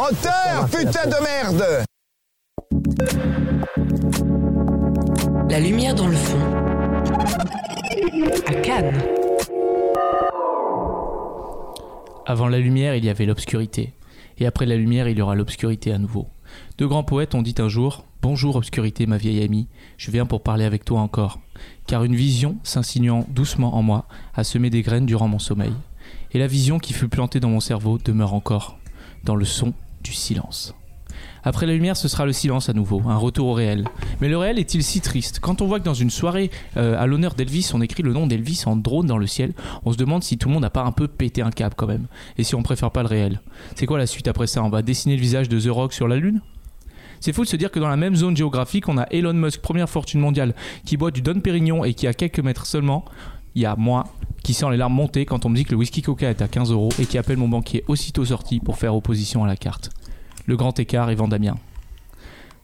Moteur, putain de merde La lumière dans le fond. À Cannes. Avant la lumière, il y avait l'obscurité. Et après la lumière, il y aura l'obscurité à nouveau. Deux grands poètes ont dit un jour Bonjour obscurité, ma vieille amie, je viens pour parler avec toi encore. Car une vision, s'insinuant doucement en moi, a semé des graines durant mon sommeil. Et la vision qui fut plantée dans mon cerveau demeure encore, dans le son du silence. Après la lumière, ce sera le silence à nouveau, un retour au réel. Mais le réel est-il si triste? Quand on voit que dans une soirée euh, à l'honneur d'Elvis, on écrit le nom d'Elvis en drone dans le ciel, on se demande si tout le monde n'a pas un peu pété un câble quand même. Et si on préfère pas le réel? C'est quoi la suite après ça? On va dessiner le visage de The Rock sur la Lune? C'est fou de se dire que dans la même zone géographique, on a Elon Musk, première fortune mondiale, qui boit du Don Pérignon et qui a quelques mètres seulement. Il y a moi qui sent les larmes monter quand on me dit que le whisky coca est à 15 euros et qui appelle mon banquier aussitôt sorti pour faire opposition à la carte. Le grand écart est Vendamien.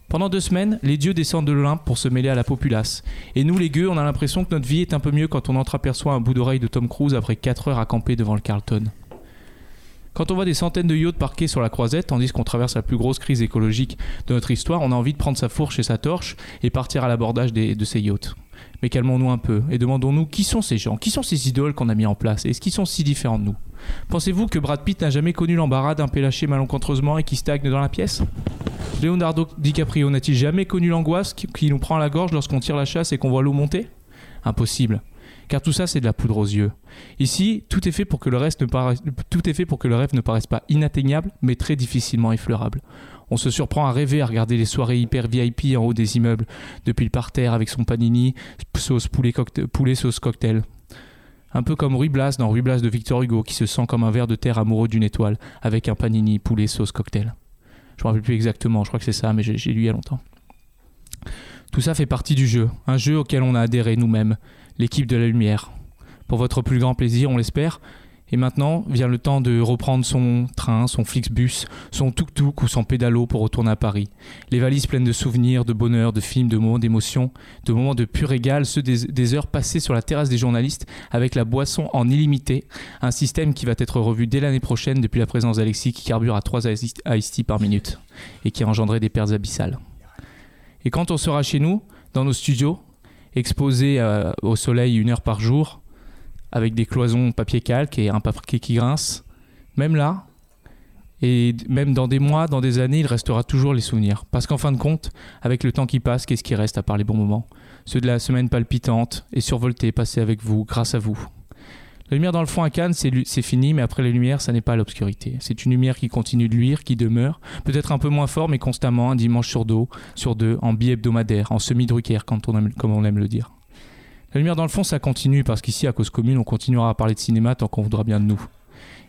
Pendant deux semaines, les dieux descendent de l'Olympe pour se mêler à la populace. Et nous, les gueux, on a l'impression que notre vie est un peu mieux quand on entreaperçoit un bout d'oreille de Tom Cruise après 4 heures à camper devant le Carlton. Quand on voit des centaines de yachts parqués sur la croisette, tandis qu'on traverse la plus grosse crise écologique de notre histoire, on a envie de prendre sa fourche et sa torche et partir à l'abordage de ces yachts. Mais calmons-nous un peu et demandons-nous qui sont ces gens, qui sont ces idoles qu'on a mis en place, et est-ce qu'ils sont si différents de nous? Pensez-vous que Brad Pitt n'a jamais connu l'embarras d'un pélaché malencontreusement et qui stagne dans la pièce? Leonardo DiCaprio n'a-t-il jamais connu l'angoisse qui, nous prend à la gorge lorsqu'on tire la chasse et qu'on voit l'eau monter? Impossible. Car tout ça, c'est de la poudre aux yeux. Ici, tout est fait pour que le reste tout est fait pour que le rêve ne paraisse pas inatteignable, mais très difficilement effleurable. On se surprend à rêver à regarder les soirées hyper VIP en haut des immeubles, depuis le parterre avec son panini, sauce poulet, cocktail- poulet sauce cocktail. Un peu comme Ruy Blas dans Ruy Blas de Victor Hugo, qui se sent comme un ver de terre amoureux d'une étoile, avec un panini poulet sauce cocktail. Je me rappelle plus exactement, je crois que c'est ça, mais j'ai j'ai lu il y a longtemps. Tout ça fait partie du jeu, un jeu auquel on a adhéré nous-mêmes, l'équipe de la lumière. Pour votre plus grand plaisir, on l'espère. Et maintenant vient le temps de reprendre son train, son Flixbus, son tuk-tuk ou son pédalo pour retourner à Paris. Les valises pleines de souvenirs, de bonheur, de films, de moments d'émotion, de moments de pur régal, ceux des, heures passées sur la terrasse des journalistes avec la boisson en illimité, un système qui va être revu dès l'année prochaine depuis la présence d'Alexis qui carbure à 3 ice ice tea par minute et qui a engendré des pertes abyssales. Et quand on sera chez nous, dans nos studios, exposés euh, au soleil une heure par jour, avec des cloisons papier calque et un papier qui grince, même là, et même dans des mois, dans des années, il restera toujours les souvenirs. Parce qu'en fin de compte, avec le temps qui passe, qu'est-ce qui reste à part les bons moments? Ceux de la semaine palpitante et survoltée, passés avec vous, grâce à vous. La lumière dans le fond à Cannes, c'est fini, mais après la lumière, ça n'est pas l'obscurité. C'est une lumière qui continue de luire, qui demeure, peut-être un peu moins fort, mais constamment, un dimanche sur deux, sur deux en bi-hebdomadaire, en aime- comme on aime le dire. La lumière dans le fond, ça continue, parce qu'ici, à Cause Commune, on continuera à parler de cinéma tant qu'on voudra bien de nous.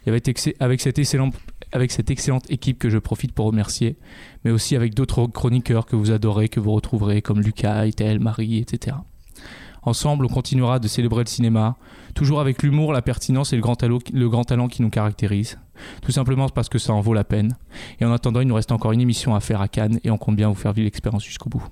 Et avec, avec, cette excellente, avec cette excellente équipe que je profite pour remercier, mais aussi avec d'autres chroniqueurs que vous adorez, que vous retrouverez, comme Lucas, Etel, Marie, etc. Ensemble, on continuera de célébrer le cinéma, toujours avec l'humour, la pertinence et le grand talent qui nous caractérise. Tout simplement parce que ça en vaut la peine. Et en attendant, il nous reste encore une émission à faire à Cannes et on compte bien vous faire vivre l'expérience jusqu'au bout.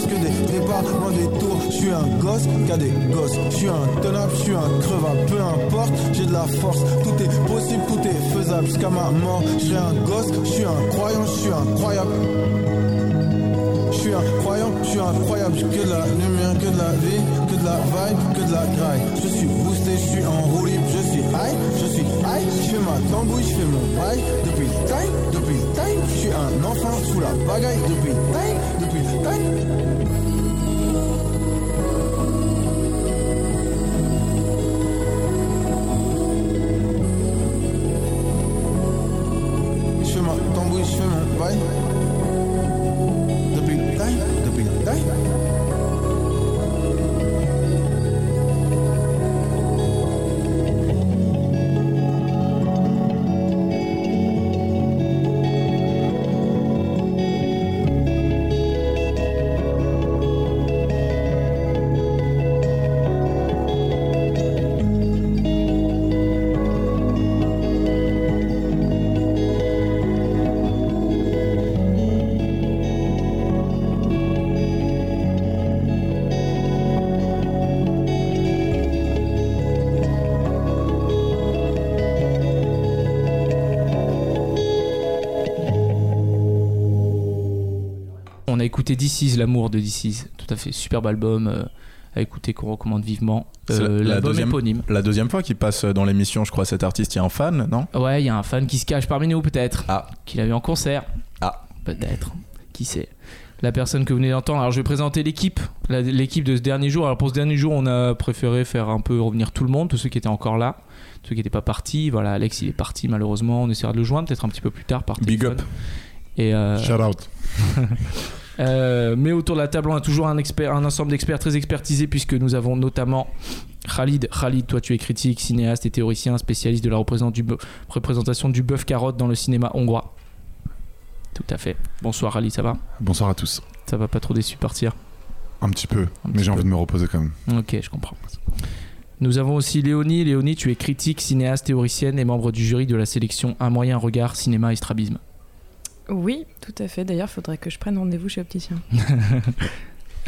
Que des départs, loin des tours. Je suis un gosse, qu'a des gosses. Je suis un tenable, je suis un crevable, peu importe, j'ai de la force. Tout est possible, tout est faisable jusqu'à ma mort. Je suis un gosse, je suis un croyant, je suis incroyable. Je suis un croyant, je suis incroyable. Que de la lumière, que de la vie, que de la vibe, que de la graille. Je suis boosté, je suis en roue libre, je suis high, je suis high, je fais ma tambouille, je fais mon bail. Depuis le time, depuis le time, je suis un enfant sous la bagaille. Depuis le time, depuis le time. Écouté DC's, l'amour de DC's, tout à fait, superbe album euh, à écouter qu'on recommande vivement. La- Euh, la L'album deuxième- éponyme. La deuxième fois qu'il passe dans l'émission, je crois, cet artiste, il y a un fan, non? Ouais, il y a un fan qui se cache parmi nous peut-être, Ah. qu'il a vu en concert. Ah. Peut-être, qui sait? La personne que vous venez d'entendre, alors je vais présenter l'équipe, l'équipe de ce dernier jour. Alors pour ce dernier jour, on a préféré faire un peu revenir tout le monde, tous ceux qui étaient encore là, ceux qui n'étaient pas partis. Voilà, Alex il est parti malheureusement, on essaiera de le joindre peut-être un petit peu plus tard par Big téléphone. up. Et euh, Shout out. Euh, mais autour de la table, on a toujours un, expert, un ensemble d'experts très expertisés puisque nous avons notamment Khalid. Khalid, toi tu es critique, cinéaste et théoricien, spécialiste de la représentation du bœuf carotte dans le cinéma hongrois. Tout à fait. Bonsoir Khalid, ça va? Bonsoir à tous. Ça va pas trop déçu partir? Un petit peu, Un mais j'ai envie de me reposer quand même. Ok, je comprends. Nous avons aussi Léonie. Léonie, tu es critique, cinéaste, théoricienne et membre du jury de la sélection Un moyen regard cinéma et strabisme. Oui, tout à fait. D'ailleurs, il faudrait que je prenne rendez-vous chez Opticien.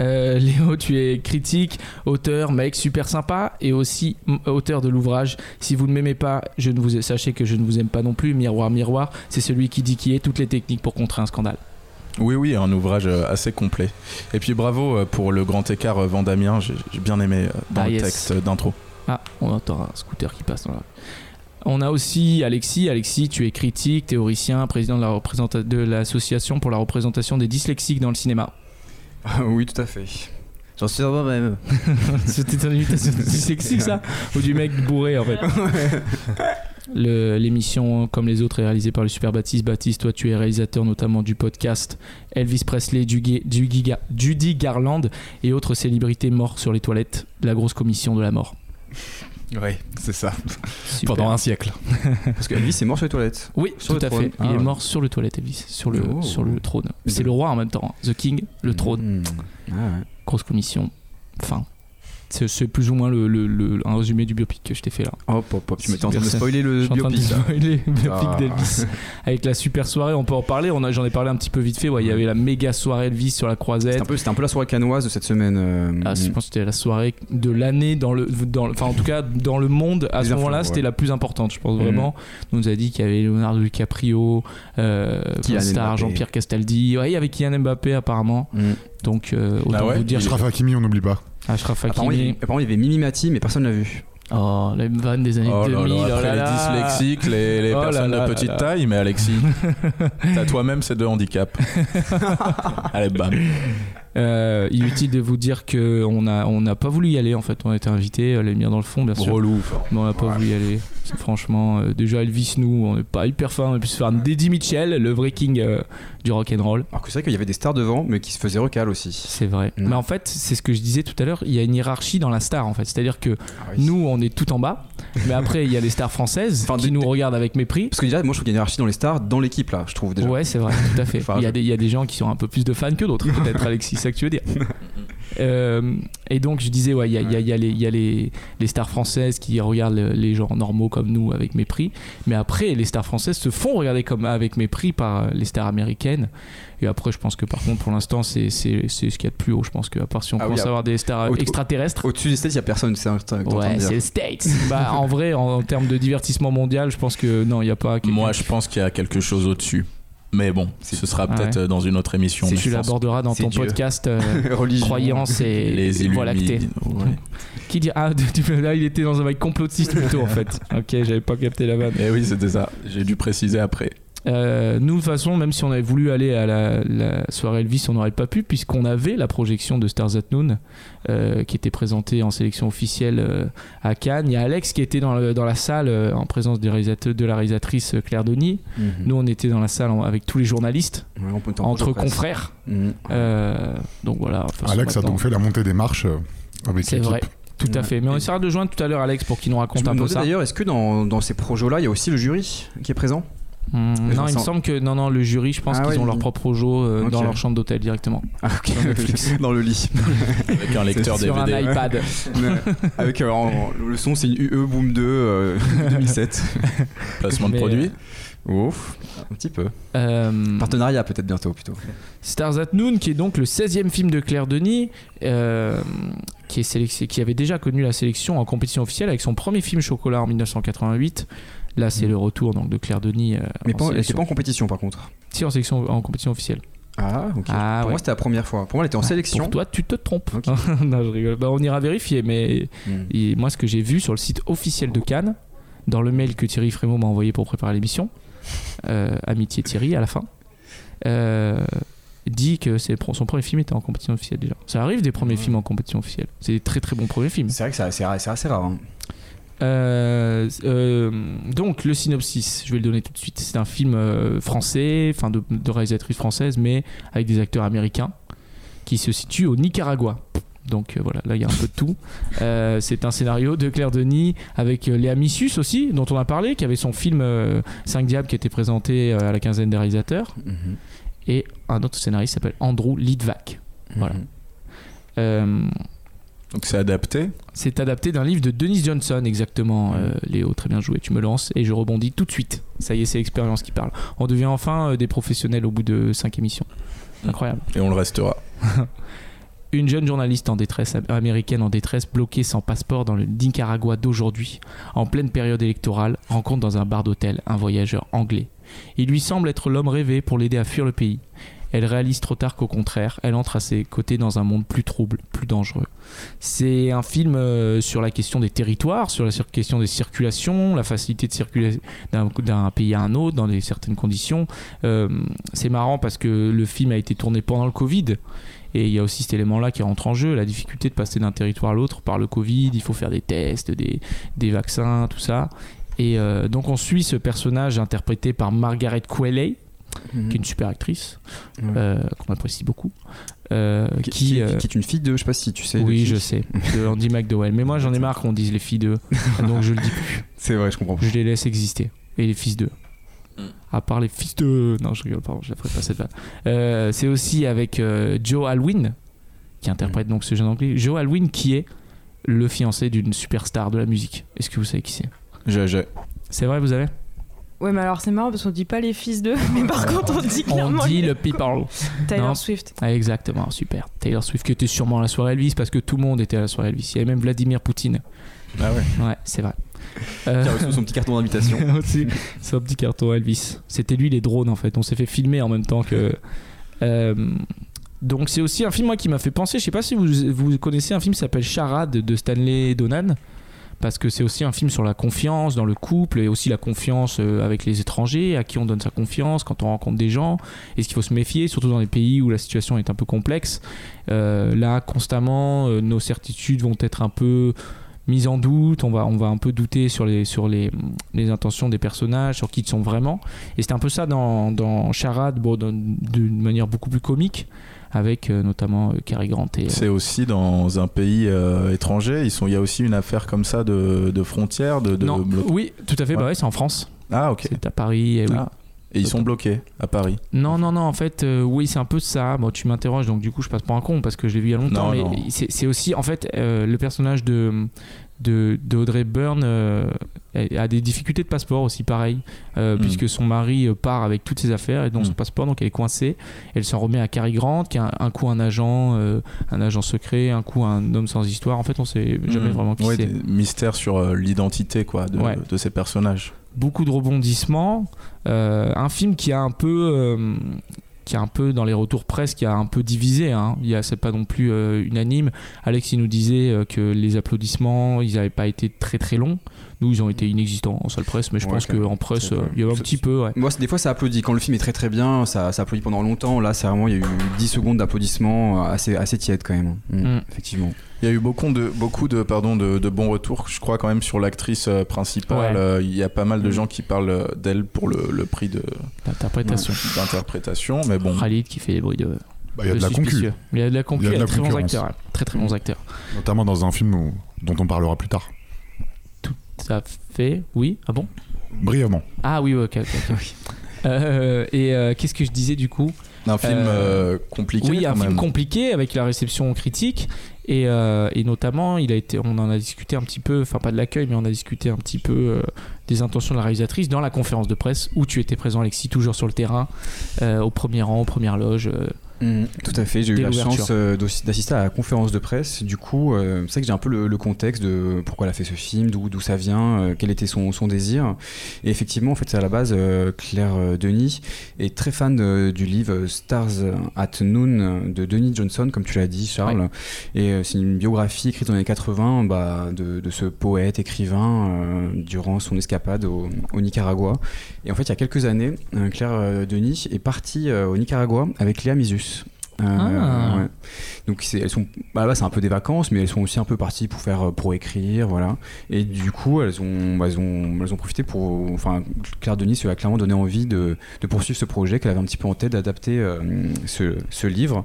Euh, Léo, tu es critique, auteur, mec super sympa et aussi auteur de l'ouvrage. Si vous ne m'aimez pas, je ne vous sachez que je ne vous aime pas non plus. Miroir, miroir, c'est celui qui dit qui est toutes les techniques pour contrer un scandale. Oui, oui, un ouvrage euh, assez complet. Et puis bravo euh, pour le grand écart Vandamien, j'ai bien aimé dans Ah, le yes. texte d'intro. Ah, on entend un scooter qui passe dans la. On a aussi Alexis. Alexis, tu es critique, théoricien, président de la représenta- de l'association pour la représentation des dyslexiques dans le cinéma. oui, tout à fait. J'en suis certain même. C'était une imitation de dyslexique ça Ou du mec bourré en fait Le- L'émission, comme les autres, est réalisée par le super Baptiste. Baptiste, toi, tu es réalisateur notamment du podcast Elvis Presley, du du Giga- Judy Garland et autres célébrités mortes sur les toilettes. La grosse commission de la mort. Ouais, c'est ça. Super. Pendant un siècle. Parce que Elvis est mort sur les toilettes. Oui, Sur tout le à trône. fait. Ah Il est ouais. mort sur le toilette, Elvis, sur le, Oh. sur le trône. C'est le roi en même temps. hein. The King, le trône, Mmh. Ah ouais. grosse commission. Fin. C'est plus ou moins le, le- le- un résumé du biopic que je t'ai fait là. Hop, hop, hop. Tu m'étais en train de spoiler Je le suis en train de biopic. là. spoiler le biopic Ah. d'Elvis avec la super soirée. On peut en parler. J'en ai parlé un petit peu vite fait. Ouais, il y avait la méga soirée Elvis sur la croisette. C'était un, un peu la soirée canoise de cette semaine. euh, Ah, je pense que c'était la soirée de l'année dans le, dans, enfin en tout cas dans le monde à Les ce moment-là, infos, c'était la plus importante. Je pense Mhm. vraiment. On nous a dit qu'il y avait Leonardo DiCaprio, euh, Star. Jean-Pierre Castaldi. Ouais, il y avait Kylian Mbappé apparemment. mm. Donc euh, autant Ah ouais vous dire Il- Ashraf Hakimi, on n'oublie pas. Ashraf Apparemment, il y, Hakimi. avait- apparemment, il y avait Mimi Mati, mais personne l'a vu. Oh, la vanne des années Oh là 2000. là, oh après là les là. dyslexiques, les, les Oh là personnes là de là petite là. taille, mais Alexis, t'as toi-même ces deux handicaps. Allez, bam. Euh, inutile de vous dire que on a on n'a pas voulu y aller en fait. On a été invité, les miens dans le fond bien sûr. Relou. Mais on n'a pas voulu y aller. Franchement, euh, déjà Elvis, nous, on n'est pas hyper fan. On a pu se faire un Deddy Mitchell, le vrai king euh, du rock'n'roll. Alors que c'est vrai qu'il y avait des stars devant, mais qui se faisaient recal aussi. C'est vrai. Mm. Mais en fait, c'est ce que je disais tout à l'heure. Il y a une hiérarchie dans la star en fait. C'est-à-dire que Ah oui. nous, on est tout en bas. Mais après, il y a les stars françaises Enfin, qui nous regardent avec mépris. Parce que déjà, moi je trouve qu'il y a une hiérarchie dans les stars, dans l'équipe là, je trouve déjà. Ouais, c'est vrai, tout à fait. Enfin, il, y a des, il y a des gens qui sont un peu plus de fans que d'autres, peut-être, Alexis, c'est ça que tu veux dire. Euh, et donc, je disais, ouais, il y a, il y a- il y a les, il y a les, les stars françaises qui regardent le- les gens normaux comme nous avec mépris. Mais après, les stars françaises se font regarder comme avec mépris par les stars américaines. Et après, je pense que par contre, pour l'instant, c'est ce qu'il y a de plus haut. Je pense que, à part si on Ah commence ah. à avoir des stars Au- extraterrestres. Au-dessus des stades, il n'y a personne, c'est Ouais, c'est les States. bah, en vrai, en, en termes de divertissement mondial, je pense que non, il n'y a pas. Moi, je pense qu'il y a quelque chose au-dessus. Mais bon, ce sera Ah peut-être ouais. euh, dans une autre émission. Si tu l'aborderas dans ton Dieu. podcast euh. Croyance et Les Voie lactée. Ouais. Qui dit Ah, là, il était dans un bail complotiste plutôt en fait. Ok, j'avais pas capté la vanne. Eh oui, c'était ça. J'ai dû préciser après. Euh, nous, de toute façon, même si on avait voulu aller à la, la soirée Elvis, on n'aurait pas pu, puisqu'on avait la projection de Stars at Noon, euh, qui était présentée en sélection officielle euh, à Cannes. Il y a Alex qui était dans, le- dans la salle euh, en présence de la réalisatrice Claire Denis. Mhm. Nous, on était dans la salle en- avec tous les journalistes, Ouais, on peut t'en entre confrères. Mhm. Euh, donc voilà. Alex a donc fait la montée des marches euh, avec C'est vrai, tout à Ouais. fait. Mais on essaiera de joindre tout à l'heure Alex pour qu'il nous Je raconte me un peu ça. d'ailleurs, est-ce que dans, dans ces projets-là, il y a aussi le jury qui est présent? Mais non, il me semble que non, non, le jury, je pense Ah qu'ils ouais, ont leur propre jeu euh, dans leur chambre d'hôtel directement. Ah, dans le lit. Avec un lecteur Sur un DVD. iPad. Avec euh, en- le son, c'est une UE Boom 2 euh, 2007. Placement de produit. Ouf, un petit peu. Euh, Partenariat peut-être bientôt plutôt. Stars at Noon, qui est donc le 16e film de Claire Denis, euh, qui, est sélectionné- qui avait déjà connu la sélection en compétition officielle avec son premier film Chocolat en 1988. Là, c'est Mhm. le retour donc, de Claire Denis. euh, Mais pas, sélection. pas en compétition par contre. Si, en, sélection, en compétition officielle. Ah, ok. Ah, pour ouais. moi, c'était la première fois. Pour moi, elle était en sélection. Pour toi, tu te trompes. Non, je rigole. Bah, on ira vérifier, mais et moi, ce que j'ai vu sur le site officiel de Cannes, dans le mail que Thierry Frémaux m'a envoyé pour préparer l'émission, euh, Amitié Thierry à la fin, euh, dit que son premier film était en compétition officielle déjà. Ça arrive des premiers Ouais. films en compétition officielle. C'est des très très bons premiers films. C'est vrai que c'est assez assez rare, hein. Euh, euh, donc le synopsis, je vais le donner tout de suite. C'est un film euh, français, enfin de, de réalisatrice française, mais avec des acteurs américains, qui se situe au Nicaragua. Donc voilà, là il y a un peu de tout. C'est un scénario de Claire Denis avec Léa Missus aussi, dont on a parlé, qui avait son film 5 Diables qui était présenté à la quinzaine des réalisateurs, Mhm. et un autre scénariste s'appelle Andrew Lidvack. Voilà. Mhm. Euh, Donc c'est adapté. c'est adapté d'un livre de Denise Johnson, exactement. Euh, Léo, très bien joué. Tu me lances et je rebondis tout de suite. Ça y est, c'est l'expérience qui parle. On devient enfin euh, des professionnels au bout de cinq émissions. Incroyable. Et on le restera. Une jeune journaliste en détresse, américaine en détresse, bloquée sans passeport dans le Nicaragua d'aujourd'hui, en pleine période électorale, rencontre dans un bar d'hôtel un voyageur anglais. Il lui semble être l'homme rêvé pour l'aider à fuir le pays. Elle réalise trop tard qu'au contraire, elle entre à ses côtés dans un monde plus trouble, plus dangereux. C'est un film euh, sur la question des territoires, sur la question des circulations, la facilité de circuler d'un pays à un autre dans des certaines conditions. Euh, c'est marrant parce que le film a été tourné pendant le Covid. Et il y a aussi cet élément-là qui rentre en jeu, la difficulté de passer d'un territoire à l'autre par le Covid. Il faut faire des tests, des, des vaccins, tout ça. Et euh, donc on suit ce personnage interprété par Margaret Qualley, Mhm. qui est une super actrice, Ouais. euh, qu'on apprécie beaucoup. euh, Qui, qui, qui- euh, qui est une fille de, je sais pas si tu sais. de oui, je sais, de Andy McDowell. Mais moi, j'en ai marre qu'on dise les filles d'eux, donc je le dis plus. C'est vrai, je comprends. Je les laisse exister. Et les fils d'eux. Mm. À part les fils d'eux. Non, je rigole, pardon, je la ferai pas cette vanne. Euh, c'est aussi avec euh, Joe Alwyn, qui interprète donc ce jeune anglais. Joe Alwyn, qui est le fiancé d'une superstar de la musique. Est-ce que vous savez qui c'est? J'ai- j'ai- C'est vrai, vous avez? Ouais, mais alors c'est marrant parce qu'on dit pas les fils d'eux, mais par contre on dit clairement On dit le people. Taylor Non. Swift. Ah, exactement, super. Taylor Swift qui était sûrement à la soirée Elvis parce que tout le monde était à la soirée Elvis. Il y avait même Vladimir Poutine. Ah ouais. Ouais, c'est vrai. Euh, Qui a reçu son petit carton d'invitation. aussi son petit carton Elvis. C'était lui les drones en fait. On s'est fait filmer en même temps que. Euh, donc c'est aussi un film moi qui m'a fait penser. Je sais pas si vous, vous connaissez un film qui s'appelle Charade de Stanley Donan. Parce que c'est aussi un film sur la confiance dans le couple et aussi la confiance euh, avec les étrangers, à qui on donne sa confiance quand on rencontre des gens. Est-ce qu'il faut se méfier, surtout dans les pays où la situation est un peu complexe? Euh, là, constamment, euh, nos certitudes vont être un peu mises en doute. On va, on va un peu douter sur les, sur les, les intentions des personnages, sur qui ils sont vraiment. Et c'est un peu ça dans, dans Charade, bon, d'une manière beaucoup plus comique, avec euh, notamment euh, Cary Grant et. C'est aussi dans un pays euh, étranger. Ils sont. Il y a aussi une affaire comme ça de, de frontières, de. de non, oui, tout à fait, bah Ouais. c'est en France. Ah ok. C'est à Paris. et oui. Ah. Et ils sont bloqués à Paris. Non, non, non, en fait, euh, oui, c'est un peu ça. Bon, tu m'interroges, donc du coup, je passe pour un con parce que je l'ai vu il y a longtemps. Non, mais c'est aussi, en fait, euh, le personnage de, de, de Audrey Byrne euh, a des difficultés de passeport aussi, pareil, euh, Mm. puisque son mari part avec toutes ses affaires et donc Mm. son passeport, donc elle est coincée. Elle s'en remet à Cary Grant, qui est un, un coup un agent, un agent secret, un coup un homme sans histoire. En fait, on sait jamais Mm. vraiment qui Ouais, c'est. des mystères sur l'identité quoi de, Ouais. de ces personnages. Beaucoup de rebondissements. Euh, un film qui a un peu. euh, qui a un peu dans les retours presse qui a un peu divisé hein. il y a c'est pas non plus euh, unanime Alex il nous disait euh, que les applaudissements ils n'avaient pas été très très longs nous ils ont été inexistants en salle presse mais je Ouais, pense qu'en presse euh, il y avait un petit peu ouais. Moi, des fois, ça applaudit. Quand le film est très très bien, ça, ça applaudit pendant longtemps. Là, c'est vraiment, il y a eu 10 secondes d'applaudissements assez, assez tièdes quand même. Mm, Mm. Effectivement. Il y a eu beaucoup de, beaucoup de, pardon, de, de bons retours, je crois, quand même, sur l'actrice euh, principale. Ouais. Euh, Il y a pas mal de Mm. gens qui parlent euh, d'elle pour le, le prix de- l'interprétation d'interprétation, mais bon. Khalid qui fait des bruits de, Bah, il y a de la suspicieux. concu, il y a de la concu Il y a de il y a la de très bons acteurs très très bons acteurs notamment dans un film où- dont on parlera plus tard. ça fait oui ah bon? Brièvement. ah oui ok ok, ok. Euh, et euh, qu'est-ce que je disais du coup? Un film Euh, euh, compliqué. Oui, un film compliqué avec la réception critique et, euh, et notamment il a été, on en a discuté un petit peu, enfin pas de l'accueil, mais on a discuté un petit peu euh, des intentions de la réalisatrice dans la conférence de presse où tu étais présent, Alexis, toujours sur le terrain, euh, au premier rang, aux premières loges. Mm, tout à fait, j'ai eu la chance euh, d'assister à la conférence de presse. Du coup, euh, c'est vrai que j'ai un peu le, le contexte de pourquoi elle a fait ce film, d'où ça vient, euh, quel était son, son désir. Et effectivement, en fait, c'est à la base, euh, Claire Denis est très fan de- du livre Stars at Noon de Denis Johnson, comme tu l'as dit, Charles. Et c'est une biographie écrite dans les années 80 bah, de, de ce poète, écrivain, durant son escapade au, au Nicaragua. Et en fait, il y a quelques années, Claire Denis est partie au Nicaragua avec Léa Misus. Euh, Ah. ouais. Donc elles sont, bah, là-bas c'est un peu des vacances, mais elles sont aussi un peu parties pour faire, euh, pour écrire, voilà. Et du coup elles ont, bah, elles ont, elles ont profité pour, enfin Claire Denis lui a clairement donné envie de, de poursuivre ce projet qu'elle avait un petit peu en tête d'adapter euh, ce, ce livre.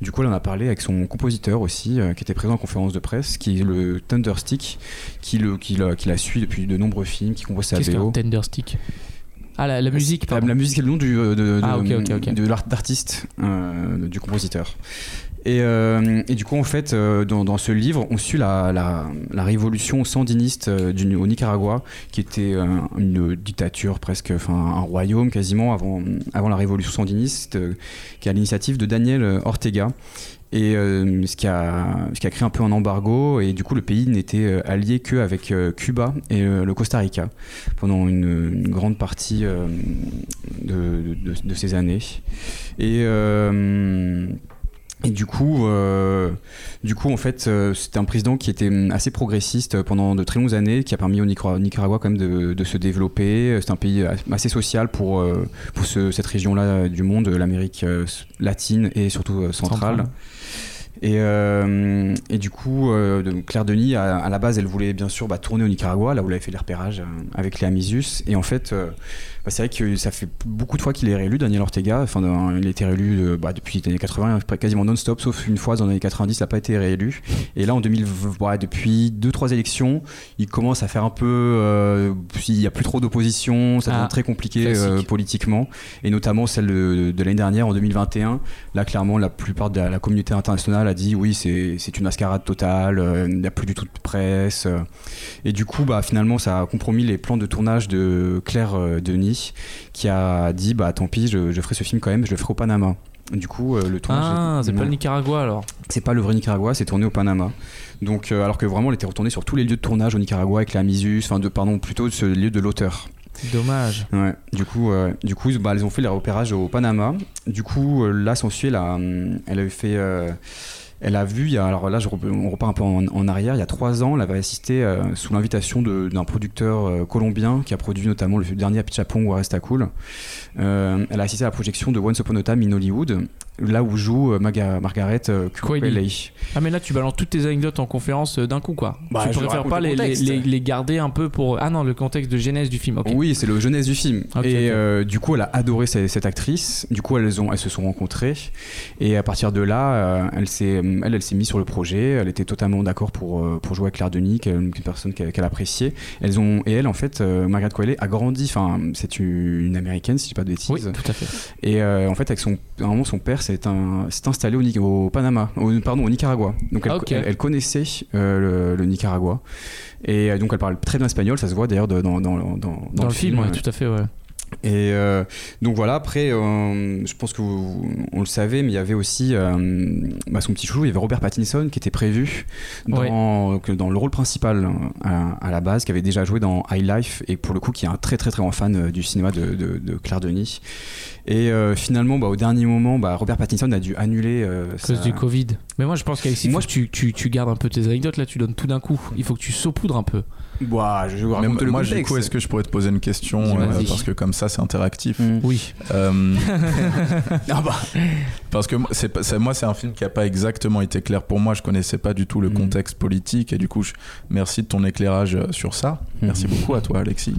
Du coup elle en a parlé avec son compositeur aussi, euh, qui était présent en conférence de presse, qui est le Thunderstick, qui le, qui la, qui la suit depuis de nombreux films, qui compose sa Qu'est-ce qu'un BO. Ah, la, la musique, La, musique est le nom du, euh, de, de, Ah, ok, ok, ok. de l'art- d'artiste, euh, du compositeur. Et, euh, et du coup, en fait, euh, dans, dans ce livre, on suit la, la, la révolution sandiniste euh, du, au Nicaragua, qui était une dictature presque, enfin un royaume quasiment avant, avant la révolution sandiniste, qui est à l'initiative de Daniel Ortega. Et euh, ce, qui a, ce qui a créé un peu un embargo, et du coup le pays n'était euh, allié qu'avec euh, Cuba et le Costa Rica pendant une, grande partie de, de- ces années. Et, et du coup, du coup, en fait, c'était un président qui était assez progressiste pendant de très longues années, qui a permis au Nicara- Nicaragua quand même de, de se développer. C'est un pays assez social pour, pour ce- cette région-là du monde, l'Amérique latine et surtout. Centrale. Et, euh, et du coup, euh, Claire Denis, à, la base, elle voulait bien sûr bah, tourner au Nicaragua, là où elle avait fait les repérages euh, avec Léa Misus. Et en fait, bah, c'est vrai que ça fait beaucoup de fois qu'il est réélu, Daniel Ortega. Enfin, dans- il a été réélu euh, bah, depuis les années 80, quasiment non-stop, sauf une fois dans les années 90, il n'a pas été réélu. Et là, en 2020, ouais, depuis 2-3 élections, il commence à faire un peu. euh, S'il n'y a plus trop d'opposition, ça devient Ah, très compliqué euh, politiquement. Et notamment celle de, de l'année dernière, en 2021. Là, clairement, la plupart de la, la communauté internationale a dit oui, c'est une mascarade totale, euh, il n'y a plus du tout de presse. Et du coup, bah, finalement, ça a compromis les plans de tournage de Claire euh, Qui a dit bah tant pis, je, je ferai ce film quand même, je le ferai au Panama. Du coup, euh, le tournage. Ah, c'est pas le Nicaragua alors. C'est pas le vrai Nicaragua, c'est tourné au Panama. Donc, euh, alors que vraiment, elle était retournée sur tous les lieux de tournage au Nicaragua avec la Misus, enfin, de, pardon, plutôt ce lieu de l'auteur. Dommage. Ouais, du coup, euh, du coup bah, elles ont fait les repérages au Panama. Du coup, euh, là, s'ensuit, elle, a, hum, elle avait fait. Elle a vu, il y a- alors là, on repart un peu en, arrière, il y a trois ans, elle avait assisté euh, sous l'invitation d'un producteur euh, colombien qui a produit notamment le dernier Apichatpong ou Resta Cool. Euh, elle a assisté à la projection de Once Upon a Time in Hollywood, là où joue euh, Maga- Margaret euh, Qualley. Ah, mais là, tu balances toutes tes anecdotes en conférence d'un coup, quoi. Bah, tu je préfères pas le les, garder un peu pour. Ah non, le contexte de genèse du film. Oui, c'est le jeunesse du film. Et euh, du coup, elle a adoré cette, cette actrice. Du coup, elles, ont, elles se sont rencontrées. Et à partir de là, elle s'est elle, elle s'est mise sur le projet. Elle était totalement d'accord pour, pour jouer avec Claire Denis, une personne qu'elle appréciait. Elles ont, et elle, en fait, Margaret Qualley a grandi. Enfin, c'est une, une américaine, si je pas de bêtises. Oui, tout à fait. Et euh, en fait, avec son, à un moment, son père s'est installé au, Panama, au, pardon, au Nicaragua. Donc elle, Ah, ok. elle, elle connaissait euh, le, le Nicaragua. Et euh, donc elle parle très bien espagnol, ça se voit d'ailleurs dans, dans, dans, dans le film, film, ouais, tout à fait, ouais. Et euh, donc voilà, après, euh, je pense que vous- on le savait, mais il y avait aussi euh, bah, son petit chouchou, il y avait Robert Pattinson qui était prévu dans, que dans le rôle principal euh, à, à la base, qui avait déjà joué dans High Life, et pour le coup qui est un très très très grand fan du cinéma de, de- de Claire Denis. Et euh, finalement, bah, au dernier moment, bah, Robert Pattinson a dû annuler. euh, À cause sa- du Covid. Mais moi, je pense qu'Alexis, Moi, tu, tu, tu gardes un peu tes anecdotes là, tu donnes tout d'un coup. Il faut que tu saupoudres un peu. Bah, je vais vous Mais raconter le moi, contexte. du coup, est-ce que je pourrais te poser une question euh. Parce que comme ça, c'est interactif. Mm. Oui. Euh, Ah bah. parce que moi, c'est moi, c'est un film qui a pas exactement été clair pour moi. Je connaissais pas du tout le Mm. contexte politique et du coup, je- merci de ton éclairage euh, sur ça. Merci Mhm. beaucoup à toi, Alexis.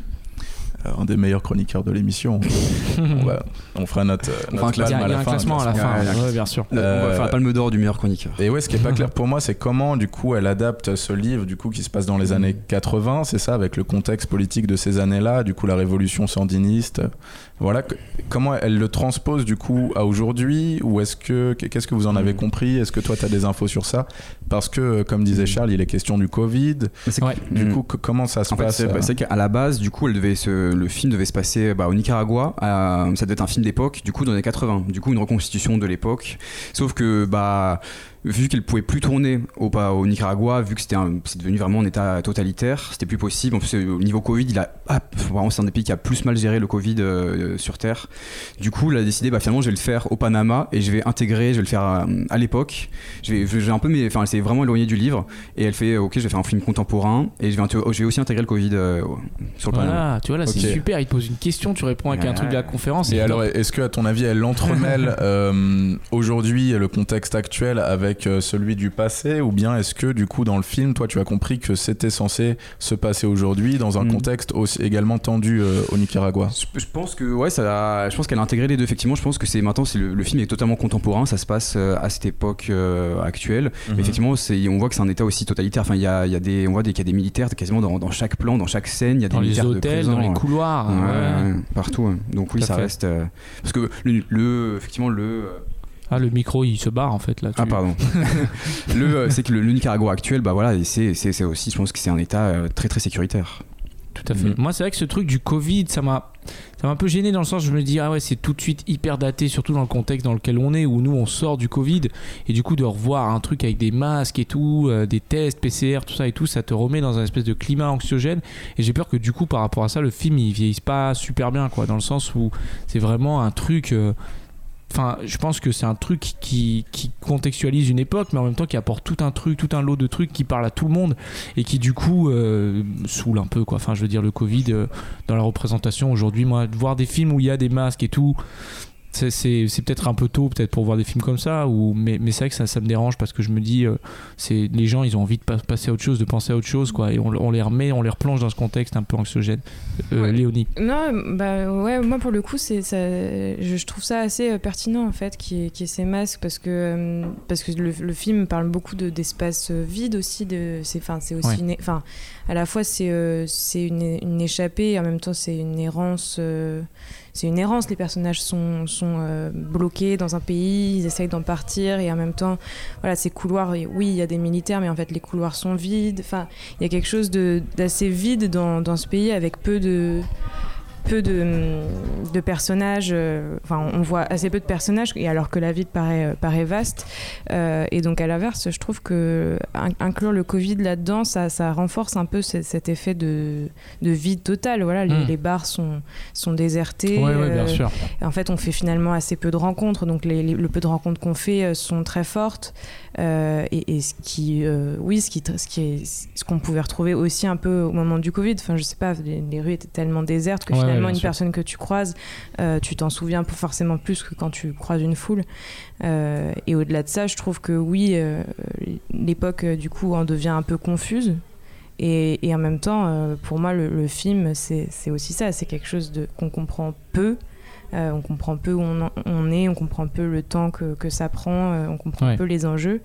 Euh, un des meilleurs chroniqueurs de l'émission. on, va- on fera notre, On notre fera un Il y a, palme il y a à un la fin. classement à la fin. Ouais, bien sûr. On va Euh, faire la palme d'or du meilleur chroniqueur. Et ouais, ce qui est pas clair pour moi, c'est comment, du coup, elle adapte ce livre, du coup, qui se passe dans les années 80, c'est ça, avec le contexte politique de ces années-là, du coup, la révolution sandiniste. Voilà, comment elle le transpose, du coup, à aujourd'hui, ou est-ce que, qu'est-ce que vous en avez compris? Est-ce que toi, tu as des infos sur ça? Parce que, euh, comme disait Charles, il est question du Covid. C'est Ouais. Du Mm. coup, que- comment ça se En fait, passe c'est euh, c'est qu'à la base, du coup, elle devait se, le film devait se passer bah, au Nicaragua. à- ça devait être un film d'époque, du coup, dans les 80. Du coup, une reconstitution de l'époque. Sauf que, bah, vu qu'elle pouvait plus tourner au, Nicaragua, vu que c'était un- c'est devenu vraiment un état totalitaire, c'était plus possible. En plus, euh, au niveau Covid, il a, ah, vraiment, c'est un des pays qui a plus mal géré le Covid euh, sur Terre. Du coup, elle a décidé, bah, finalement, je vais le faire au Panama et je vais intégrer, je vais le faire à, à l'époque. Je vais, je vais un peu, mais, enfin, elle s'est vraiment éloignée du livre et elle fait, ok, je vais faire un film contemporain et je vais, inté- je vais aussi intégrer le Covid euh, sur le Panama. Voilà, tu vois là, c'est super. Il te pose une question, tu réponds avec un Ouais. truc de la conférence. Et alors, est-ce que, à ton avis, elle entremêle euh, aujourd'hui le contexte actuel avec euh, celui du passé, ou bien est-ce que, du coup, dans le film, toi, tu as compris que c'était censé se passer aujourd'hui dans un Mm. contexte aussi également tendu euh, au Nicaragua? Je, je pense que ouais, ça, a- je pense qu'elle a intégré les deux. Effectivement, je pense que c'est maintenant, c'est le, le film est totalement contemporain. Ça se passe euh, à cette époque euh, actuelle. Mhm. Mais effectivement, c'est, on voit que c'est un état aussi totalitaire. Enfin, il y a, il y a des, on voit des, qu'il y a des militaires quasiment dans, dans chaque plan, dans chaque scène. Il y a des dans les militaires de hôtels, présents, dans les couloirs. ouais, ouais. ouais, partout. Donc oui, ça fait. reste euh, parce que le, le- effectivement le euh, Ah, le micro, il se barre en fait là. ah pardon le euh, c'est que le, le Nicaragua actuel, bah voilà, c'est, c'est, c'est aussi, je pense que c'est un état euh, très très sécuritaire. Tout à fait. Mhm. Moi, c'est vrai que ce truc du Covid, ça m'a, ça m'a un peu gêné dans le sens, où je me dis, ah ouais, c'est tout de suite hyper daté, surtout dans le contexte dans lequel on est, où nous, on sort du Covid, et du coup, de revoir un truc avec des masques et tout, euh, des tests, PCR, tout ça et tout, ça te remet dans un espèce de climat anxiogène. Et j'ai peur que du coup, par rapport à ça, le film, il vieillisse pas super bien, quoi, dans le sens où c'est vraiment un truc. Enfin, je pense que c'est un truc qui, qui contextualise une époque, mais en même temps qui apporte tout un truc, tout un lot de trucs qui parle à tout le monde et qui du coup euh, saoule un peu quoi. Enfin, je veux dire le Covid euh, dans la représentation aujourd'hui, moi, de voir des films où il y a des masques et tout. C'est, peut-être un peu tôt peut-être pour voir des films comme ça ou mais, mais c'est vrai que ça, ça me dérange parce que je me dis euh, c'est les gens ils ont envie de pas- passer à autre chose de penser à autre chose quoi et on, on les remet on les replonge dans ce contexte un peu anxiogène euh, Ouais. Léonie Non, bah ouais, moi pour le coup, c'est ça, je, trouve ça assez euh, pertinent en fait, qui est, ces masques, parce que parce que le, le film parle beaucoup de d'espaces euh, vides aussi, de c'est enfin c'est aussi Ouais. une, enfin à la fois c'est euh, c'est une, une échappée, et en même temps c'est une errance. C'est une errance, les personnages sont, sont euh, bloqués dans un pays, ils essayent d'en partir et en même temps, voilà, ces couloirs, oui, il y a des militaires, mais en fait les couloirs sont vides. Enfin, il y a quelque chose d'assez vide dans, dans ce pays avec peu de peu de, de personnages, euh, enfin on voit assez peu de personnages, et alors que la ville paraît, euh, paraît vaste. Euh, et donc à l'inverse, je trouve que in- inclure le Covid là-dedans, ça, ça renforce un peu ce- cet effet de, de vide total. Voilà, les, Mm. les bars sont, sont désertés. ouais bien sûr en fait, on fait finalement assez peu de rencontres, donc les, les- le peu de rencontres qu'on fait sont très fortes. Euh, et, et ce qui, euh, oui, ce qui, ce qui ce qu'on pouvait retrouver aussi un peu au moment du Covid. Enfin, je sais pas, les, les rues étaient tellement désertes que Ouais, finalement, une sûr. personne que tu croises, euh, tu t'en souviens forcément plus que quand tu croises une foule. Et au-delà de ça, je trouve que oui, l'époque du coup en devient un peu confuse. Et, et en même temps, pour moi, le, le film, c'est aussi ça. C'est quelque chose de- qu'on comprend peu. Euh, on comprend peu où on, en- on est, on comprend peu le temps que, que ça prend, euh, on comprend Ouais. peu les enjeux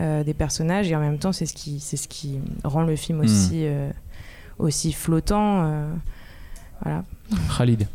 euh, des personnages. Et en même temps, c'est ce qui, c'est ce qui rend le film aussi, euh, aussi flottant. euh, voilà. Khalid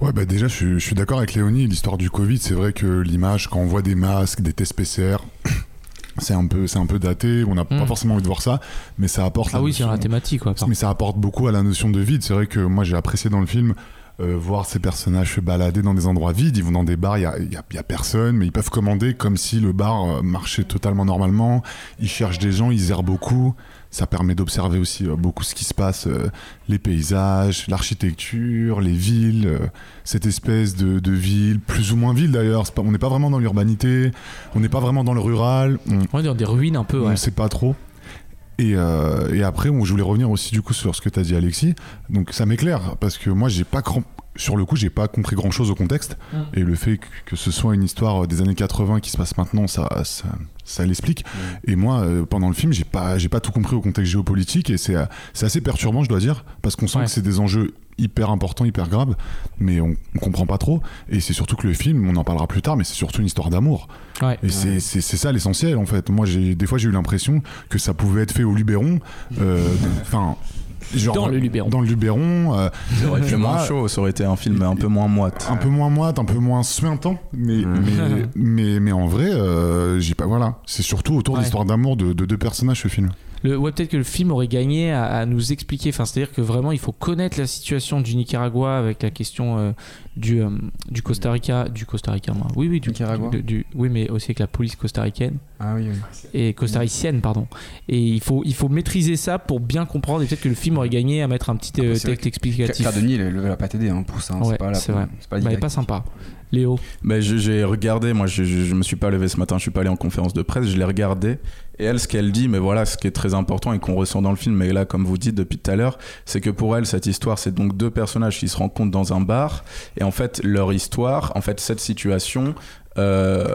Ouais, bah déjà, je suis, je suis d'accord avec Léonie. L'histoire du Covid, c'est vrai que l'image, quand on voit des masques, des tests PCR, c'est un peu, c'est un peu daté. On n'a pas forcément envie de voir ça, mais ça apporte. ah la oui c'est notion- la thématique quoi mais ça apporte beaucoup à la notion de vide. C'est vrai que moi, j'ai apprécié dans le film euh, voir ces personnages se balader dans des endroits vides. Ils vont dans des bars, il y a, y a- il y a personne, mais ils peuvent commander comme si le bar euh, marchait totalement normalement. Ils cherchent des gens, ils errent beaucoup. Ça permet d'observer aussi euh, beaucoup ce qui se passe, euh, les paysages, l'architecture, les villes, cette espèce de, de ville, plus ou moins ville d'ailleurs. On n'est pas vraiment dans l'urbanité, on n'est pas vraiment dans le rural. On, On est dans des ruines un peu, on ne sait pas trop. Et, euh, et après, je voulais revenir aussi du coup sur ce que tu dit Alexis. Donc ça m'éclaire parce que moi, j'ai pas grand- sur le coup, j'ai pas compris grand chose au contexte. Mm. Et le fait que, ce soit une histoire des années 80 qui se passe maintenant, ça, ça, ça l'explique. Et moi, euh, pendant le film, j'ai pas, j'ai pas tout compris au contexte géopolitique et c'est, euh, c'est assez perturbant, je dois dire, parce qu'on sent Ouais. que c'est des enjeux hyper importants, hyper graves, mais on, on comprend pas trop. Et c'est surtout que le film, on en parlera plus tard, mais c'est surtout une histoire d'amour. Ouais. Et c'est- c'est c'est ça l'essentiel en fait. Moi, j'ai des fois j'ai eu l'impression que ça pouvait être fait au Luberon. euh, Enfin. Genre, Dans le Luberon. Dans le Luberon. euh, Ça aurait moi, moins chaud, ça aurait été un film un peu moins moite. Un peu moins moite, un peu moins suintant, mais, mais, mais, mais en vrai, euh, j'ai pas. Voilà. C'est surtout autour de Ouais. l'histoire d'amour de, de deux personnages ce film. Le, ouais, peut-être que le film aurait gagné à, à nous expliquer. Enfin, c'est-à-dire que vraiment, il faut connaître la situation du Nicaragua avec la question euh, du, euh, du Costa Rica, du Costa Rica, moi. Oui, oui, du Nicaragua. du- du- oui, mais aussi avec la police costaricaine Ah oui, oui. et costaricienne, pardon. Et il faut, il faut maîtriser ça pour bien comprendre. Et peut-être que le film aurait gagné à mettre un petit euh, c'est vrai texte explicatif. Cardoni, il ne va pas t'aider hein, pour ça. hein. Ouais, c'est pas, la- c'est vrai. c'est pas Bah, pas sympa. Léo? Ben, je- j'ai regardé, moi je, je, je me suis pas levé ce matin, je suis pas allé en conférence de presse, je l'ai regardé. Et elle, ce qu'elle dit, mais voilà, ce qui est très important et qu'on ressent dans le film, mais là, comme vous dites depuis tout à l'heure, c'est que pour elle, cette histoire, c'est donc deux personnages qui se rencontrent dans un bar. Et en fait, leur histoire, en fait, cette situation, euh,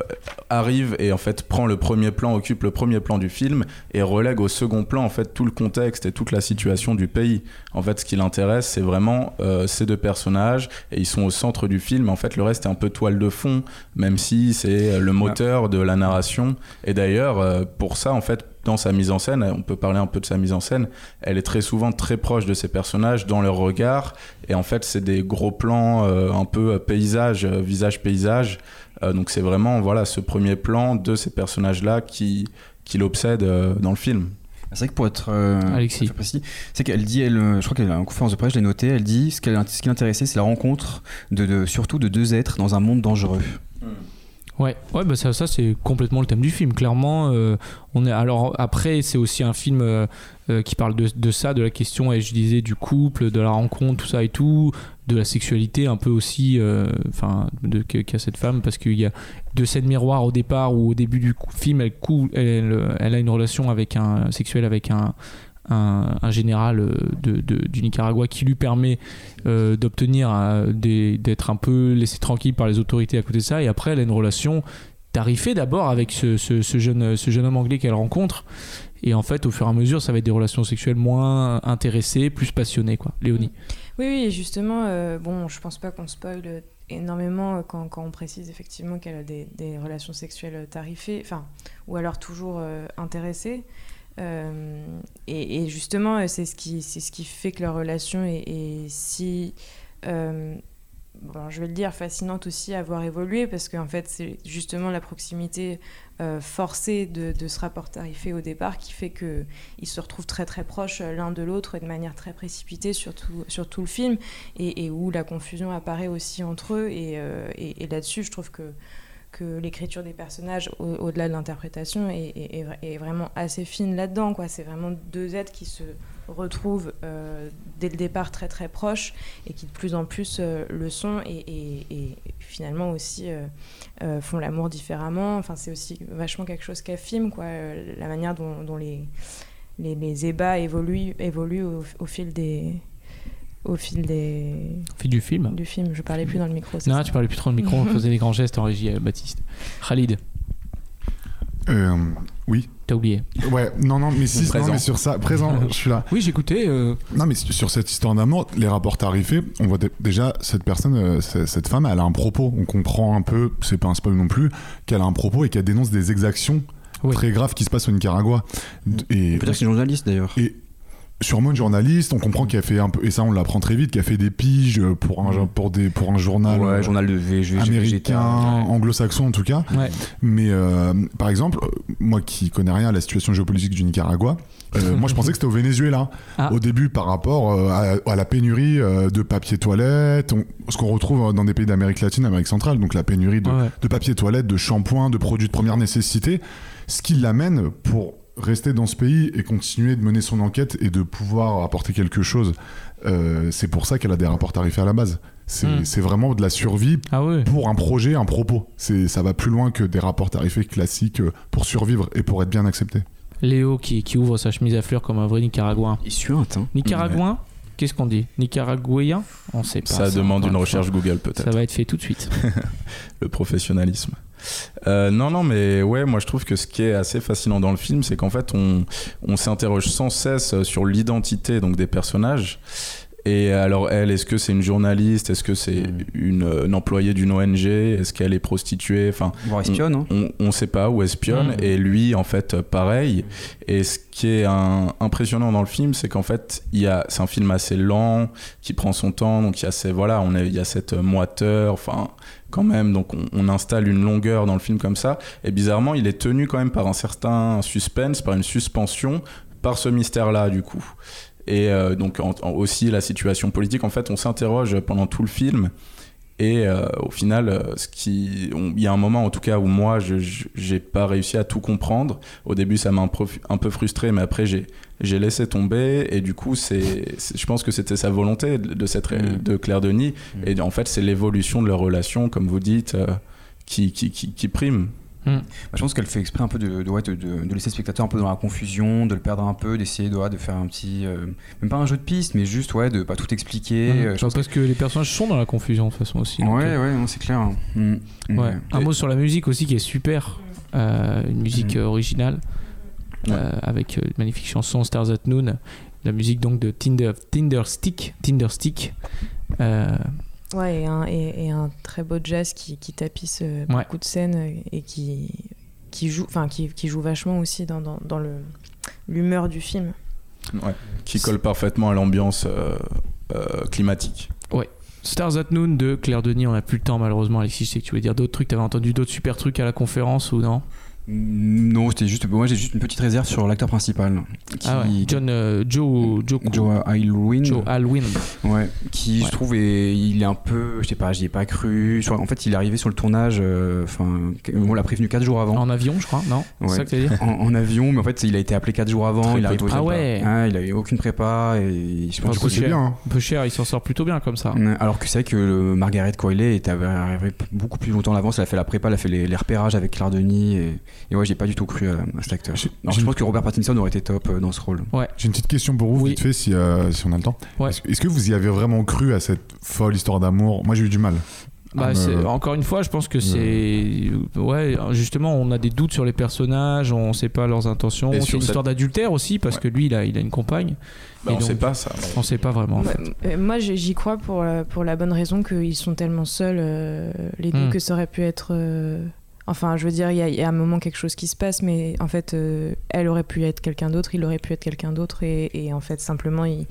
arrive et en fait prend le premier plan, occupe le premier plan du film et relègue au second plan en fait tout le contexte et toute la situation du pays. En fait, ce qui l'intéresse, c'est vraiment euh, ces deux personnages et ils sont au centre du film. En fait, le reste est un peu toile de fond, même si c'est euh, le moteur de la narration. Et d'ailleurs, pour ça, en fait, dans sa mise en scène, on peut parler un peu de sa mise en scène, elle est très souvent très proche de ses personnages dans leur regard. Et en fait, c'est des gros plans euh, un peu paysage, visage-paysage. Euh, donc c'est vraiment voilà ce premier plan de ces personnages-là qui, qui l'obsède euh, dans le film. C'est vrai que pour être euh, Alexis. précis, c'est qu'elle dit, elle, euh, je crois qu'elle a en conférence de presse, je l'ai noté, elle dit ce, qu'elle- ce qui l'intéressait, c'est la rencontre de, de- surtout de deux êtres dans un monde dangereux. Ouais, ouais bah ça, ça c'est complètement le thème du film. Clairement, euh, on est alors après c'est aussi un film euh, qui parle de, de ça, de la question, et je disais du couple, de la rencontre, tout ça et tout, de la sexualité un peu aussi, euh, enfin qu'a cette femme parce qu'il y a deux scènes miroirs au départ où au début du film elle, cou- elle, a une relation avec un sexuelle avec un un, général euh, de, du Nicaragua qui lui permet euh, d'obtenir d'être un peu laissé tranquille par les autorités à côté de ça. Et après elle a une relation tarifée d'abord avec ce jeune, ce jeune homme anglais qu'elle rencontre. Et en fait au fur et à mesure ça va être des relations sexuelles moins intéressées plus passionnées quoi. Léonie Oui, oui, justement, euh, bon, je pense pas qu'on spoil énormément euh, quand, on précise effectivement qu'elle a des, relations sexuelles tarifées, enfin, ou alors toujours euh, intéressées. Euh, et, justement, euh, c'est ce, qui, ce qui fait que leur relation est, si, euh, bon, je vais le dire, fascinante aussi à voir évoluer, parce qu'en fait, c'est justement la proximité euh, forcée de, de ce au départ qui fait que ils se retrouvent très très proches euh, l'un de l'autre et de manière très précipitée sur tout, sur tout le film et, où la confusion apparaît aussi entre eux et, euh, là-dessus je trouve que, l'écriture des personnages au- au-delà de l'interprétation est, est- est vra- est vraiment assez fine là-dedans c'est vraiment deux êtres qui se retrouvent euh, dès le départ très très proches et qui de plus en plus euh, le sont et, et- et finalement aussi euh, euh, font l'amour différemment. Enfin c'est aussi vachement quelque chose qu'a film quoi euh, la manière dont, dont les les, les ébats évoluent, évoluent au, au fil des au fil des au fil du film. du film. Je parlais plus dans le micro non ça tu parlais plus trop dans le micro on faisait des grands gestes en régie Baptiste. Khalid. Euh, oui. t'as oublié Ouais, non, non, mais si, non, mais sur ça, présent, je suis là. oui j'écoutais euh, Non, mais sur cette histoire d'amour, les rapports tarifés, on voit dé- déjà cette personne, euh, cette femme, elle a un propos. On comprend un peu, c'est pas un spoil non plus, qu'elle a un propos et qu'elle dénonce des exactions Oui. très graves qui se passent au Nicaragua. D- Et, On peut dire que c'est une journaliste d'ailleurs. et sûrement une journaliste. On comprend qu'elle a fait un peu, et ça on l'apprend très vite, qu'elle a fait des piges pour un, pour des, pour un journal, Ouais, euh, journal de américain, anglo-saxon en tout cas. Ouais. Mais euh, par exemple, euh, moi qui connais rien à la situation géopolitique du Nicaragua, euh, moi je pensais que c'était au Venezuela. Ah. Au début, par rapport à, à la pénurie de papier toilette, on- ce qu'on retrouve dans des pays d'Amérique latine, Amérique centrale, donc la pénurie de, Ouais. de papier toilette, de shampoing, de produits de première nécessité, ce qui l'amène pour rester dans ce pays et continuer de mener son enquête et de pouvoir apporter quelque chose. Euh, c'est pour ça qu'elle a des rapports tarifaires à la base. C'est Mm. c'est vraiment de la survie Ah pour un projet, un propos. C'est, ça va plus loin que des rapports tarifés classiques euh, pour survivre et pour être bien accepté. Léo qui, qui ouvre sa chemise à fleurs comme un vrai Nicaraguain. Il suinte, hein. Qu'est-ce qu'on dit? Nicaraguayen? On sait pas. Ça demande une recherche Google peut-être. Ça va être fait tout de suite. le professionnalisme. Euh, non, non, mais ouais, moi je trouve que ce qui est assez fascinant dans le film, c'est qu'en fait on, on s'interroge sans cesse sur l'identité donc des personnages. Et alors elle, est-ce que c'est une journaliste? Est-ce que c'est une, euh, une employée d'une ONG Est-ce qu'elle est prostituée? Enfin, espionne, hein. on, on sait pas où espionne. Mm. et lui en fait pareil. Et ce qui est un- impressionnant dans le film c'est qu'en fait il y a c'est un film assez lent qui prend son temps. Donc il y a ces voilà on il y a cette moiteur. Enfin quand même. Donc on, installe une longueur dans le film comme ça. Et bizarrement il est tenu quand même par un certain suspense par une suspension par ce mystère là du coup. Et euh, donc aussi la situation politique. En fait on s'interroge pendant tout le film et euh, au final, euh, ce qui, on- il y a un moment en tout cas où moi, je j'ai pas réussi à tout comprendre. Au début, ça m'a un, peu- un peu frustré, mais après, j'ai laissé tomber. Et du coup, c'est, je pense que c'était sa volonté de, cette Mm. de Claire Denis. Mm. Et en fait, c'est l'évolution de leur relation, comme vous dites, euh, qui, qui, qui, qui prime. Bah, je pense qu'elle fait exprès un peu de, de, ouais, de, de- de laisser le spectateur un peu dans la confusion, de le perdre un peu, d'essayer de, faire un petit. euh, même pas un jeu de piste, mais juste ouais, de pas tout expliquer. Mhm. Euh, je pense parce que les personnages sont dans la confusion de toute façon aussi. donc, Ouais, euh, ouais, c'est clair. hein. Mm. Mm. ouais. Un mot sur la musique aussi qui est super. Une musique originale avec une magnifique chanson Stars at Noon. La musique donc de Tinder, Tinder Stick. Tinder Stick. Ouais, et un, et, et un très beau jazz qui, qui tapisse euh, Ouais. beaucoup de scènes euh, et qui, qui, joue, enfin, qui, qui joue vachement aussi dans, dans, dans le, l'humeur du film. Ouais. Qui colle parfaitement à l'ambiance euh, euh, climatique. Stars at Noon de Claire Denis, on n'a plus le temps malheureusement. Alexis, je sais que tu voulais dire d'autres trucs. T'avais entendu d'autres super trucs à la conférence ou non? Non, c'était juste. Moi, j'ai juste une petite réserve sur l'acteur principal. Qui, Ah ouais. John, euh, Joe, Joe, Joe Alwyn. Joe Alwyn. Ouais, qui Ouais. je trouve est, il est un peu, je sais pas, j'y ai pas cru. En fait, il est arrivé sur le tournage, euh, enfin, on l'a prévenu 4 jours avant. En avion, je crois, non C'est Ouais. ça que dire En, en avion, mais en fait, il a été appelé 4 jours avant. Très il arrive. Ah ouais. Ah, il avait aucune prépa et je pense Du que coup, c'est cher. bien. hein. Un peu cher, il s'en sort plutôt bien comme ça. Alors que c'est vrai que le Margaret Qualley était arrivé beaucoup plus longtemps à l'avance. Elle a fait la prépa, elle a fait les, les repérages avec Claire Denis. Et, et ouais, j'ai pas du tout cru à, à cet acteur. Alors, je pense que Robert Pattinson aurait été top euh, dans ce rôle. J'ai une petite question pour vous, Oui. vite fait, si, euh, si on a le temps. Ouais. Est-ce, est-ce que vous y avez vraiment cru à cette folle histoire d'amour? Moi, j'ai eu du mal. Bah, Ah, encore une fois, je pense que c'est. Ouais, justement, on a des doutes sur les personnages, on sait pas leurs intentions. Et C'est sur une cette- histoire d'adultère aussi, parce Ouais. que lui, il a, il a une compagne. Bah, Et on donc- sait pas ça. On sait pas vraiment. en fait. Ouais, euh, moi, j'y crois pour la, pour la bonne raison qu'ils sont tellement seuls, euh, les deux, Hmm. que ça aurait pu être. euh, Enfin, je veux dire, il y, a- il y a un moment quelque chose qui se passe, mais en fait, euh, elle aurait pu être quelqu'un d'autre, il aurait pu être quelqu'un d'autre, et, en fait, simplement, il,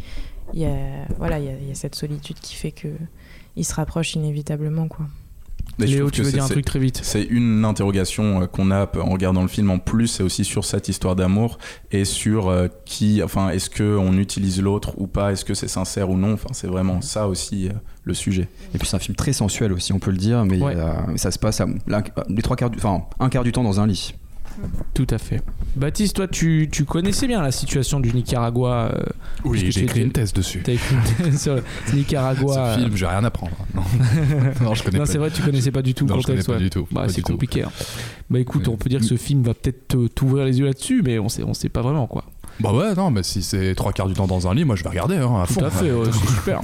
il y a, voilà, il y il y a cette solitude qui fait que ils se rapprochent inévitablement, quoi. Léo, tu veux c'est- dire un truc très vite C'est une interrogation euh, qu'on a en regardant le film en plus, c'est aussi sur cette histoire d'amour et sur euh, qui, enfin, est-ce que on utilise l'autre ou pas, est-ce que c'est sincère ou non. Enfin, c'est vraiment ça aussi euh, le sujet. Et puis c'est un film très sensuel aussi, on peut le dire, mais Ouais. euh, ça se passe à, la- les trois quarts du, enfin, un quart du temps dans un lit. Tout à fait. Baptiste, toi, tu, tu connaissais bien la situation du Nicaragua. euh, Oui, j'ai écrit une thèse dessus. T'as écrit une thèse sur le Nicaragua. Ce film, j'ai rien à prendre. Non, non je connais Non, pas. c'est vrai, tu connaissais pas du tout le Non, je connais contexte. pas ouais. du tout. Bah, c'est compliqué. hein. Bah écoute, on peut dire que ce film va peut-être t'ouvrir les yeux là-dessus, mais on sait, on sait pas vraiment quoi. Bah ouais, non, mais si c'est trois quarts du temps dans un lit, moi je vais regarder hein, à fond. Tout à fait, ouais, c'est super.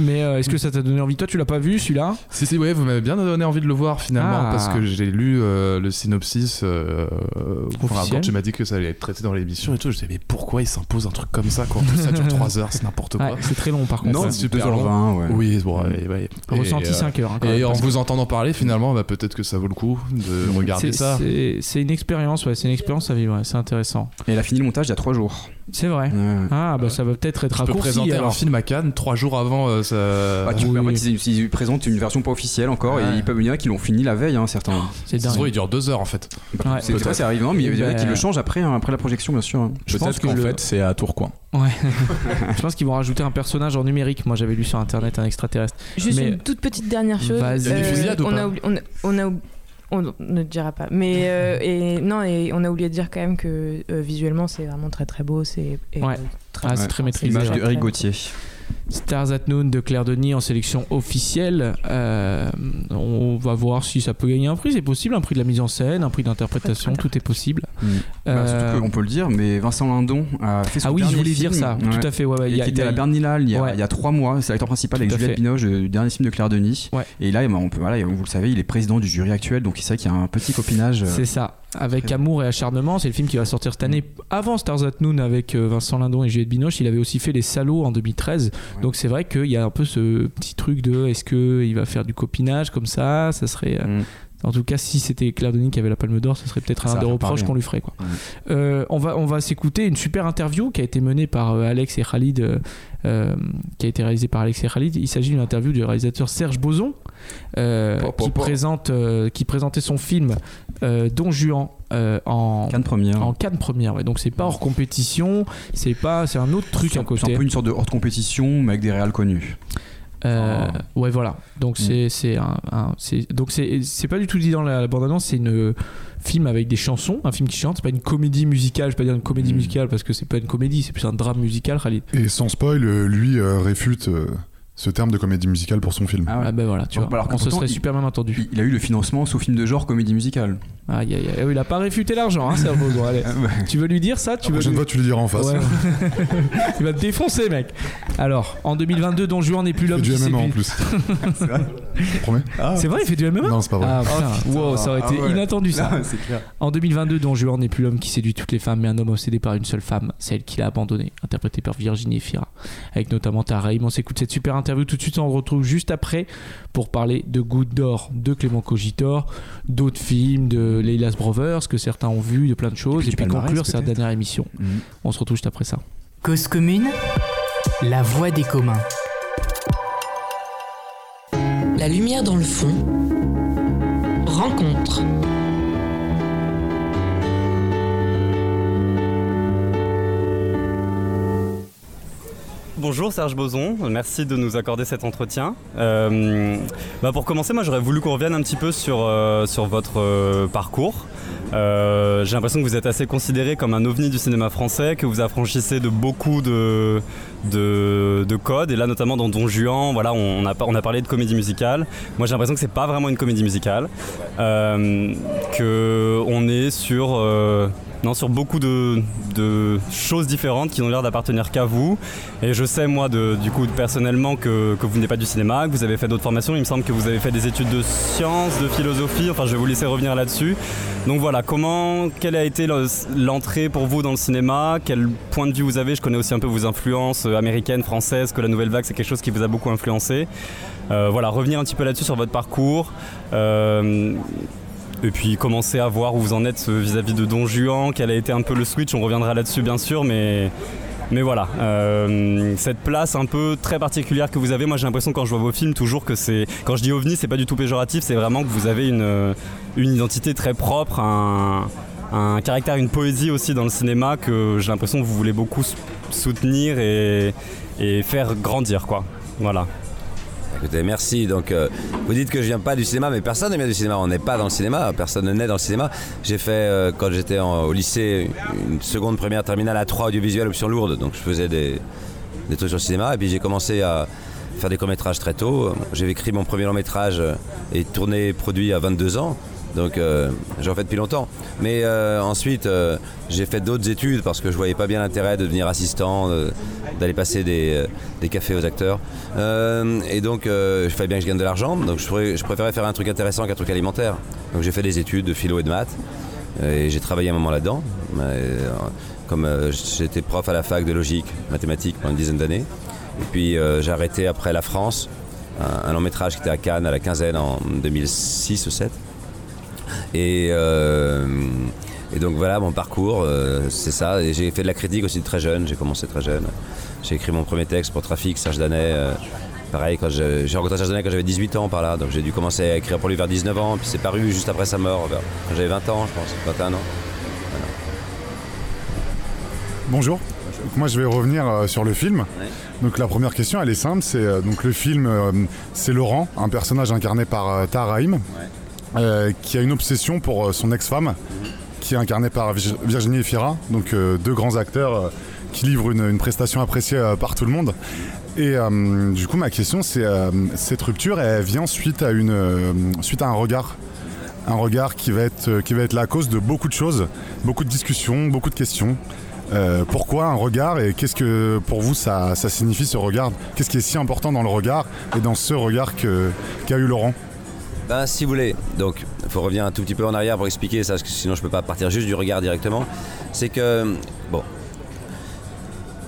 Mais euh, est-ce que ça t'a donné envie? Toi, tu l'as pas vu celui-là? Si, si, ouais, vous m'avez bien donné envie de le voir finalement Ah. parce que j'ai lu euh, le synopsis euh, enfin, Officiel. quand tu m'as dit que ça allait être traité dans l'émission et tout. Je disais, mais pourquoi il s'impose un truc comme ça quand tout ça dure 3 heures C'est n'importe quoi? Ouais, C'est très long par contre. Non, c'est super 2h20, ouais. Oui, bon, ouais, ouais. Ressenti Et, euh, 5 heures. hein, quand Et même, en que vous entendant parler, finalement, bah, peut-être que ça vaut le coup de regarder c'est- ça. c'est- une expérience, ouais, c'est une expérience à vivre, ouais, c'est intéressant. Et elle a fini le montage il y a 3 jours. Jours. C'est vrai. Ouais. Ah, bah ça va peut-être être Je peux raccourci présenter un alors. film à Cannes trois jours avant euh, ça. Bah, tu oui, peux- en oui. fait, ils, ils présentent une version pas officielle encore Ouais. et ils peuvent il y en a qui l'ont fini la veille, hein, certains. C'est Ça se trouve, il dingue. dure deux heures en fait. Bah, Ouais. c'est c'est vrai, c'est arrivé, non, mais il y en a qui Bah, le changent après, hein, après la projection, bien sûr. hein. Je pense Peut-être que qu'en le- fait, c'est à Tourcoing. Ouais. Je pense qu'ils vont rajouter un personnage en numérique. Moi, j'avais lu sur internet un extraterrestre. Juste Mais- une toute petite dernière chose. Vas-y. Il y a des fusillades ou on, a oublié- on, a- on a on ne dira pas. Mais euh, et non, et on a oublié de dire quand même que euh, visuellement c'est vraiment très très beau. C'est et, Ouais. euh, très, Ah, c'est Ouais. très maîtrisé. Image ouais. de Eric Gauthier. Stars at Noon de Claire Denis en sélection officielle. Euh, on va voir si ça peut gagner un prix. C'est possible, un prix de la mise en scène, un prix d'interprétation, tout est possible. Bah, Euh, surtout qu'on peut le dire, mais Vincent Lindon a fait son ah oui, je voulais dire ça. ouais. Tout à fait. Ouais, ouais. Il Il a- était il y à a- la Berninale il y a, Ouais. il y a trois mois, c'est l'acteur principal avec Juliette. Binoche, le dernier film de Claire Denis. Ouais. Et là, eh ben, on peut, voilà, vous le savez, il est président du jury actuel, donc c'est vrai qu'il y a un petit copinage. euh, C'est ça. Avec Très Amour et Acharnement, c'est le film qui va sortir cette année. Avant Stars at Noon avec euh, Vincent Lindon et Juliette Binoche, il avait aussi fait Les Salauds en 2013. Donc c'est vrai qu'il y a un peu ce petit truc de est-ce qu'il va faire du copinage comme ça? Ça serait. euh, Mm. En tout cas, si c'était Claire Denis qui avait la Palme d'Or, ce serait peut-être un des reproches qu'on hein. lui ferait. Quoi. Ouais. Euh, on va, on va s'écouter une super interview qui a été menée par euh, Alex et Khalid, euh, qui a été réalisée par Alex et Khalid. Il s'agit d'une interview du réalisateur Serge Boson, euh, qui, présente, qui présentait son film Don Juan euh, en, Cannes première. en Cannes première. ouais. Donc c'est pas hors compétition, c'est pas, c'est un autre truc C'est à un- C'est côté. un peu une sorte de hors de compétition, mais avec des réals connus. Euh, Oh. Ouais, voilà. Donc Mm. c'est c'est un, un- c'est donc c'est c'est pas du tout dit dans la, bande annonce. C'est une film avec des chansons, un film qui chante. C'est pas une comédie musicale. Je vais pas dire une comédie Mm. musicale parce que c'est pas une comédie, c'est plus un drame musical. Khalid. Et sans spoil, euh, lui euh, réfute euh, ce terme de comédie musicale pour son film. Ah ouais. Ah ben voilà, tu vois. alors on se serait il- super bien entendu. Il, il a eu le financement sous film de genre comédie musicale. Aïe, aïe, aïe. Ah oui, il a pas réfuté l'argent, hein, Boson. Allez. Tu veux lui dire ça La Tu veux prochaine lui- fois, tu lui diras en face. Ouais. il va te défoncer, mec. Alors, en 2022, Don Juan n'est plus Il fait l'homme du MMA en plus. Tu promets C'est vrai, il fait du MMA Non, c'est pas vrai. Ah putain, wow, ça aurait Ah été ouais. inattendu ça. c'est clair. En 2022, Don Juan n'est plus l'homme qui séduit toutes les femmes, mais un homme obsédé par une seule femme, celle qu'il a abandonnée, interprétée par Virginie Efira, avec notamment Tara. On s'écoute cette super interview tout de suite, on se retrouve juste après pour parler de Goutte d'or de Clément Cogitor, d'autres films, de Leila's Brothers que certains ont vu, de plein de choses, puis et puis, conclure cette dernière émission. Mhm. On se retrouve juste après ça. Cause commune, la voix des communs. La lumière dans le fond. Rencontre. Bonjour Serge Boson, merci de nous accorder cet entretien. Euh, bah pour commencer, moi j'aurais voulu qu'on revienne un petit peu sur, euh, votre euh, parcours. J'ai l'impression que vous êtes assez considéré comme un ovni du cinéma français, que vous affranchissez de beaucoup de, de, de codes, et là notamment dans Don Juan, voilà, on, a, parlé de comédie musicale. Moi j'ai l'impression que c'est pas vraiment une comédie musicale, que on est sur... non, sur beaucoup de, choses différentes qui n'ont l'air d'appartenir qu'à vous. Et je sais, moi, du coup, personnellement, que, que vous n'êtes pas du cinéma, que vous avez fait d'autres formations. Il me semble que vous avez fait des études de sciences, de philosophie. Enfin, je vais vous laisser revenir là-dessus. Donc voilà, comment, quelle a été le- l'entrée pour vous dans le cinéma? Quel point de vue vous avez? Je connais aussi un peu vos influences euh, américaines, françaises, que la nouvelle vague, c'est quelque chose qui vous a beaucoup influencé. Euh, voilà, revenir un petit peu là-dessus sur votre parcours. Euh, et puis commencer à voir où vous en êtes euh, vis-à-vis de Don Juan, quel a été un peu le switch, on reviendra là-dessus bien sûr, mais, mais voilà, euh, cette place un peu très particulière que vous avez, moi j'ai l'impression quand je vois vos films toujours que c'est, quand je dis ovni c'est pas du tout péjoratif, c'est vraiment que vous avez une, une identité très propre, un, un caractère, une poésie aussi dans le cinéma que j'ai l'impression que vous voulez beaucoup soutenir et, et faire grandir quoi, voilà. Écoutez, merci. Donc, euh, vous dites que je viens pas du cinéma, mais personne n'est bien du cinéma. On n'est pas dans le cinéma, personne ne naît dans le cinéma. J'ai fait, euh, quand j'étais au lycée, une seconde, première, terminale à 3 audiovisuel option lourde. Donc, je faisais des, des trucs sur le cinéma. Et puis, j'ai commencé à faire des courts-métrages très tôt. J'ai écrit mon premier long-métrage euh, et tourné produit à 22 ans. Donc, euh, j'en fais depuis longtemps. Mais euh, ensuite, euh, j'ai fait d'autres études parce que je voyais pas bien l'intérêt de devenir assistant, d'aller passer des, cafés aux acteurs. Et donc, je fallait bien que je gagne de l'argent. Donc, je, préférais faire un truc intéressant qu'un truc alimentaire. Donc, j'ai fait des études de philo et de maths. Et j'ai travaillé un moment là-dedans. Comme j'étais prof à la fac de logique, mathématiques pendant une dizaine d'années. Et puis, j'ai arrêté après La France, un, un long métrage qui était à Cannes à la quinzaine en 2006 ou 2007. Et, euh, Et donc voilà mon parcours, euh, c'est ça. Et j'ai fait de la critique aussi très jeune, j'ai commencé très jeune. J'ai écrit mon premier texte pour Trafic, Serge Danet. euh, pareil, quand j'ai rencontré Serge Danet quand j'avais 18 ans par là, donc j'ai dû commencer à écrire pour lui vers 19 ans, puis c'est paru juste après sa mort, vers- quand j'avais 20 ans, je pense, 21 ans. Bonjour. Donc moi, je vais revenir euh, sur le film. Donc la première question, elle est simple. C'est euh, donc le film, euh, c'est Laurent, un personnage incarné par euh, Tahar Rahim, euh, qui a une obsession pour euh, son ex-femme, qui est incarnée par Vir- Virginie Efira, donc euh, deux grands acteurs qui livrent une, prestation appréciée par tout le monde. Et du coup, ma question, c'est cette rupture, elle vient suite à une, suite à un regard un regard qui va être qui va être la cause de beaucoup de choses, beaucoup de discussions, beaucoup de questions. Pourquoi un regard et qu'est-ce que pour vous ça, ça signifie ce regard? Qu'est-ce qui est si important dans le regard et dans ce regard qu'a eu Laurent? Ben, si vous voulez, donc il faut revenir un tout petit peu en arrière pour expliquer ça, parce que sinon je peux pas partir juste du regard directement. C'est que, bon,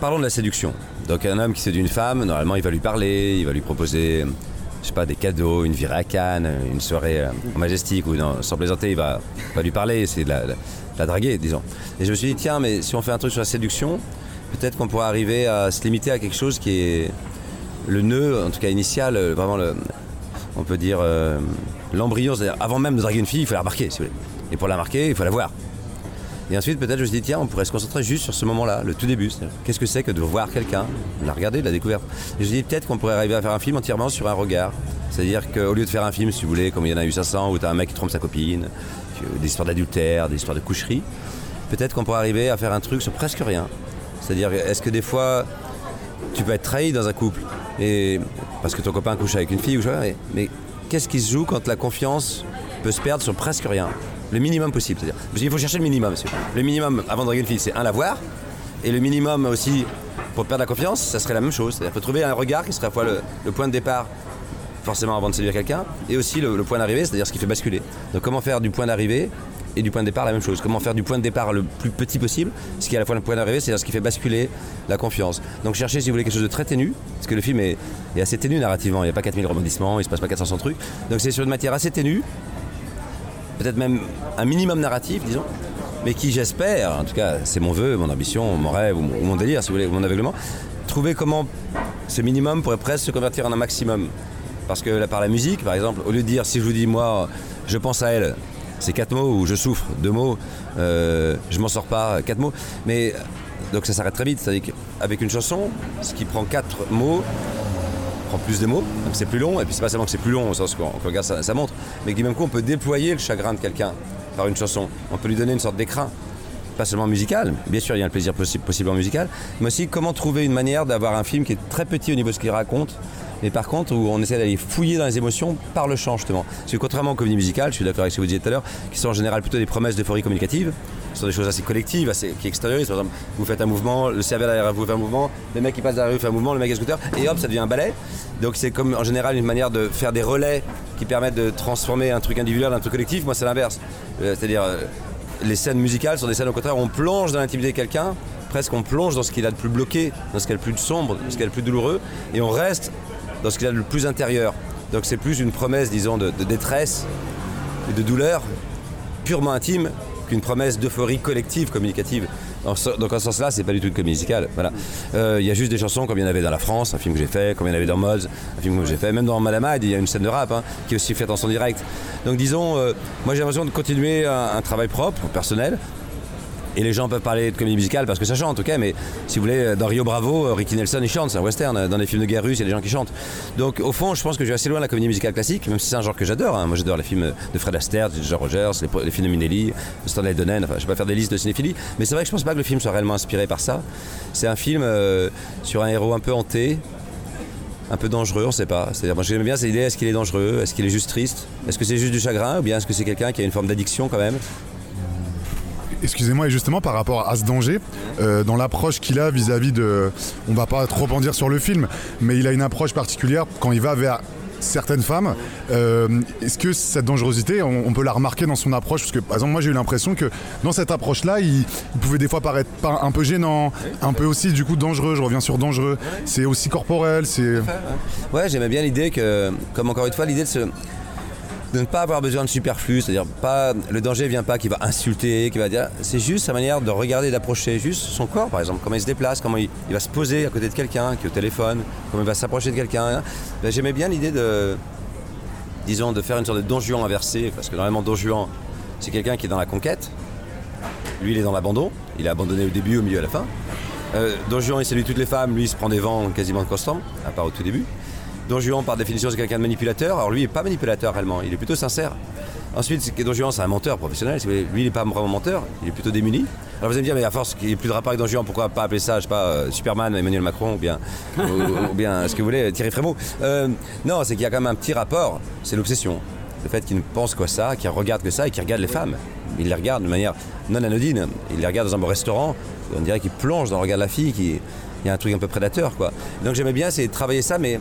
parlons de la séduction. Donc un homme qui séduit une femme, normalement il va lui parler, il va lui proposer, je sais pas, des cadeaux, une virée à Cannes, une soirée euh, majestique, ou sans plaisanter, il va, va lui parler, c'est de la, la- la draguer, disons. Et je me suis dit, tiens, mais si on fait un truc sur la séduction, peut-être qu'on pourrait arriver à se limiter à quelque chose qui est le nœud, en tout cas initial, euh, vraiment le, on peut dire euh, l'embryon, c'est-à-dire avant même de draguer une fille, il faut la remarquer, si vous voulez. Et pour la marquer, il faut la voir. Et ensuite, peut-être, je me suis tiens, on pourrait se concentrer juste sur ce moment-là, le tout début. Qu'est-ce que c'est que de voir quelqu'un, la regarder, de la découverte Et je me suis peut-être qu'on pourrait arriver à faire un film entièrement sur un regard. C'est-à-dire qu'au lieu de faire un film, si vous voulez, comme il y en a eu 500, où tu as un mec qui trompe sa copine, des histoires d'adultère, des histoires de coucherie, peut-être qu'on pourrait arriver à faire un truc sur presque rien. C'est-à-dire, est-ce que des fois, tu peux être trahi dans un couple et parce que ton copain couche avec une fille ou pas, mais, qu'est-ce qui se joue quand la confiance peut se perdre sur presque rien? Le minimum possible, c'est-à-dire. qu'il faut chercher le minimum. monsieur. Le minimum avant de draguer une fille, c'est un la voir, et le minimum aussi pour perdre la confiance, ça serait la même chose. C'est-à-dire, faut trouver un regard qui serait à la fois le, point de départ. Forcément avant de séduire quelqu'un, et aussi le point d'arrivée, c'est-à-dire ce qui fait basculer. Donc comment faire du point d'arrivée et du point de départ la même chose. Comment faire du point de départ le plus petit possible, ce qui est à la fois le point d'arrivée, c'est-à-dire ce qui fait basculer la confiance. Donc cherchez si vous voulez quelque chose de très ténu, parce que le film est, assez ténu narrativement, il n'y a pas 4000 rebondissements, il se passe pas 400 trucs. Donc c'est sur une matière assez ténue, peut-être même un minimum narratif, disons, mais qui j'espère, en tout cas c'est mon vœu, mon ambition, mon rêve, ou mon, ou mon délire, si vous voulez, ou mon aveuglement, trouver comment ce minimum pourrait presque se convertir en un maximum. Parce que là, par la musique, par exemple, au lieu de dire si je vous dis moi, je pense à elle, c'est quatre mots, ou je souffre, deux mots, euh, je m'en sors pas, quatre mots, mais donc ça s'arrête très vite. C'est-à-dire qu'avec une chanson, ce qui prend quatre mots, prend plus de mots, donc c'est plus long, et puis c'est pas seulement que c'est plus long au sens qu'on regarde ça, montre, mais que du même coup on peut déployer le chagrin de quelqu'un par une chanson. On peut lui donner une sorte d'écrin, pas seulement musical, bien sûr il y a le plaisir possible en musical, mais aussi comment trouver une manière d'avoir un film qui est très petit au niveau de ce qu'il raconte, mais par contre où on essaie d'aller fouiller dans les émotions par le chant justement. Parce que contrairement aux comédies musicales, je suis d'accord avec ce que vous disiez tout à l'heure, qui sont en général plutôt des promesses d'euphorie communicative, ce sont des choses assez collectives, assez, qui extériorisent. Par exemple, vous faites un mouvement, le serveur derrière vous fait un mouvement, le mec qui passe derrière vous fait un mouvement, le mec à scooter, et hop, ça devient un ballet. Donc c'est comme en général une manière de faire des relais qui permettent de transformer un truc individuel en un truc collectif. Moi, c'est l'inverse. Euh, C'est-à-dire, euh, les scènes musicales sont des scènes au contraire où on plonge dans l'intimité de quelqu'un, presque on plonge dans ce qu'il a de plus bloqué, dans ce qu'il a de plus sombre, dans ce qu'il a de plus douloureux, et on reste dans ce qu'il a de plus intérieur. Donc c'est plus une promesse, disons, de, détresse et de douleur purement intime qu'une promesse d'euphorie collective, communicative. Donc en ce sens-là, c'est pas du tout une comédie musicale. Voilà. Euh, Il y a juste des chansons comme il y en avait dans La France, un film que j'ai fait, comme il y en avait dans Mods, un film que j'ai fait. Même dans Madame il y a une scène de rap hein, qui est aussi faite en son direct. Donc disons, euh, moi j'ai l'impression de continuer un travail propre, personnel. Et les gens peuvent parler de comédie musicale parce que ça chante, ok, mais si vous voulez, dans Rio Bravo, euh, Ricky Nelson il chante, c'est un western. Dans les films de guerre russe, il y a des gens qui chantent. Donc au fond, je pense que je vais assez loin de la comédie musicale classique, même si c'est un genre que j'adore. hein. Moi j'adore les films de Fred Astaire, de George Rogers, les, films de Minelli, de Stanley Donen, enfin je vais pas faire des listes de cinéphilie, mais c'est vrai que je pense pas que le film soit réellement inspiré par ça. C'est un film euh, sur un héros un peu hanté, un peu dangereux, on sait pas. C'est-à-dire, moi j'aime bien cette idée, est-ce qu'il est dangereux, est-ce qu'il est juste triste, est-ce que c'est juste du chagrin, ou bien est-ce que c'est quelqu'un qui a une forme d'addiction quand même? Excusez-moi, et justement par rapport à ce danger, euh, dans l'approche qu'il a vis-à-vis de. On va pas trop en dire sur le film, mais il a une approche particulière quand il va vers certaines femmes. Euh, Est-ce que cette dangerosité, on, peut la remarquer dans son approche? Parce que, par exemple, moi j'ai eu l'impression que dans cette approche-là, il, il pouvait des fois paraître un peu gênant, un peu aussi du coup dangereux. Je reviens sur dangereux. C'est aussi corporel, c'est. Ouais, j'aimais bien l'idée que, comme encore une fois, l'idée de se. De ne pas avoir besoin de superflu, c'est-à-dire pas le danger vient pas qu'il va insulter, qu'il va dire, c'est juste sa manière de regarder, d'approcher juste son corps par exemple, comment il se déplace, comment il, va se poser à côté de quelqu'un qui est au téléphone, comment il va s'approcher de quelqu'un. Ben, J'aimais bien l'idée de, disons, de faire une sorte de don Juan inversé, parce que normalement don Juan, c'est quelqu'un qui est dans la conquête, lui il est dans l'abandon, il est abandonné au début, au milieu, à la fin. Euh, Don Juan il salue toutes les femmes, lui il se prend des vents quasiment constants, à part au tout début. Don Juan, par définition, c'est quelqu'un de manipulateur. Alors lui, il n'est pas manipulateur réellement, il est plutôt sincère. Ensuite, Don Juan, c'est un menteur professionnel. Lui, il n'est pas vraiment menteur, il est plutôt démuni. Alors vous allez me dire, mais à force qu'il n'y ait plus de rapport avec Don Juan, pourquoi pas appeler ça, je sais pas, euh, Superman, Emmanuel Macron, ou bien, ou, ou bien ce que vous voulez, Thierry Frémaux Euh, Non, c'est qu'il y a quand même un petit rapport, c'est l'obsession. Le fait qu'il ne pense qu'à ça, qu'il regarde que ça et qu'il regarde les femmes. Il les regarde de manière non anodine. Il les regarde dans un bon restaurant, on dirait qu'il plonge dans le regard de la fille, qui... il y a un truc un peu prédateur, quoi. Donc j'aimais bien, c'est travailler ça, mais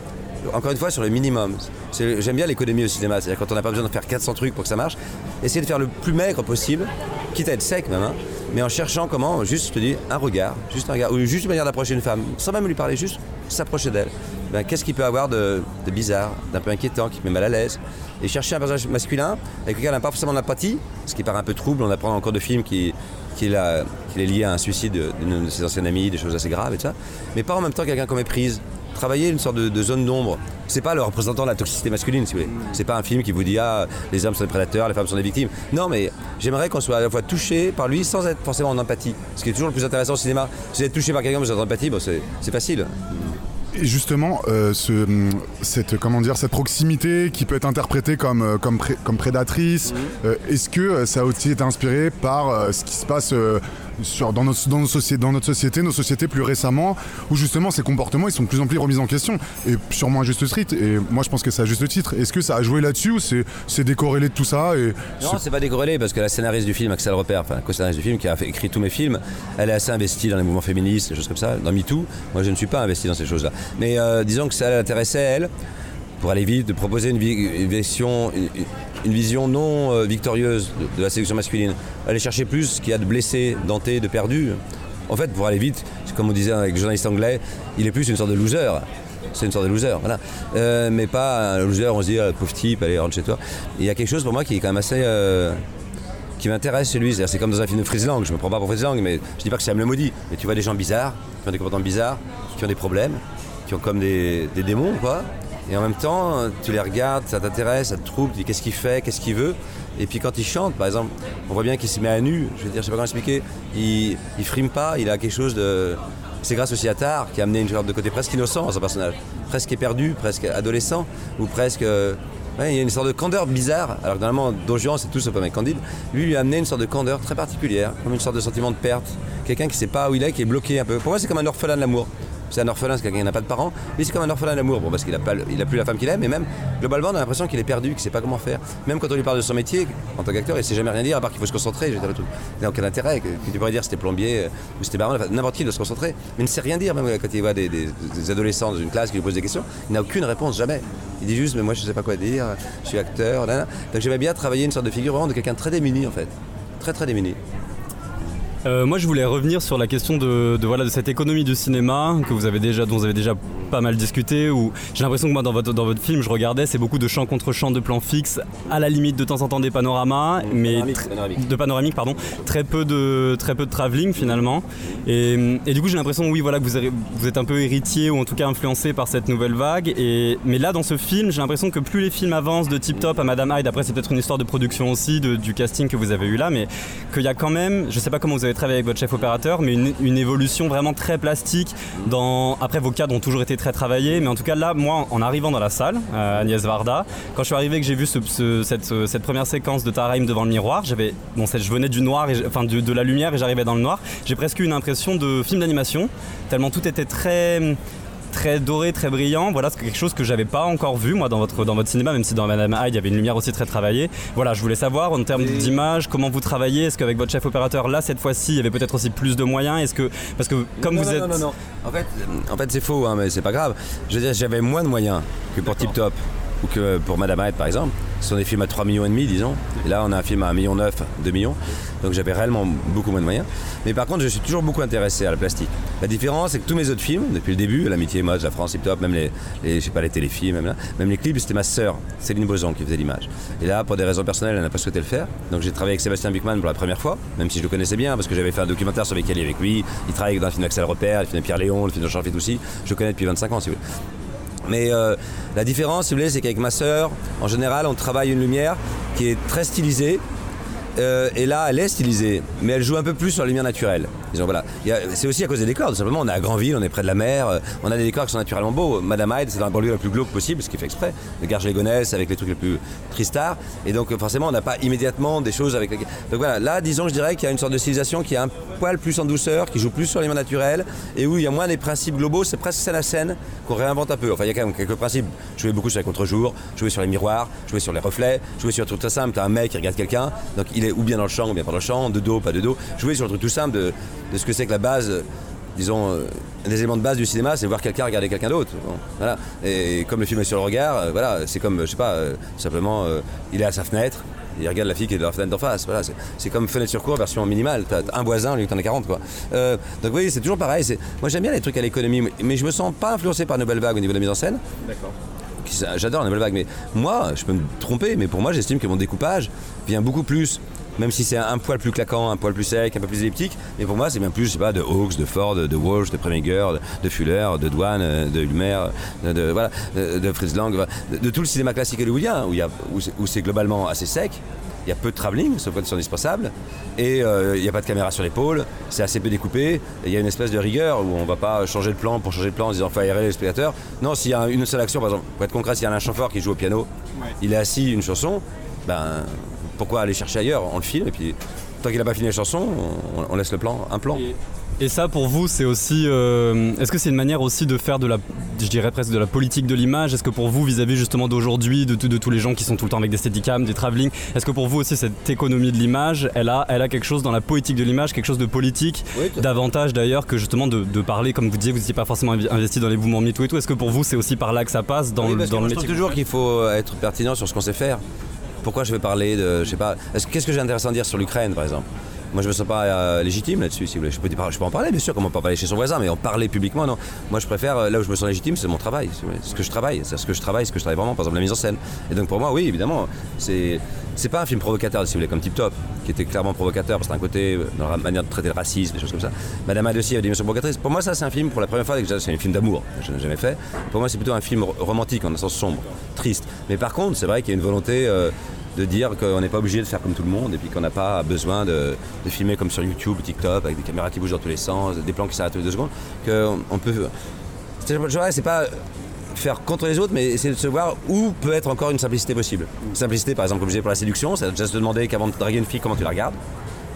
encore une fois, sur le minimum. J'aime bien l'économie au cinéma, c'est-à-dire quand on n'a pas besoin de faire 400 trucs pour que ça marche, essayer de faire le plus maigre possible, quitte à être sec même, hein, mais en cherchant comment, juste, je te dis, un regard, juste un regard, ou juste une manière d'approcher une femme, sans même lui parler, juste s'approcher d'elle. Ben, Qu'est-ce qu'il peut avoir de, bizarre, d'un peu inquiétant, qui me met mal à l'aise? Et chercher un personnage masculin avec lequel on n'a pas forcément d'empathie, ce qui paraît un peu trouble, on apprend encore de films qui, qu'il est lié à un suicide d'une de ses anciennes amies, des choses assez graves et ça, mais pas en même temps quelqu'un qu'on méprise. Travailler une sorte de, de zone d'ombre. C'est pas le représentant de la toxicité masculine, si vous voulez. C'est pas un film qui vous dit ah les hommes sont des prédateurs, les femmes sont des victimes. Non, mais j'aimerais qu'on soit à la fois touché par lui sans être forcément en empathie. Ce qui est toujours le plus intéressant au cinéma. Si vous êtes touché par quelqu'un, mais vous êtes en empathie, bon, c'est facile. Et justement, euh, ce, hum, cette, comment dire, cette proximité qui peut être interprétée comme, euh, comme, pré- comme prédatrice, euh, est-ce que ça a aussi été inspiré par euh, ce qui se passe sur, dans, notre, dans, nos soci- dans notre société, nos sociétés plus récemment, où justement ces comportements ils sont de plus en plus remis en question, et sûrement à juste titre, et moi je pense que c'est à juste titre. Est-ce que ça a joué là-dessus ou c'est c'est décorrélé de tout ça et Non, c'est pas décorrélé parce que la scénariste du film, Axel Repère, enfin la co-scénariste du film qui a fait- écrit tous mes films, elle est assez investie dans les mouvements féministes, des choses comme ça, dans MeToo. Moi, je ne suis pas investi dans ces choses-là. Mais euh, disons que ça l'intéressait, elle, pour aller vite, de proposer une, vi- une vision, une, vision non euh, victorieuse de, la séduction masculine. Aller chercher plus ce qu'il y a de blessés, dentés, de perdus. En fait, pour aller vite, comme on disait avec le journaliste anglais, il est plus une sorte de loser. C'est une sorte de loser, voilà. Euh, mais pas un loser, on se dit, ah, pauvre type, allez, rentre chez toi. Il y a quelque chose pour moi qui est quand même assez. euh, qui m'intéresse chez lui. C'est comme dans un film de Fritz Lang, je me prends pas pour Fritz Lang, mais je dis pas que c'est Sam le maudit. Mais tu vois des gens bizarres, qui ont des comportements bizarres, qui ont des problèmes, qui ont comme des, des démons, quoi. Et en même temps, tu les regardes, ça t'intéresse, ça te trouble, tu dis qu'est-ce qu'il fait, qu'est-ce qu'il veut. Et puis quand il chante, par exemple, on voit bien qu'il se met à nu, je veux dire, je sais pas comment expliquer, il, il frime pas, il a quelque chose de. C'est grâce aussi à Tar qui a amené une sorte de côté presque innocent à son personnage, presque éperdu, presque adolescent, ou presque. euh, il y a une sorte de candeur bizarre, alors que normalement, Don Juan, c'est tout sauf un mec candide. Lui, lui a amené une sorte de candeur très particulière, comme une sorte de sentiment de perte. Quelqu'un qui sait pas où il est, qui est bloqué un peu. Pour moi, c'est comme un orphelin de l'amour. C'est un orphelin, c'est quelqu'un qui n'a pas de parents. Lui, c'est comme un orphelin de l'amour. Bon, parce qu'il a, pas, le- il a plus la femme qu'il aime, mais même, globalement, on a l'impression qu'il est perdu, qu'il sait pas comment faire. Même quand on lui parle de son métier, en tant qu'acteur, il sait jamais rien dire, à part qu'il faut se concentrer. Il n'a aucun intérêt. Tu pourrais dire c'était plombier euh, ou c'était enfin, n'importe qui doit se concentrer. Mais il ne sait rien dire, même quand il voit des, adolescents dans une classe qui lui posent des questions. Il n'a aucune réponse, jamais. Il dit juste, mais moi, je sais pas quoi dire, je suis acteur. Donc j'aimais bien travailler une sorte de figure vraiment de quelqu'un très démuni, en fait. Très, très démuni. Euh, moi, je voulais revenir sur la question de, de, voilà, de cette économie du cinéma que vous avez déjà, dont vous avez déjà pas mal discuté. Où j'ai l'impression que moi, dans votre, dans votre film, je regardais, c'est beaucoup de champ contre champ, de plans fixes, à la limite de temps en temps des panoramas, mais Panoramique, tr- panoramique. de panoramique, pardon, très peu de très peu de travelling finalement. Et, et du coup, j'ai l'impression, oui, voilà, que vous, avez- vous êtes un peu héritier ou en tout cas influencé par cette nouvelle vague. Et mais là, dans ce film, j'ai l'impression que plus les films avancent de Tip Top à Madame Hyde, après c'est peut-être une histoire de production aussi, de- du casting que vous avez eu là, mais qu'il y a quand même, je sais pas comment vous avez travaillé avec votre chef opérateur, mais une, évolution vraiment très plastique. Dans, après, vos cadres ont toujours été très travaillés, mais en tout cas là, moi, en arrivant dans la salle, euh, Agnès Varda, quand je suis arrivé, que j'ai vu ce- cette, ce- cette première séquence de Taraim devant le miroir, j'avais, bon, je venais du noir, et enfin de, de la lumière, et j'arrivais dans le noir. J'ai presque eu une impression de film d'animation, tellement tout était très très doré, très brillant. Voilà, c'est quelque chose que j'avais pas encore vu moi dans votre, dans votre cinéma, même si dans Madame Hyde il y avait une lumière aussi très travaillée. Voilà, je voulais savoir en termes d'image, comment vous travaillez? Est-ce qu'avec votre chef opérateur là cette fois-ci il y avait peut-être aussi plus de moyens? Est-ce que parce que comme Non, vous non, êtes Non, non, non. En fait, en fait c'est faux, hein, mais c'est pas grave. Je veux dire, j'avais moins de moyens que pour Tip Top. Ou que pour Madame Hyde par exemple. Ce sont des films à 3 millions et demi, disons. Là, on a un film à 1 million 9, 2 millions. Donc j'avais réellement beaucoup moins de moyens. Mais par contre, je suis toujours beaucoup intéressé à la plastique. La différence, c'est que tous mes autres films, depuis le début, L'amitié, Mode, La France, Hip Top, même les, les, je sais pas, les téléfilms, même, là, même les clips, c'était ma sœur, Céline Boson, qui faisait l'image. Et là, pour des raisons personnelles, elle n'a pas souhaité le faire. Donc j'ai travaillé avec Sébastien Buchmann pour la première fois, même si je le connaissais bien, parce que j'avais fait un documentaire sur Kelly avec lui. Il travaille dans le film d'Axel Repère, le film de Pierre Léon, le film de Jean Fit aussi. Je le connais depuis 25 ans, si vous voulez. Mais euh, la différence, si vous voulez, c'est qu'avec ma sœur, en général, on travaille une lumière qui est très stylisée. Euh, et là, elle est stylisée, mais elle joue un peu plus sur la lumière naturelle. Voilà. C'est aussi à cause des décors, tout simplement. On est à Granville, on est près de la mer, euh, on a des décors qui sont naturellement beaux. Madame Hyde, c'est dans la banlieue la plus glauque possible, ce qui fait exprès. Le garge légonesse avec les trucs les plus tristards. Et donc, forcément, on n'a pas immédiatement des choses avec. Donc voilà, là, disons, je dirais qu'il y a une sorte de stylisation qui est un poil plus en douceur, qui joue plus sur la lumière naturelle, et où il y a moins des principes globaux, c'est presque scène à scène qu'on réinvente un peu. Enfin, il y a quand même quelques principes. Jouer beaucoup sur les contre-jours, jouer sur les miroirs, jouer sur les reflets, jouer sur truc très simple. T'as un mec qui regarde quelqu'un, donc est ou bien dans le champ ou bien pas dans le champ, de dos, pas de dos. Jouer sur le truc tout simple de, de ce que c'est que la base. euh, Disons, euh, des éléments de base du cinéma, c'est voir quelqu'un regarder quelqu'un d'autre. Voilà. Et comme le film est sur le regard, euh, voilà, c'est comme, je sais pas, simplement, il est à sa fenêtre, il regarde la fille qui est dans la fenêtre d'en face. Voilà, c'est- comme fenêtre sur cour version minimale. T'as un voisin, lui, t'en as 40, quoi. Donc oui, c'est toujours pareil. Moi, j'aime bien les trucs à l'économie, mais- mais je me sens pas influencé par Nouvelle Vague au niveau de la mise en scène. D'accord. J'adore la nouvelle vague, mais moi, je peux me tromper, mais pour moi, j'estime que mon découpage vient beaucoup plus, même si c'est un poil plus claquant, un poil plus sec, un peu plus elliptique, mais pour moi, c'est bien plus, je pas, de Hawks, de Ford, de Walsh, de Preminger, de, de Fuller, de Douane, euh, de Lumer, de, de- voilà, de, Lang, de, tout le cinéma classique hollywoodien, où c'est globalement assez sec. Il y a peu de travelling, sauf quand ils sont indispensables. Et euh, il n'y a pas de caméra sur l'épaule, c'est assez peu découpé. Il y a une espèce de rigueur où on ne va pas changer de plan pour changer de plan en disant faut aérer les spectateurs. Non, s'il y a une seule action, par exemple, pour être concret, s'il y a un Chamfort qui joue au piano, il est assis une chanson, ben pourquoi aller chercher ailleurs? On le filme et puis tant qu'il n'a pas fini la chanson, on, on laisse le plan, un plan. Et ça, pour vous, c'est aussi. euh, Est-ce que c'est une manière aussi de faire de la, je dirais presque de la politique de l'image? Est-ce que pour vous, vis-à-vis justement d'aujourd'hui, de, tous les gens qui sont tout le temps avec des steadicams, des travelling, est-ce que pour vous aussi cette économie de l'image, elle a, elle a quelque chose dans la poétique de l'image, quelque chose de politique, davantage d'ailleurs que justement de, de parler, comme vous disiez, vous n'étiez pas forcément investi dans les mouvements MeToo et tout. Est-ce que pour vous, c'est aussi par là que ça passe dans, Oui, le- parce que dans le je trouve métier toujours qu'il faut être pertinent sur ce qu'on sait faire. Pourquoi je vais parler de, je sais pas, est-ce- qu'est-ce que j'ai intéressant à dire sur l'Ukraine, par exemple? Moi, je me sens pas euh, légitime là-dessus, si vous voulez. Je peux, je en parler, bien sûr, comme on parler chez son voisin, mais en parler publiquement, non. Moi, je préfère, euh, là où je me sens légitime, c'est mon travail, voulez. ce que je travaille, c'est ce que je travaille, ce que je travaille vraiment, par exemple, la mise en scène. Et donc, pour moi, oui, évidemment, c'est, c'est pas un film provocateur, si vous voulez, comme Tip Top, qui était clairement provocateur, parce que c'est un côté, euh, dans la manière de traiter le racisme, des choses comme ça. Madame a des dimensions provocatrices. Pour moi, ça, c'est un film, pour la première fois, c'est un film d'amour, je n'ai jamais fait. Pour moi, c'est plutôt un film ro- romantique, en un sens sombre, triste. Mais par contre, c'est vrai qu'il y a une volonté. De dire qu'on n'est pas obligé de faire comme tout le monde et puis qu'on n'a pas besoin de, filmer comme sur YouTube, TikTok, avec des caméras qui bougent dans tous les sens, des plans qui s'arrêtent tous les deux secondes, qu'on on peut... C'est pas faire contre les autres, mais essayer de se voir où peut être encore une simplicité possible. Une simplicité, par exemple, comme je pour la séduction, c'est déjà se demander qu'avant de draguer une fille, comment tu la regardes.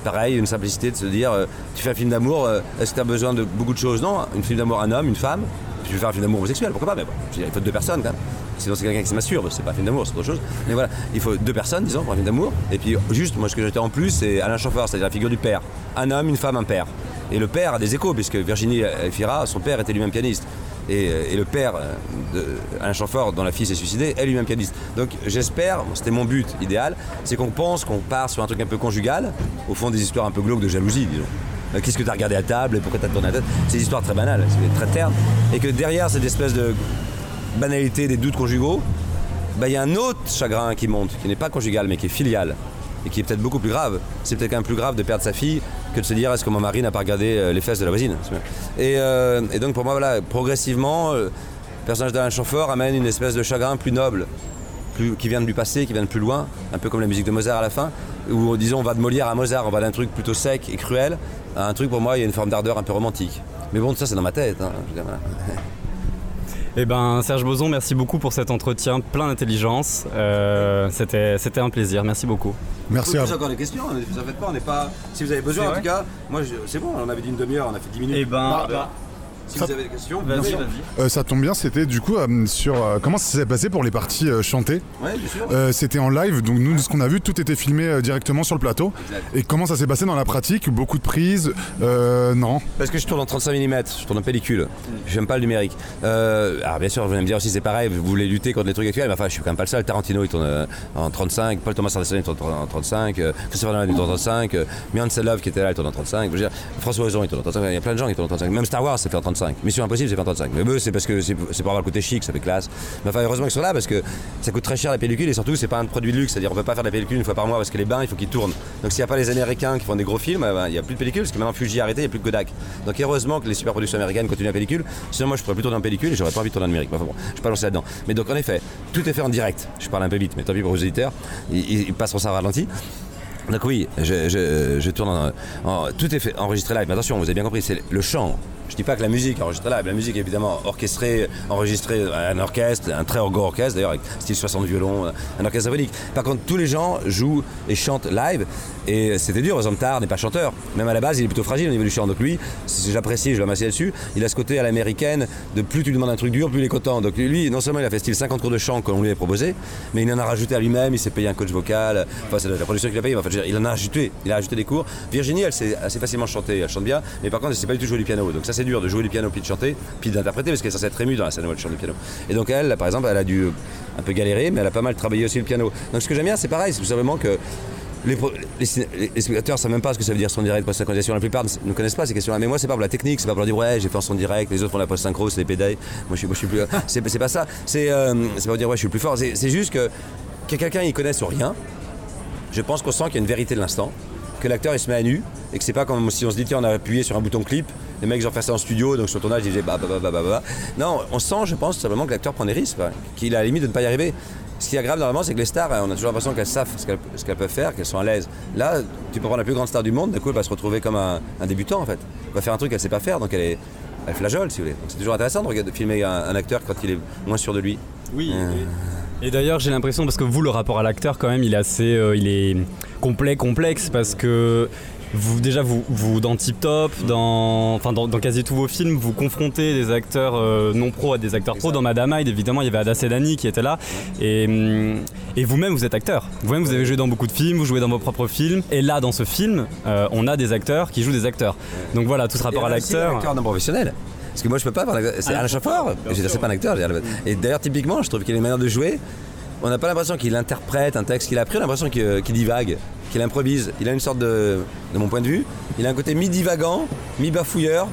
Pareil, une simplicité de se dire, euh, tu fais un film d'amour, euh, est-ce que tu as besoin de beaucoup de choses? Non, un film d'amour, un homme, une femme. Tu veux faire un film d'amour homosexuel, pourquoi pas Mais je il faut deux personnes quand même. Sinon, c'est quelqu'un qui se c'est pas un film d'amour, c'est autre chose. Mais voilà, il faut deux personnes, disons, pour un film d'amour. Et puis, juste, moi, ce que j'étais en plus, c'est Alain Chauffeur, c'est-à-dire la figure du père. Un homme, une femme, un père. Et le père a des échos, puisque Virginie Fira, son père était lui-même pianiste. Et, euh, le père euh, de Alain Chamfort, dont la fille s'est suicidée, est lui-même pianiste. Donc j'espère, c'était mon but idéal, c'est qu'on pense qu'on part sur un truc un peu conjugal, au fond des histoires un peu glauques de jalousie, disons. Euh, Qu'est-ce que tu as regardé à table et pourquoi tu as tourné la tête C'est des histoires très banales, c'est très ternes. Et que derrière cette espèce de banalité des doutes conjugaux, bah, il y a un autre chagrin qui monte, qui n'est pas conjugal mais qui est filial et qui est peut-être beaucoup plus grave. C'est peut-être quand même plus grave de perdre sa fille que de se dire est-ce que mon mari n'a pas regardé euh, les fesses de la voisine. Et, euh, et donc pour moi, voilà, progressivement, le personnage d'Alain Chamfort amène une espèce de chagrin plus noble, plus, qui vient de du passé, qui vient de plus loin, un peu comme la musique de Mozart à la fin, où disons on va de Molière à Mozart, on va d'un truc plutôt sec et cruel à un truc pour moi, il y a une forme d'ardeur un peu romantique. Mais bon, tout ça c'est dans ma tête. hein. Je veux dire, voilà. Eh ben, Serge Boson, merci beaucoup pour cet entretien plein d'intelligence. Euh, c'était, c'était un plaisir. Merci beaucoup. Vous pouvez poser encore des questions, ne vous en faites pas, on n'est pas. Si vous avez besoin, en tout cas, moi je- c'est bon, on avait dit une demi-heure, on a fait 10 minutes. Eh ben, Bah, bah, Si Ça- vous avez des questions, Bien vas-y. Euh, ça tombe bien, c'était du coup euh, sur euh, comment ça s'est passé pour les parties euh, chantées. Ouais, bien sûr. Euh, c'était en live, donc nous, ce qu'on a vu, tout était filmé euh, directement sur le plateau. Exact. Et comment ça s'est passé dans la pratique? Beaucoup de prises? Euh, Non. Parce que je tourne en 35 mm, je tourne en pellicule. J'aime pas le numérique. Euh, alors bien sûr, vous allez me dire aussi c'est pareil, vous voulez lutter contre les trucs actuels, mais enfin je suis quand même pas le seul. Tarantino il tourne euh, en 35, Paul Thomas Anderson il tourne en 35, euh, Christopher Nolan il tourne en 35, euh, Mian Love qui était là il tourne en 35, je veux dire, François Ozon il tourne en 35, il y a plein de gens qui tournent en 35. Même Star Wars c'est fait en 35, Mission Impossible c'est fait en 35. Mais eux c'est parce que c'est pour avoir le côté chic, ça fait classe. Mais enfin heureusement qu'ils sont là parce que ça coûte très cher la pellicule et surtout c'est pas un produit de luxe, c'est-à-dire on peut pas faire de la pellicule une fois par mois parce que les bains il faut qu'ils tournent. Donc s'il n'y a pas les Américains qui font des gros films, eh ben, il n'y a plus de pellicule parce que maintenant Fuji a arrêté, il n'y a plus que Kodak. Donc heureusement que les super productions américaines continuent la pellicule. Sinon moi je pourrais plus tourner en pellicule et j'aurais pas envie de tourner en numérique. Enfin bon, je pas lancer là-dedans. Mais donc en effet, tout est fait en direct. Je parle un peu vite, mais tant pis pour vos auditeurs, ils, ils- passeront ça ralenti. Donc oui, je, tourne en- Tout est fait enregistré live. Mais attention, vous avez bien compris, c'est le chant. Je dis pas que la musique enregistrée live. La musique évidemment orchestrée, enregistrée, un orchestre, un très gros orchestre d'ailleurs, avec style 60 violons, un orchestre symphonique. Par contre, tous les gens jouent et chantent live. Et c'était dur, par exemple, Tar n'est pas chanteur. Même à la base, il est plutôt fragile au niveau du chant. Donc lui, j'apprécie, je l'apprécie là-dessus, il a ce côté à l'américaine de plus tu lui demandes un truc dur, plus il est content. Donc lui, non seulement il a fait style 50 cours de chant qu'on lui a proposé, mais il en a rajouté à lui-même, il s'est payé un coach vocal. Enfin, c'est la production qu'il a payé, enfin, il en a rajouté. Il a rajouté des cours. Virginie, elle sait assez facilement chanter, elle chante bien, mais par contre, elle sait pas du tout jouer du piano. C'est dur de jouer du piano puis de chanter, puis d'interpréter, parce qu'elle est censée être émue dans la scène où elle chante du piano. Et donc elle, par exemple, elle a dû un peu galérer, mais elle a pas mal travaillé aussi le piano. Donc ce que j'aime bien, c'est pareil, c'est tout simplement que les, spectateurs savent même pas ce que ça veut dire son direct, post-synchronisation. La plupart ne ne connaissent pas ces questions-là. Mais moi, c'est pas pour la technique, c'est pas pour dire ouais, j'ai fait en son direct, les autres font la post-synchro, c'est des pédales. Moi, je suis, moi, je suis plus. c'est, pas ça. C'est, euh, pas pour dire ouais, je suis plus fort. C'est, juste que, que quelqu'un y connaisse ou rien, je pense qu'on sent qu'il y a une vérité de l'instant, que l'acteur il se met à nu et que c'est pas comme si on se dit tiens on a appuyé sur un bouton clip, les mecs ils ont fait ça en studio donc sur le tournage ils disaient bah bah bah bah bah bah. Non, on sent je pense simplement que l'acteur prend des risques, qu'il a à la limite de ne pas y arriver. Ce qui est grave normalement c'est que les stars, hein, on a toujours l'impression qu'elles savent ce qu'elles, qu'elles peuvent faire, qu'elles sont à l'aise. Là, tu peux prendre la plus grande star du monde, d'un coup elle va se retrouver comme un, débutant en fait. Elle va faire un truc qu'elle sait pas faire donc elle est. Elle flageole si vous voulez. C'est toujours intéressant de, filmer un acteur quand il est moins sûr de lui. Oui. Euh, Et d'ailleurs, j'ai l'impression, parce que vous, le rapport à l'acteur, quand même, il est assez. euh, il est complet, complexe, parce que. Vous, déjà, vous, vous dans Tip Top, dans, enfin, dans, dans quasi tous vos films, vous confrontez des acteurs euh, non pro à des acteurs pro. Dans Madame Hyde, évidemment, il y avait Ada Sedani qui était là. Et, et vous-même, vous êtes acteur. Vous-même, vous avez joué dans beaucoup de films, vous jouez dans vos propres films. Et là, dans ce film, euh, on a des acteurs qui jouent des acteurs. Donc voilà, tout ce rapport Et à l'acteur. Un acteur non professionnel. Parce que moi je peux pas. C'est Alain sûr, c'est pas un acteur. Et d'ailleurs typiquement je trouve qu'il a une manière de jouer. On n'a pas l'impression qu'il interprète un texte qu'il a appris, on a l'impression qu'il qu'il divague, qu'il improvise. Il a une sorte de, de mon point de vue, il a un côté mi-divagant, mi-bafouilleur,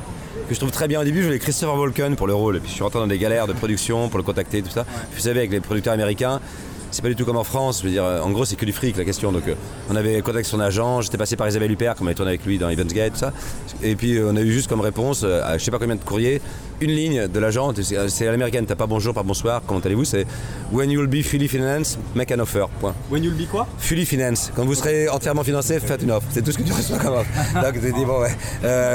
que je trouve très bien au début. Je voulais Christopher Walken pour le rôle, et puis je suis rentré dans des galères de production pour le contacter, tout ça. Vous savez, avec les producteurs américains, c'est pas du tout comme en France. Je veux dire, euh, en gros, c'est que du fric la question. Donc, euh, on avait contacté son agent. J'étais passé par Isabelle Huppert, comme on avait tourné avec lui dans Evans Gate, tout ça. Et puis, euh, on a eu juste comme réponse, euh, à je sais pas combien de courriers, une ligne de l'agent. C'est l'américaine. T'as pas bonjour, pas bonsoir. Comment allez-vous C'est When you'll be fully financed, make an offer. Point. When you'll be quoi? Fully finance. Quand vous serez entièrement financé, faites une offre. C'est tout ce que tu reçois comme offre. Donc, tu dit, bon, ouais.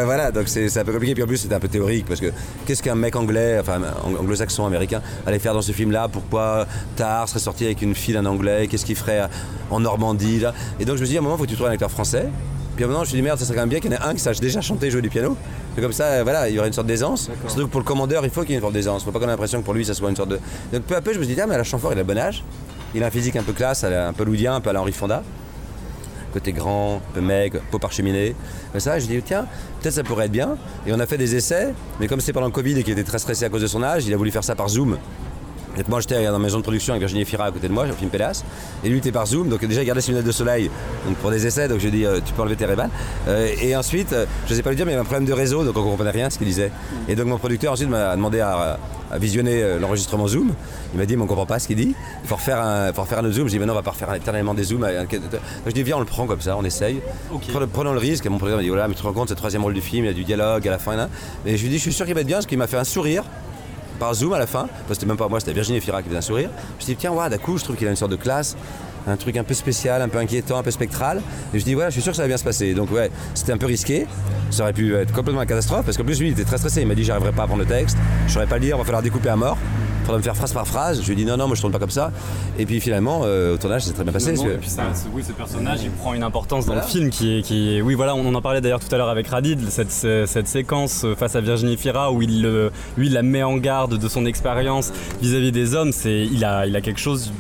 Voilà, donc c'est un peu compliqué. Puis en plus, c'était un peu théorique parce que qu'est-ce qu'un mec anglais, enfin ang- anglo-saxon américain, allait faire dans ce film-là? Pourquoi Tar serait sorti avec une fille d'un anglais Qu'est-ce qu'il ferait en Normandie là Et donc, je me suis dit, à un moment, il faut que tu trouves un acteur français. Puis à un moment, je me suis dit, merde, ça serait quand même bien qu'il y en ait un qui sache déjà chanter et jouer du piano. Et comme ça, voilà, il y aurait une sorte d'aisance. Surtout que pour le commandeur, il faut qu'il y ait une sorte d'aisance. Faut pas qu'on ait l'impression que pour lui, ça soit une sorte de. Donc peu à peu, je me suis dit, ah, mais la Chamfort, il a bon âge. Il a un physique un peu classe, un peu loudien, un peu à la Henri Fonda côté grand, un peu maigre, peau parcheminée. Comme ça, je dis tiens, peut-être ça pourrait être bien. Et on a fait des essais, mais comme c'était pendant le Covid et qu'il était très stressé à cause de son âge, il a voulu faire ça par Zoom. Donc moi j'étais dans ma maison de production avec Virginie Fira à côté de moi, j'ai film Pélas, et lui était par Zoom, donc déjà il gardait ses lunettes de soleil donc pour des essais, donc je lui ai dit euh, tu peux enlever tes ray et ensuite, euh, je sais pas lui dire, mais il y avait un problème de réseau, donc on comprenait rien à ce qu'il disait. Et donc mon producteur ensuite m'a demandé à, à visionner euh, l'enregistrement Zoom. Il m'a dit mais on comprend pas ce qu'il dit, il faut refaire un, faut refaire un autre Zoom. Je dis mais non on va pas refaire éternellement des Zooms. Donc je dis viens on le prend comme ça, on essaye. Prenons, prenons le risque. Et mon producteur m'a dit voilà mais tu te rends compte c'est le troisième rôle du film, il y a du dialogue à la fin. Là. Et je lui dis je suis sûr qu'il va être bien parce qu'il m'a fait un sourire par Zoom à la fin, parce que c'était même pas moi, c'était Virginie Fira qui faisait un sourire. Je me suis dit, tiens, ouais, d'un coup, je trouve qu'il a une sorte de classe, un truc un peu spécial, un peu inquiétant, un peu spectral. Et je dis, voilà, je suis sûr que ça va bien se passer. Donc, ouais, c'était un peu risqué. Ça aurait pu être complètement une catastrophe, parce qu'en plus, lui, il était très stressé. Il m'a dit, j'arriverai pas à prendre le texte, je saurais pas le lire, il va falloir découper à mort. faudrait me faire phrase par phrase. Je lui ai dit non, non, moi je tourne pas comme ça. Et puis finalement, euh, au tournage, c'est très bien passé. Et puis ça, oui, ce personnage, il prend une importance dans Voilà. le film qui est, qui Oui, voilà, on en parlait d'ailleurs tout à l'heure avec Radid, cette, cette séquence euh, face à Virginie Fira où il, lui, il la met en garde de son expérience vis-à-vis des hommes. C'est, il, a, il a quelque chose.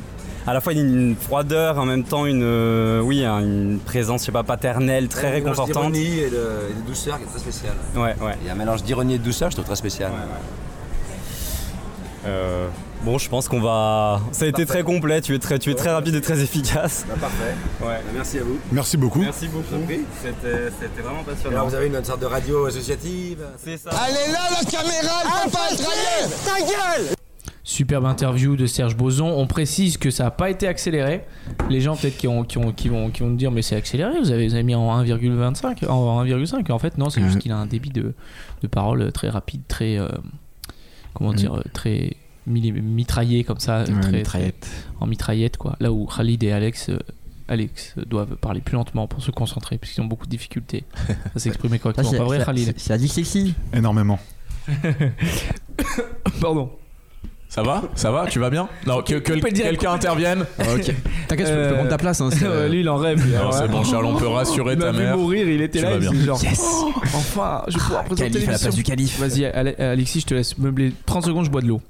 À la fois une froideur, en même temps une, euh, oui, un- une présence, je sais pas, paternelle, très Un mélange réconfortante. d'ironie et de, et de douceur qui est très spécial. Ouais, ouais. Il y a un mélange d'ironie et de douceur, je trouve très spécial. Euh, bon, je pense qu'on va. Ça a été très complet. Tu es très, tu es très rapide et très efficace. parfait. Ouais. Merci à vous. Merci beaucoup. Merci beaucoup. C'était, vraiment passionnant. Alors, vous avez une sorte de radio associative? C'est ça. Allez là, la caméra, elle peut pas être Ta gueule Superbe interview de Serge Boson. On précise que ça n'a pas été accéléré. Les gens peut-être qui, ont, qui, ont, qui, vont, qui vont dire mais c'est accéléré, vous avez, vous avez mis en 1,25, en 1,5. En fait non, c'est juste Mhm. qu'il a un débit de, de parole très rapide, très euh, comment Mhm. dire, euh, très mitraillé comme ça, Ouais, très, mitraillette. très- en mitraillette quoi. Là où Khalid et Alex euh, Alex doivent parler plus lentement pour se concentrer puisqu'ils ont beaucoup de difficultés à s'exprimer correctement. Pas vrai Khalid C'est la dyslexie. Énormément. Pardon. Ça va? Ça va? Tu vas bien? Non, que, quelqu'un intervienne. Ok. T'inquiète, je peux- je peux prendre ta place. Hein, Euh, lui il en rêve. c'est bon, Charles, on peut rassurer il ta mère. mourir, il était Tu là, vas il bien. genre Oh, enfin, je vais pouvoir présenter Calife à la place l'émission. du calife. Vas-y, Ale- Alexis, je te laisse meubler 30 secondes, je bois de l'eau.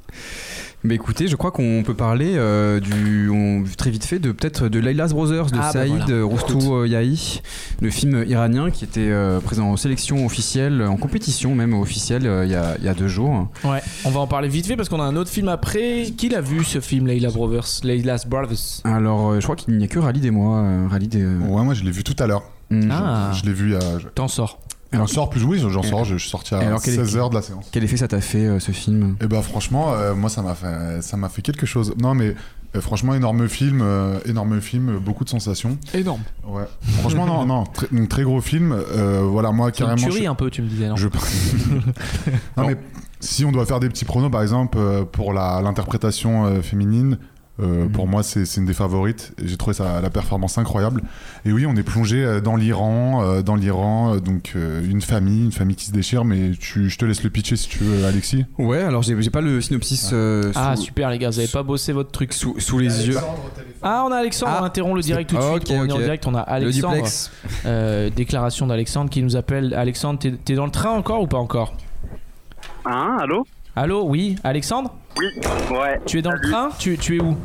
Mais écoutez, je crois qu'on peut parler euh, du, on- très vite fait de peut-être de Layla's Brothers de Ah, bah Saïd voilà. Roustou euh, Yahi, le film iranien qui était euh, présent en sélection officielle, en compétition même officielle euh, il y, a, il y a deux jours. Ouais, on va en parler vite fait parce qu'on a un autre film après. Qui l'a vu ce film, Layla Brothers Layla's Brothers? Alors, euh, je crois qu'il n'y a que Ralid et moi. euh, Ralid et, euh, Ouais, moi je l'ai vu tout à l'heure. hmm. Ah. Je l'ai vu à. T'en sors. J'en sors plus, oui, j'en sors, je suis sorti à et alors, quel est- 16h de la séance. Quel effet ça t'a fait euh, ce film? Et bah franchement, euh, moi ça m'a fait, ça m'a fait quelque chose. Non mais euh, franchement, énorme film, euh, énorme film, beaucoup de sensations. Énorme. Ouais. Franchement, non, non, très, donc, très gros film. euh, voilà, moi C'est une carrément. tuerie je- un peu, tu me disais, non? Je... non mais si on doit faire des petits pronos, par exemple, euh, pour la- l'interprétation euh, féminine. Euh, Mhm. Pour moi, c'est une des favorites. J'ai trouvé ça, la performance incroyable. Et oui, on est plongé euh, dans l'Iran, euh, dans l'Iran, donc euh, une famille, une famille qui se déchire. Mais tu, je te laisse le pitcher si tu veux, Alexis. Ouais, alors j'ai pas le synopsis euh, Ah, sous, super, les gars, vous avez pas bossé votre truc. sous, sous les yeux. Ah, on a Alexandre, Ah. on interrompt le direct tout de suite. Pour revenir ok. en direct, on a Le Alexandre. Euh, déclaration d'Alexandre qui nous appelle. Alexandre, t'es dans le train encore ou pas encore? Hein, allô? Allô, oui, Alexandre Oui, ouais. Tu es dans le train tu, tu es où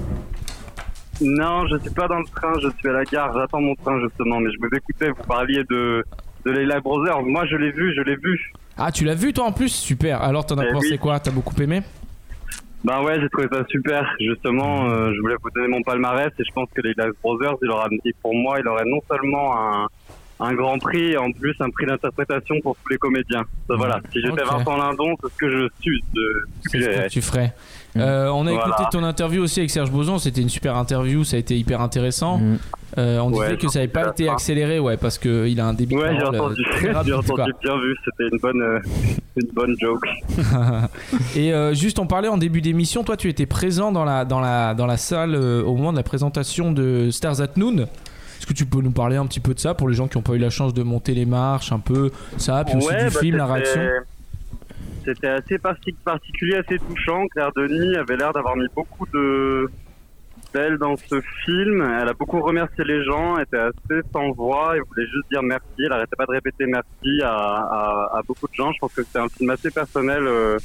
Non, je suis pas dans le train, je suis à la gare, j'attends mon train justement, mais je vous écoutais, vous parliez de, de Leila Brothers. Moi, je l'ai vu, je l'ai vu. Ah, tu l'as vu toi en plus? Super. Alors, t'en as Eh pensé oui. quoi? T'as beaucoup aimé? Ben ouais, j'ai trouvé ça super. Justement, euh, je voulais vous donner mon palmarès et je pense que Leila Brothers, il aura, et pour moi, il aurait non seulement un, un grand prix et en plus un prix d'interprétation pour tous les comédiens. Ça, voilà, si j'étais Ok. Vincent Lindon, c'est ce que je suis. De, C'est ce que tu ferais. Euh, on a Voilà. écouté ton interview aussi avec Serge Boson, c'était une super interview, ça a été hyper intéressant. Mm. Euh, on Ouais, disait que ça n'avait pas été accéléré, ouais, parce qu'il a un débit de Ouais, j'ai euh, entendu, très j'ai rapide, entendu quoi. bien vu, c'était une bonne, euh, une bonne joke. Et euh, juste, on parlait en début d'émission, toi tu étais présent dans la, dans la, dans la salle euh, au moment de la présentation de Stars at Noon. Est-ce que tu peux nous parler un petit peu de ça pour les gens qui n'ont pas eu la chance de monter les marches, un peu ça, puis aussi Ouais, du bah, film, la réaction C'était assez parti- particulier, assez touchant. Claire Denis avait l'air d'avoir mis beaucoup de d'elle dans ce film. Elle a beaucoup remercié les gens, était assez sans voix et voulait juste dire merci. Elle arrêtait pas de répéter merci à, à, à beaucoup de gens. Je pense que c'est un film assez personnel euh,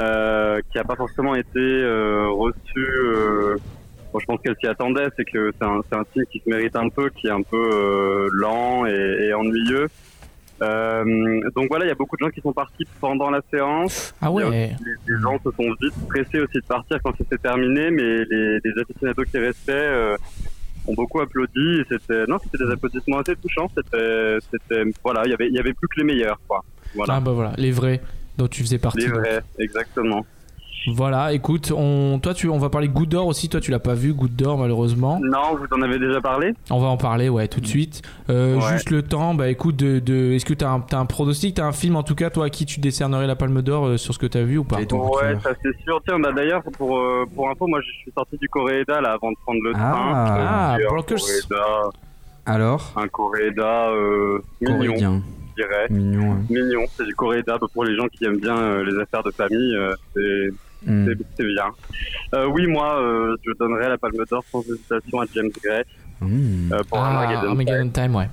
euh, qui a pas forcément été euh, reçu. Bon, je pense qu'elle s'y attendait. C'est que c'est un, un qui se mérite un peu, qui est un peu euh, lent et, et ennuyeux. Euh, donc voilà, il y a beaucoup de gens qui sont partis pendant la séance. Ah ouais. aussi- les, les gens se sont vite pressés aussi de partir quand c'était terminé, mais les, les aficionados qui restaient euh, ont beaucoup applaudi. C'était non, c'était des applaudissements assez touchants. C'était, voilà, il y avait, il y avait plus que les meilleurs, quoi. Voilà, Ah bah voilà, les vrais dont tu faisais partie. les donc. vrais, exactement. Voilà, écoute, on, toi tu, on va parler Goutte d'Or aussi, toi tu l'as pas vu, Goutte d'Or malheureusement. Non, vous en avez déjà parlé? On va en parler, ouais, tout de suite. Euh, Ouais. Juste le temps, bah écoute, de, de- est-ce que t'as un, t'as un pronostic, t'as un film en tout cas, toi, à qui tu décernerais la Palme d'Or euh, sur ce que t'as vu ou pas? Ouais, ça c'est sûr. Tiens, bah d'ailleurs, pour, euh, pour info, moi je suis sorti du Coréeda là avant de prendre le Ah. train. Ah, J'ai eu un Brokers. Coréeda- Alors? Un Coréeda euh, mignon, je dirais. Mignon. ouais. Mignon, c'est du Coréda pour les gens qui aiment bien euh, les affaires de famille. euh, c'est Hmm. C'est- bien. Euh, oui, moi, euh, je donnerais la Palme d'Or sans hésitation à James Gray Hmm. euh, pour Ah, Armageddon Armageddon Time, ouais.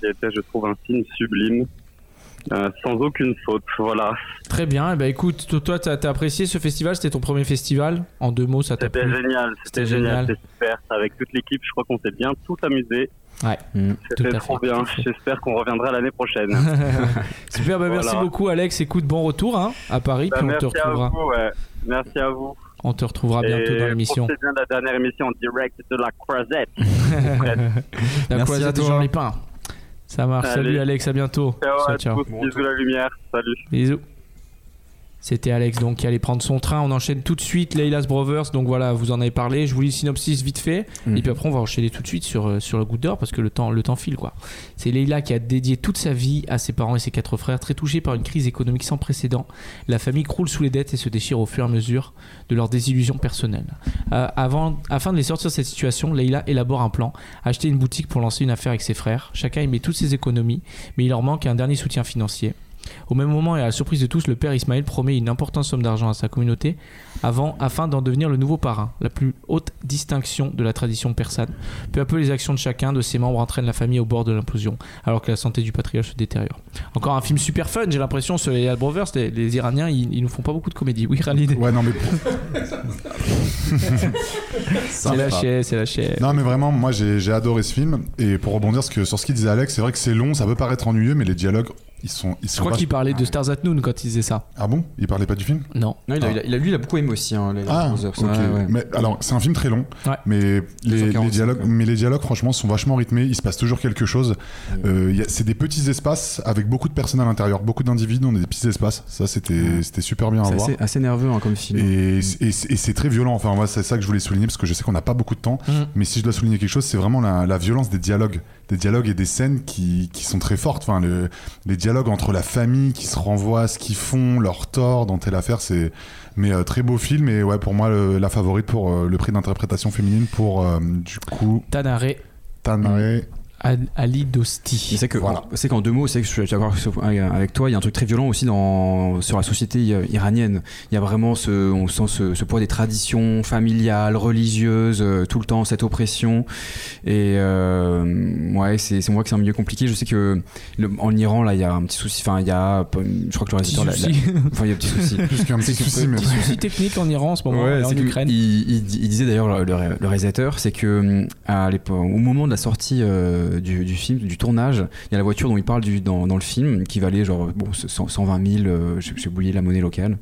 qui était, je trouve, un film sublime, euh, sans aucune faute. Voilà. Très bien. Eh ben, écoute, to- toi, t'as as apprécié ce festival? C'était ton premier festival? En deux mots, ça t'a C'était plu? génial, c'était génial, c'était super. Avec toute l'équipe, je crois qu'on s'est bien tous amusés. Ouais, tout C'était trop fait, bien. J'espère qu'on reviendra l'année prochaine. Super, bah, merci beaucoup, Alex. Écoute, bon retour hein, à Paris, Bah, puis on te merci à retrouvera. vous, ouais. Merci à vous. On te retrouvera bientôt Et dans l'émission. profitez bien de la dernière émission en direct de la Croisette. La Merci croisette à de. Jean Lépin. Ça marche. Allez. Salut Alex, à bientôt. Ciao, à ciao. tous, bisous la lumière. Salut. Bisous. C'était Alex donc qui allait prendre son train. On enchaîne tout de suite Leila's Brothers. Donc voilà, vous en avez parlé. Je vous lis le synopsis vite fait. Mhm. Et puis après, on va enchaîner tout de suite sur, euh, sur le goutte d'or parce que le temps, le temps file quoi. C'est Leila qui a dédié toute sa vie à ses parents et ses quatre frères. Très touchée par une crise économique sans précédent, la famille croule sous les dettes et se déchire au fur et à mesure de leurs désillusions personnelles. Euh, avant, afin de les sortir de cette situation, Leila élabore un plan acheter une boutique pour lancer une affaire avec ses frères. Chacun y met toutes ses économies, mais il leur manque un dernier soutien financier. Au même moment et à la surprise de tous, le père Ismaël promet une importante somme d'argent à sa communauté avant, afin d'en devenir le nouveau parrain, la plus haute distinction de la tradition persane. Peu à peu, les actions de chacun de ses membres entraînent la famille au bord de l'implosion, alors que la santé du patriarche se détériore. Encore un film super fun, j'ai l'impression, sur les Brothers, les, les Iraniens, ils, ils nous font pas beaucoup de comédie. Oui, Khalid Ouais, non, mais. C'est lâché, c'est lâché. Non, mais vraiment, moi j'ai adoré ce film. Et pour rebondir sur ce qu'il disait Alex, c'est vrai que c'est long, ça peut paraître ennuyeux, mais les dialogues, ils sont. Ils Je crois qu'il parlait de Stars at Noon quand il disait ça. Ah bon? Il parlait pas du film? Non. Non, il a, il a- il a- lui, il a beaucoup aimé aussi. Hein, les Ah, Brothers. ok. Ouais, ouais. Mais alors, c'est un film très long, Ouais. mais les, les 245, dialogues, mais les dialogues, franchement, sont vachement rythmés. Il se passe toujours quelque chose. Euh, c'est des petits espaces avec beaucoup de personnes à l'intérieur, beaucoup d'individus dans des petits espaces. Ça, c'était, c'était super bien à C'est voir. assez, assez nerveux hein, comme film. Et, et c'est et c'est très violent. Enfin, moi, c'est ça que je voulais souligner parce que je sais qu'on n'a pas beaucoup de temps. Mhm. Mais si je dois souligner quelque chose, c'est vraiment la, la violence des dialogues, des dialogues et des scènes qui, qui sont très fortes. Enfin, le- les dialogues entre la famille qui se renvoie, ce qu'ils font, leur tort dans telle affaire, c'est mais euh, très beau film. Et ouais, pour moi, le- la favorite pour euh, le prix d'interprétation féminine pour euh, du coup Tanare Tanare. Al- Ali Dosti. C'est que Voilà. c'est qu'en deux mots, c'est que je suis d'accord sur- avec toi. Il y a un truc très violent aussi dans sur la société euh, iranienne. Il y a vraiment ce, on sent ce, ce poids des traditions familiales, religieuses, euh, tout le temps cette oppression. Et euh, ouais, c'est moi que c'est un milieu compliqué. Je sais que le- en Iran là, il y a un petit souci. Enfin, il y a, je crois que le la- enfin, il y a un petit souci. Plus qu'un petit souci, mais Petit souci technique en Iran en ce moment, Ouais, en Ukraine. Il, il- il disait d'ailleurs le, le- le réalisateur, c'est que à l'époque- au moment de la sortie euh, du, du film, du tournage, il y a la voiture dont il parle du, dans, dans le film qui valait genre bon 100 120 000, euh, j'ai j'ai oublié la monnaie locale,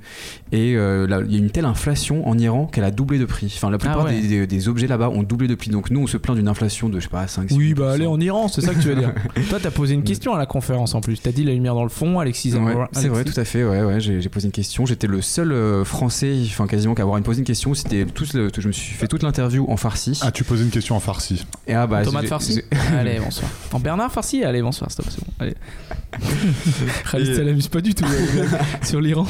et euh, là, il y a une telle inflation en Iran qu'elle a doublé de prix. Enfin, la plupart Ah ouais. des, des- des objets là-bas ont doublé de prix. Donc nous, on se plaint d'une inflation de je sais pas 5 Oui, bah allez en Iran, c'est ça que tu veux dire. Toi, t'as posé une question à la conférence en plus. T'as dit la lumière dans le fond, Alexis Ouais, c'est vrai, tout à fait. Ouais, ouais, j'ai posé une question. J'étais le seul euh, français, enfin quasiment, qu'à avoir une posé une question. C'était tout le- je me suis fait toute l'interview en farci. Ah, tu posais une question en farci. Et ah bah, Tomate farci j'ai- Allez, bonsoir. En Bernard farci Allez, bonsoir, stop, c'est bon. Allez. Khalid, ça l'amuse pas du tout euh, sur l'Iran.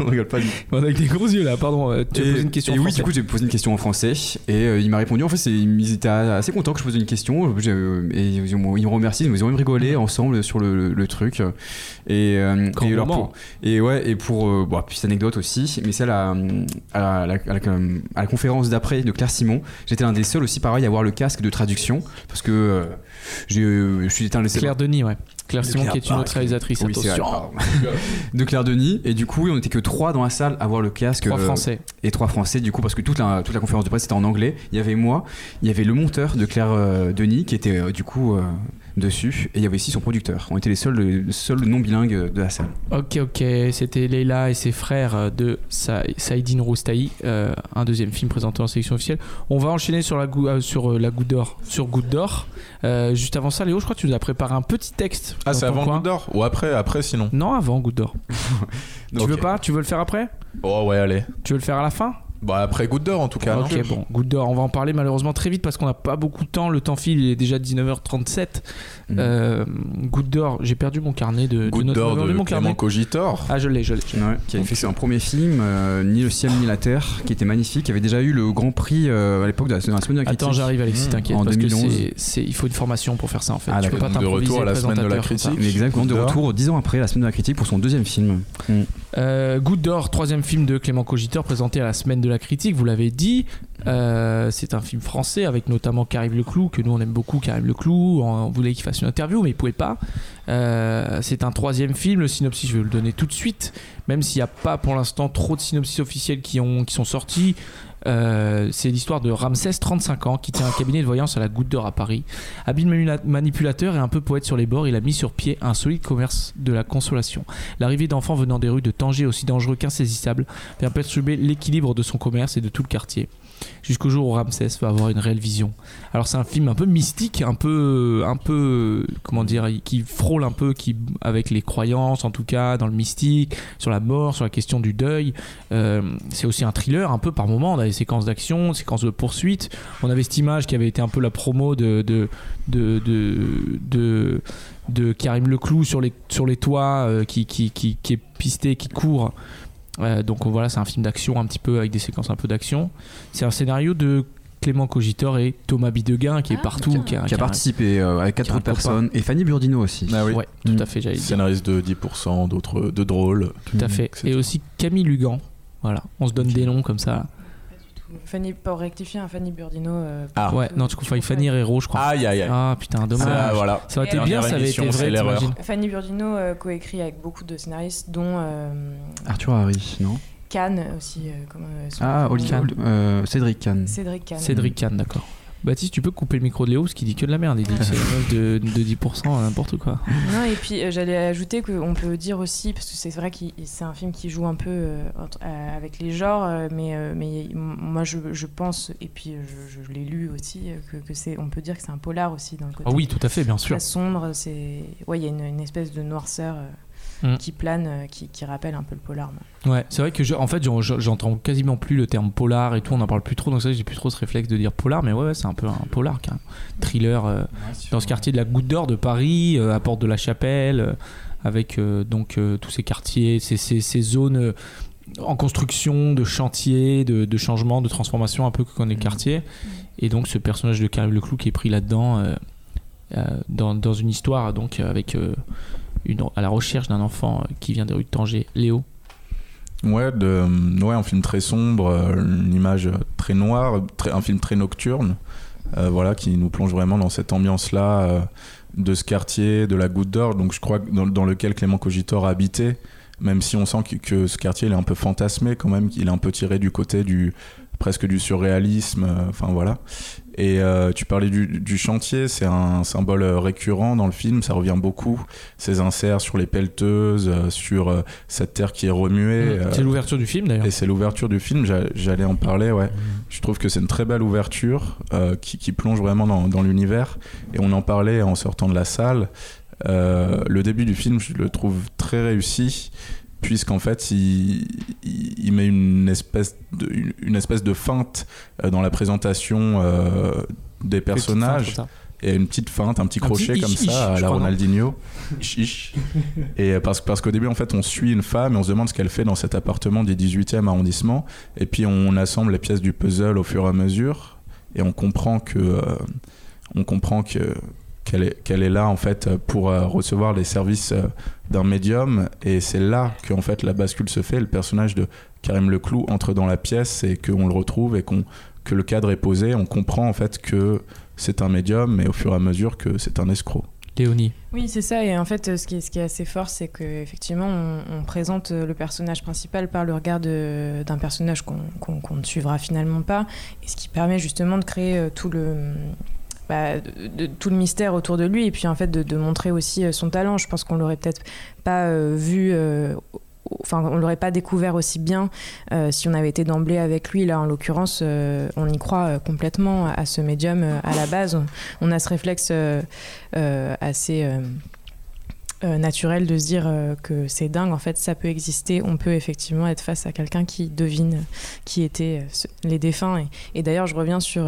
On rigole pas du On a avec des gros yeux là, pardon. euh, Tu as posé une question et en oui, français. du coup, j'ai posé une question en français et euh, il m'a répondu. En fait, c'est- ils étaient assez contents que je pose une question. Euh, Et ils m'ont ils m'ont remercié, ils ont même rigolé ensemble sur le, le truc. Et, euh, et, pour, et ouais, et pour euh, bon, petite anecdote aussi, mais celle à, à, la, à la- à la- à la conférence d'après de Claire Simon, j'étais l'un des seuls aussi pareil à avoir le casque de traduction parce que je suis éteint le Claire Denis, ouais. Claire De Simon Claire- qui est une autre réalisatrice, oui, c'est attention. vrai, de Claire Denis et du coup on était que trois dans la salle à avoir le casque Trois euh, Français. et trois français du coup parce que toute la, toute la conférence de presse était en anglais il y avait moi il y avait le monteur de Claire euh, Denis qui était euh, du coup euh, dessus et il y avait aussi son producteur on était les seuls les seuls non bilingues de la salle Ok, ok, c'était Leila et ses frères de Sa- Saïdine Roustaï, euh, un deuxième film présenté en sélection officielle. On va enchaîner sur la, gou- euh, sur, euh, la goutte d'or. Sur goutte d'or. Euh, juste avant ça, Léo, je crois que tu nous as préparé un petit texte. Ah, c'est avant. Goutte d'Or Ou après Après, sinon? Non, avant goutte d'or. tu veux pas? Tu veux le faire après? Oh, ouais, allez. Tu veux le faire à la fin? Bon, après Goutte d'Or en tout cas. Ok, non bon, Goutte d'Or, on va en parler malheureusement très vite parce qu'on n'a pas beaucoup de temps. Le temps file, il est déjà 19h37. Euh, Goutte d'Or, j'ai perdu mon carnet de. Goutte d'Or de mon Clément carnet Cogitor. Ah, je l'ai, je l'ai. Ouais, qui avait fait un premier film, euh, Ni le ciel ni la terre, qui était magnifique, qui avait déjà eu le grand prix euh, à l'époque de la, de la semaine de la critique. Attends, j'arrive Alexis, t'inquiète. En parce 2011. que il faut une formation pour faire ça en fait. Ah, tu peux pas De retour à la semaine de la. Mais exactement, de retour dix ans après la semaine de la critique pour son deuxième film. Euh, Goutte d'or, troisième film de Clément Cogiteur présenté à la semaine de la critique, vous l'avez dit. Euh, c'est un film français avec notamment Karim Leclou, que nous on aime beaucoup, Karim Leclou. On, voulait qu'il fasse une interview, mais il pouvait pas. Euh, c'est un troisième film. Le synopsis, je vais le donner tout de suite, même s'il n'y a pas pour l'instant trop de synopsis officiels qui, ont, qui sont sortis. Euh, c'est l'histoire de Ramsès, 35 ans, qui tient un cabinet de voyance à la Goutte d'Or à Paris. Habile manipulateur et un peu poète sur les bords, il a mis sur pied un solide commerce de la consolation. L'arrivée d'enfants venant des rues de Tanger, aussi dangereux qu'insaisissables, vient perturber l'équilibre de son commerce et de tout le quartier. Jusqu'au jour où Ramsès va avoir une réelle vision. Alors c'est un film un peu mystique, un peu, un peu, comment dire, qui frôle un peu, qui avec les croyances en tout cas, dans le mystique, sur la mort, sur la question du deuil. Euh, c'est aussi un thriller un peu par moment. On a des séquences d'action, séquences de poursuite. On avait cette image qui avait été un peu la promo de de de de, de, de Karim Leclou sur les sur les toits, euh, qui, qui, qui qui est pisté, qui court. Euh, donc voilà, c'est un film d'action un petit peu avec des séquences un peu d'action. C'est un scénario de Clément Cogitor et Thomas Bidegain qui est partout, qui a, Qui a un- participé euh, avec quatre autres personnes. Et Fanny Burdino aussi. Ah oui. Ouais, tout à fait. Scénariste de 10%, d'autres de drôles. Tout à fait. Et aussi Camille Lugan. Voilà, on se donne des noms comme ça. Fanny, pour rectifier, un Fanny Burdino. euh, Ah. ouais, non, tu confonds Fanny Herrero, je crois. Aïe, aïe, aïe. Ah putain, dommage. Ça, voilà. Ça aurait été bien, ça avait été vrai. Fanny Burdino euh, coécrit avec beaucoup de scénaristes, dont euh, Arthur Harry, non? Kahn aussi. euh, comment, euh, son- Ah, Oli- euh, Cédric Kahn. Cédric Kahn. Cédric Kahn, d'accord. Baptiste, tu peux couper le micro de Léo parce qu'il dit que de la merde. Il dit que c'est une meuf de, de 10%, n'importe quoi. Non, et puis euh, j'allais ajouter qu'on peut dire aussi, parce que c'est vrai que c'est un film qui joue un peu euh, euh, avec les genres, euh, mais, euh, moi je, je pense, et puis euh, je, je l'ai lu aussi, euh, que, que c'est, on peut dire que c'est un polar aussi dans le côté. Ah oui, tout à fait, bien sûr. Très sombre, c'est, ouais, il y a une, une espèce de noirceur euh, Mm. qui plane, euh, qui, qui rappelle un peu le polar. moi. Ouais, c'est vrai que je- en fait j'en- j'entends quasiment plus le terme polar et tout, on en parle plus trop, donc ça j'ai plus trop ce réflexe de dire polar, mais ouais, ouais, c'est un peu un polar, même. thriller euh, dans ce quartier de la Goutte d'Or de Paris, euh, à Porte de la Chapelle, euh, avec euh, donc euh, tous ces quartiers, ces, ces- ces zones en construction, de chantier, de, de changement, de transformation, un peu comme les quartiers. Et donc ce personnage de Karim Leclou qui est pris là-dedans, euh, euh, dans, dans une histoire donc euh, avec euh, à la recherche d'un enfant euh, qui vient des rues de Tanger, Léo. Ouais, de, ouais, un film très sombre, euh, une image très noire, un film très nocturne, euh, voilà, qui nous plonge vraiment dans cette ambiance-là euh, de ce quartier, de la Goutte d'Or, donc je crois dans, lequel Clément Cogitor a habité, même si on sent que, ce quartier est un peu fantasmé quand même, qu'il est un peu tiré du côté du presque du surréalisme, euh, enfin voilà. Et euh, tu parlais du, du chantier, c'est un symbole euh, récurrent dans le film, ça revient beaucoup. Ces inserts sur les pelleteuses, euh, sur euh, cette terre qui est remuée. Mmh. C'est l'ouverture du film d'ailleurs. et c'est l'ouverture du film, j'a- j'allais en parler, ouais. Je trouve que c'est une très belle ouverture qui, qui plonge vraiment dans, dans l'univers. Et on en parlait en sortant de la salle. Le début du film, je le trouve très réussi, puisqu'en fait, il, il, il met une espèce de, une, une espèce de feinte euh, dans la présentation euh, des personnages. Et une petite feinte, un petit Un crochet petit comme ça à la Ronaldinho. Et euh, parce, parce qu'au début, en fait, on suit une femme et on se demande ce qu'elle fait dans cet appartement du 18e arrondissement. Et puis on assemble les pièces du puzzle au fur et à mesure. Et on comprend que. euh, on comprend que qu'elle est, qu'elle est là en fait pour euh, recevoir les services euh, d'un médium et c'est là que en fait la bascule se fait le personnage de Karim Leclou entre dans la pièce et qu'on le retrouve et qu'on que le cadre est posé on comprend en fait que c'est un médium mais au fur et à mesure que c'est un escroc Léonie. Oui, c'est ça. Et en fait, ce qui est, ce qui est assez fort, c'est qu'effectivement, on, on présente le personnage principal par le regard de- d'un personnage qu'on qu'on- qu'on ne suivra finalement pas. Et ce qui permet justement de créer euh, tout le. Bah, de- tout le mystère autour de lui et puis en fait de, montrer aussi euh, son talent. Je pense qu'on l'aurait peut-être pas euh, vu euh, enfin on l'aurait pas découvert aussi bien si on avait été d'emblée avec lui là en l'occurrence on y croit complètement à ce médium à la base on, a ce réflexe assez naturel de se dire que c'est dingue, en fait, ça peut exister. On peut effectivement être face à quelqu'un qui devine qui étaient les défunts. Et, d'ailleurs, je reviens sur,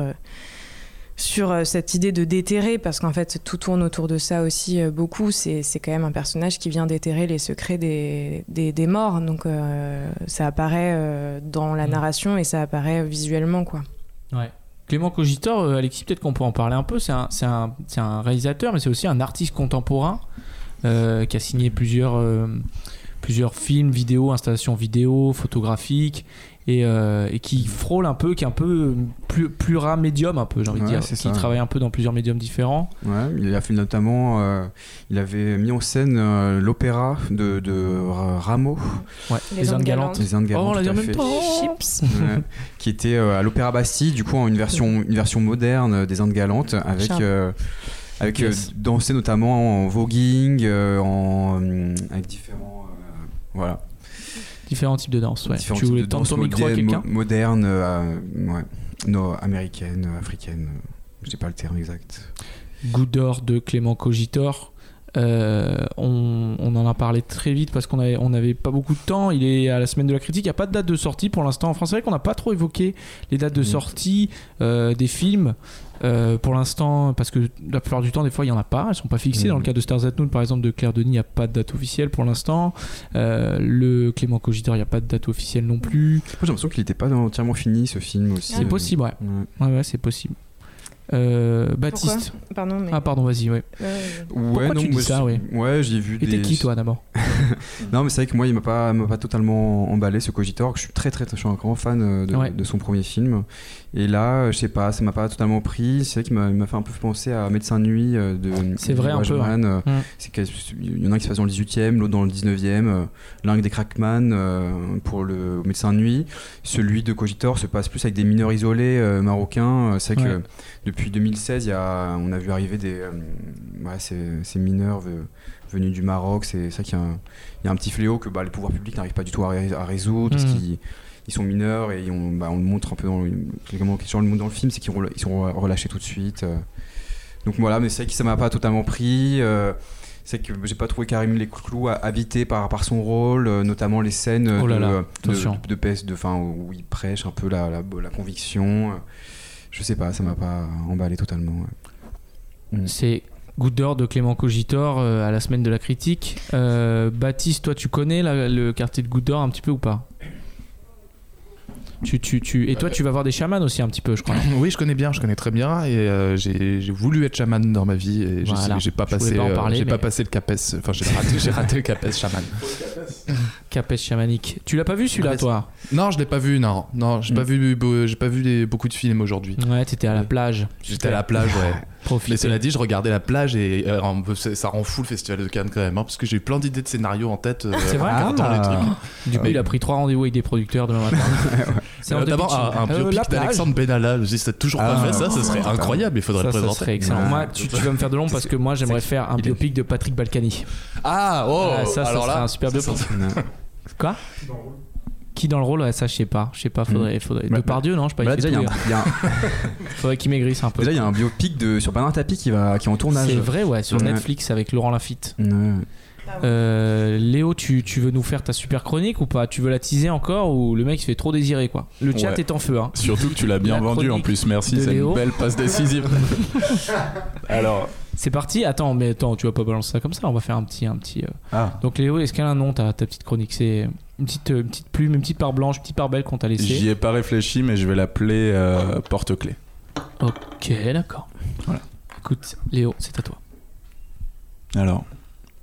sur euh, cette idée de déterrer, parce qu'en fait, tout tourne autour de ça aussi euh, beaucoup. C'est c'est quand même un personnage qui vient déterrer les secrets des, des, des morts. Donc, euh, ça apparaît dans la narration et ça apparaît visuellement, quoi. Ouais. Clément Cogitor, Alexis, peut-être qu'on peut en parler un peu. C'est un, un, un réalisateur, mais c'est aussi un artiste contemporain euh, qui a signé plusieurs, euh, plusieurs films, vidéos, installations vidéo, photographiques, et, euh, et qui frôle un peu, qui est un peu plus, plus rat médium, un peu, j'ai envie de dire, qui ça. travaille un peu dans plusieurs médiums différents. Ouais, il a fait notamment, euh, il avait mis en scène euh, l'opéra de, de Ra- Rameau. Ouais, Les Les Indes Galantes. Les Indes Galantes, Oh, on l'a en même temps. Chips. Ouais, qui était euh, à l'Opéra Bastille, du coup en une version, une version moderne des Indes Galantes, avec, avec euh, Yes. dansé notamment en voguing, euh, en, euh, avec différents, voilà. Différents types de danse, ouais. Différents tu voulais tendre ton micro à quelqu'un? mo- moderne, euh, ouais, no, américaine, africaine, euh, je sais pas le terme exact. Goutte d'or de Clément Cogitor. Euh, on, on en a parlé très vite parce qu'on avait, on n'avait pas beaucoup de temps. Il est à la semaine de la critique. Il n'y a pas de date de sortie pour l'instant en France. C'est vrai qu'on n'a pas trop évoqué les dates de sortie euh, des films. Euh, pour l'instant, parce que la plupart du temps, des fois, il n'y en a pas. Elles sont pas fixées. Dans le cas de Stars at Noon, par exemple, de Claire Denis, il n'y a pas de date officielle pour l'instant. Euh, le Clément Cogitor, il n'y a pas de date officielle non plus. J'ai l'impression qu'il n'était pas entièrement fini ce film aussi. C'est possible, ouais. Ouais. Ouais, ouais, c'est possible. Euh, Baptiste. Pourquoi Pardon, mais- Ah, pardon, vas-y, ouais. Euh, Pourquoi non, tu dis moi, ça, ouais Ouais, j'ai vu Et des. t'es qui, toi, d'abord Non, mais c'est vrai que moi, il m'a pas, m'a pas totalement emballé ce Cogitor. Je suis très, très, je suis un grand fan de, Ouais. de son premier film. Et là, euh, je sais pas, ça m'a pas totalement pris. C'est vrai qu'il m'a, il fait un peu penser à Médecin de nuit euh, de. C'est de vrai, un peu. Euh, Mm. Qu'il y en a un qui se passe dans le 18e, l'autre dans le 19e. euh, L'un des Crackman pour le Médecin de nuit. Celui de Cogitor se passe plus avec des mineurs isolés marocains. C'est vrai Ouais. que depuis 2016, il y a, on a vu arriver des, ouais, ces, ces mineurs ve- venus du Maroc. C'est ça qu'il y a un, il y a un petit fléau que bah, les pouvoirs publics n'arrivent pas du tout à, ré- à résoudre parce qu'ils ils sont mineurs et on, bah, on le montre un peu dans le, dans film, c'est qu'ils ils sont re- relâchés tout de suite. euh. Donc voilà, mais c'est vrai que ça m'a pas totalement pris. euh, c'est que j'ai pas trouvé Karim Leclou habité par, par son rôle, euh, notamment les scènes Oh là de, là, de, de, de peste, de, fin, où il prêche un peu la, la, la conviction. Je sais pas, ça m'a pas emballé totalement. ouais. C'est Goutte d'or de Clément Cogitor à la semaine de la critique. Euh, Baptiste, toi, tu connais la- le quartier de Goutte d'or un petit peu ou pas? Tu, tu, tu... Et toi, tu vas voir des chamans aussi un petit peu, je crois. Oui, je connais bien, je connais très bien et euh, j'ai voulu être chaman dans ma vie et je Voilà. j'ai pas passé pas euh, j'ai pas mais- passé le capes enfin j'ai raté, le capes chaman. Capes chamanique. Tu l'as pas vu celui-là, toi? Non, je l'ai pas vu, non. Non, j'ai Mm. pas vu beau- j'ai pas vu beaucoup de films aujourd'hui. Ouais, t'étais à la plage. J'étais à la plage, ouais. Profiter. Mais cela dit, je regardais la plage et euh, ça rend fou le festival de Cannes quand même, hein, parce que j'ai eu plein d'idées de scénarios en tête. euh, C'est vrai Ah. les trucs. Du coup, il a pris trois rendez-vous avec des producteurs demain matin. Notamment pitching. un, un Euh, biopic d'Alexandre Benalla. Je dis, c'est toujours pas Ah. fait ça, ce serait Putain. incroyable, il faudrait ça, le présenter. Ça serait excellent. Moi, tu, tu vas me faire de l'ombre parce que moi, j'aimerais faire un biopic de Patrick Balkany. Ah, oh, Ah, ça, ça alors serait là, un super biopic. Quoi? Qui dans le rôle ouais, Ça, je sais pas. Je sais pas. Faudrait, faudrait... Bah, De par Dieu, non Je sais pas. bah, il fait déjà, il y a un- il y a. Faudrait qu'il maigrisse un peu. Déjà, il y a un biopic de, sur Bernard Tapie qui, va, qui est en tournage. C'est vrai, ouais, sur Ouais. Netflix avec Laurent Lafitte. Ouais. Euh, Léo, tu, tu veux nous faire ta super chronique ou pas? Tu veux la teaser encore ou le mec se fait trop désirer quoi? Le chat Ouais. est en feu. Hein. Surtout que tu l'as bien La vendu en plus, merci, c'est une belle passe décisive. Alors, C'est parti. Attends, mais attends, tu vas pas balancer ça comme ça. On va faire un petit, un petit. euh. Ah. Donc Léo, est-ce qu'elle a un nom ta, ta petite chronique? C'est une petite, euh, une petite plume, une petite part blanche, une petite part belle qu'on t'a laissée. j'y ai pas réfléchi, mais je vais l'appeler euh, porte-clés. Ok, d'accord. Voilà. Écoute, Léo, c'est à toi. Alors,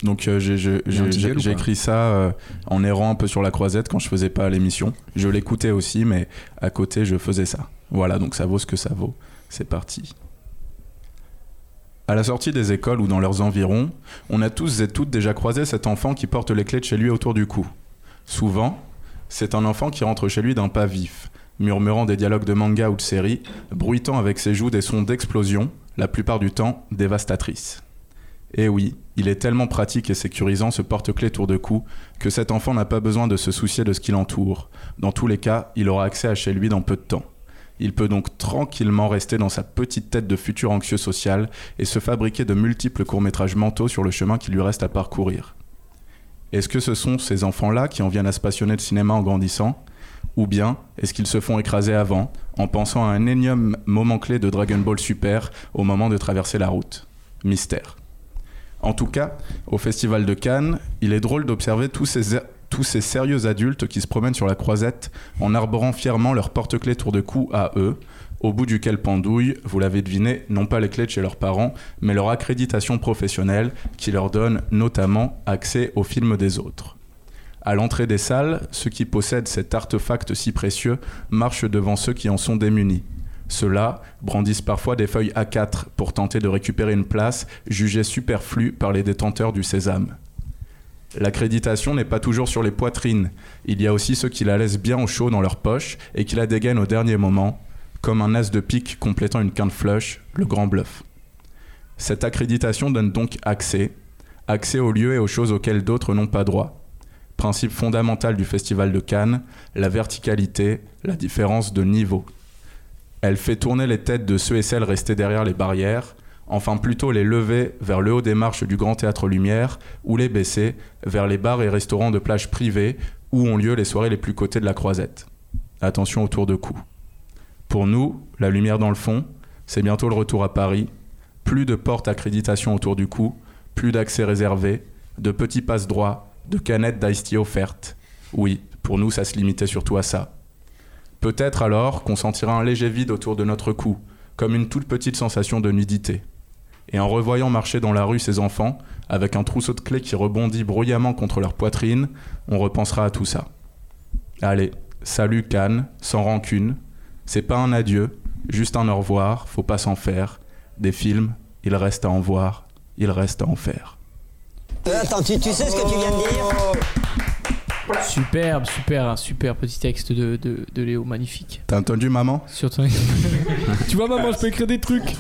donc euh, j'ai- écrit ça euh, en errant un peu sur la croisette quand je faisais pas l'émission. Je l'écoutais aussi, mais à côté je faisais ça. Voilà, donc ça vaut ce que ça vaut. C'est parti. À la sortie des écoles ou dans leurs environs, on a tous et toutes déjà croisé cet enfant qui porte les clés de chez lui autour du cou. Souvent, c'est un enfant qui rentre chez lui d'un pas vif, murmurant des dialogues de manga ou de série, bruitant avec ses joues des sons d'explosion, la plupart du temps dévastatrices. Et oui, il est tellement pratique et sécurisant ce porte-clés tour de cou que cet enfant n'a pas besoin de se soucier de ce qui l'entoure. Dans tous les cas, il aura accès à chez lui dans peu de temps. Il peut donc tranquillement rester dans sa petite tête de futur anxieux social et se fabriquer de multiples courts-métrages mentaux sur le chemin qui lui reste à parcourir. Est-ce que ce sont ces enfants-là qui en viennent à se passionner de cinéma en grandissant? Ou bien est-ce qu'ils se font écraser avant, en pensant à un énième moment clé de Dragon Ball Super au moment de traverser la route? Mystère. En tout cas, au Festival de Cannes, il est drôle d'observer tous ces, tous ces sérieux adultes qui se promènent sur la croisette en arborant fièrement leur porte-clés tour de cou à eux, au bout duquel pendouille, vous l'avez deviné, non pas les clés de chez leurs parents, mais leur accréditation professionnelle qui leur donne notamment accès aux films des autres. À l'entrée des salles, ceux qui possèdent cet artefact si précieux marchent devant ceux qui en sont démunis. Ceux-là brandissent parfois des feuilles A4 pour tenter de récupérer une place jugée superflue par les détenteurs du sésame. L'accréditation n'est pas toujours sur les poitrines. Il y a aussi ceux qui la laissent bien au chaud dans leur poche et qui la dégainent au dernier moment, comme un as de pique complétant une quinte flush, le grand bluff. Cette accréditation donne donc accès, accès aux lieux et aux choses auxquelles d'autres n'ont pas droit. Principe fondamental du Festival de Cannes, la verticalité, la différence de niveau. Elle fait tourner les têtes de ceux et celles restés derrière les barrières, enfin plutôt les lever vers le haut des marches du Grand Théâtre Lumière, ou les baisser vers les bars et restaurants de plage privés où ont lieu les soirées les plus cotées de la Croisette. Attention autour de cou. Pour nous, la lumière dans le fond, c'est bientôt le retour à Paris. Plus de portes accréditation autour du cou, plus d'accès réservé, de petits passes droits, de canettes d'ice offertes. Oui, pour nous, ça se limitait surtout à ça. Peut-être alors qu'on sentira un léger vide autour de notre cou, comme une toute petite sensation de nudité. Et en revoyant marcher dans la rue ces enfants, avec un trousseau de clés qui rebondit bruyamment contre leur poitrine, on repensera à tout ça. Allez, salut Cannes, sans rancune. C'est pas un adieu, juste un au revoir, faut pas s'en faire. Des films, il reste à en voir, il reste à en faire. Attends, tu, tu sais ce que tu viens de dire? Superbe, super, super petit texte de, de, de Léo, magnifique. T'as entendu maman? Sur ton- tu vois, maman, je peux écrire des trucs.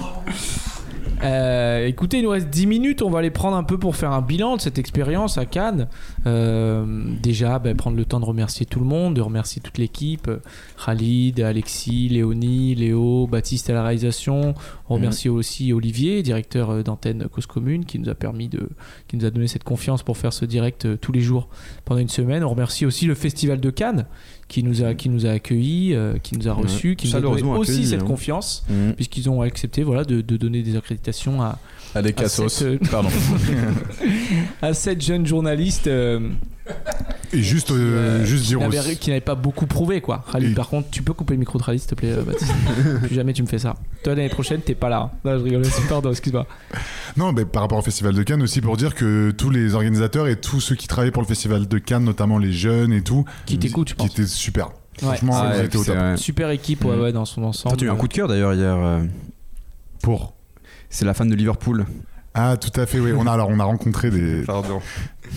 Euh, écoutez, il nous reste 10 minutes. On va les prendre un peu pour faire un bilan de cette expérience à Cannes. Euh, déjà, ben, prendre le temps de remercier tout le monde, de remercier toute l'équipe Khalid, Alexis, Léonie, Léo, Baptiste à la réalisation. On remercie aussi Olivier, directeur euh, d'antenne Cause Commune, qui nous a permis de, qui nous a donné cette confiance pour faire ce direct tous les jours pendant une semaine. On remercie aussi le Festival de Cannes qui nous a, qui nous a accueillis, euh, qui nous a Ouais. reçus, qui nous a donné aussi cette hein. confiance, Mhm. puisqu'ils ont accepté voilà, de, de donner des accréditations à, À des cassos. cette, euh, Pardon. à cette jeune journaliste euh, Et juste, euh, juste qui dire qui n'avait pas beaucoup prouvé quoi. Khalid, Et- par contre, tu peux couper le micro de Khalid s'il te plaît, euh, Baptiste. Plus jamais tu me fais ça. Toi l'année prochaine, t'es pas là. Non, je rigole. Pardon, excuse-moi. Non, mais par rapport au Festival de Cannes aussi pour dire que tous les organisateurs et tous ceux qui travaillent pour le Festival de Cannes, notamment les jeunes et tout, Qui t'écoutent, qui étaient super. Ouais. Franchement, Ah ils ouais, étaient au top. Super équipe, ouais, Mhm. ouais, dans son ensemble. Toi, tu as eu un coup de cœur d'ailleurs hier. euh, Pour C'est la fan de Liverpool. Ah, tout à fait, oui. On a, alors, on a rencontré des, Pardon.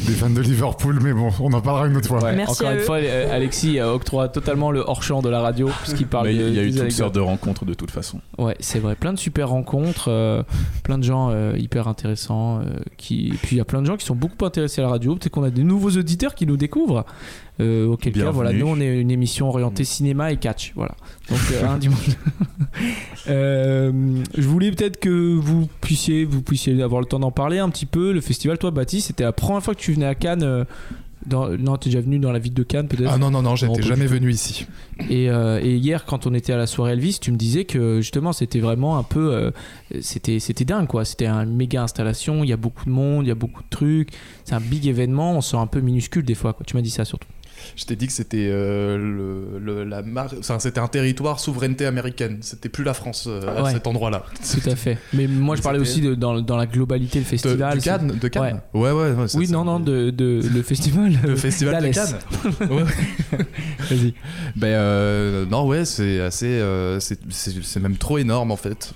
Des fans de Liverpool, mais bon, on en parlera une autre fois. Ouais, Merci Encore à une eux. fois, euh, Alexis octroie totalement le hors-champ de la radio, puisqu'il parle Mais de- il y a eu toutes sortes de rencontres de toute façon. Ouais, c'est vrai. Plein de super rencontres, euh, plein de gens euh, hyper intéressants. euh, qui... Et puis il y a plein de gens qui sont beaucoup intéressés à la radio. Peut-être qu'on a des nouveaux auditeurs qui nous découvrent. Euh, auquel cas, Bienvenue. voilà, nous on est une émission orientée cinéma et catch. Voilà. Donc euh, un dimanche. Euh, je voulais peut-être que vous puissiez, vous puissiez avoir le temps d'en parler un petit peu. Le festival, toi, Baptiste, c'était la première fois que tu venais à Cannes. euh, dans... Non, t'es déjà venu dans la ville de Cannes peut-être Ah non, non, non, j'étais jamais venu ici. Et, euh, et hier, quand on était à la soirée Elvis, tu me disais que justement, c'était vraiment un peu. euh, c'était, c'était dingue, quoi. C'était une méga installation. Il y a beaucoup de monde, il y a beaucoup de trucs. C'est un big événement. On sent un peu minuscule des fois, quoi. Tu m'as dit ça surtout. Je t'ai dit que c'était euh, le, le- la mar- enfin, c'était un territoire souveraineté américaine. C'était plus la France euh, à Ouais. cet endroit-là. Tout à fait. Mais moi, je parlais aussi de, dans, dans la globalité, le De, festival. du Cannes, de Cannes. Ouais. Ouais, ouais. ouais, ça, Oui, non, non, de, de- le festival. Le festival de. Cannes. Vas-y. Ben euh, non, ouais, c'est assez, euh, c'est même trop énorme en fait.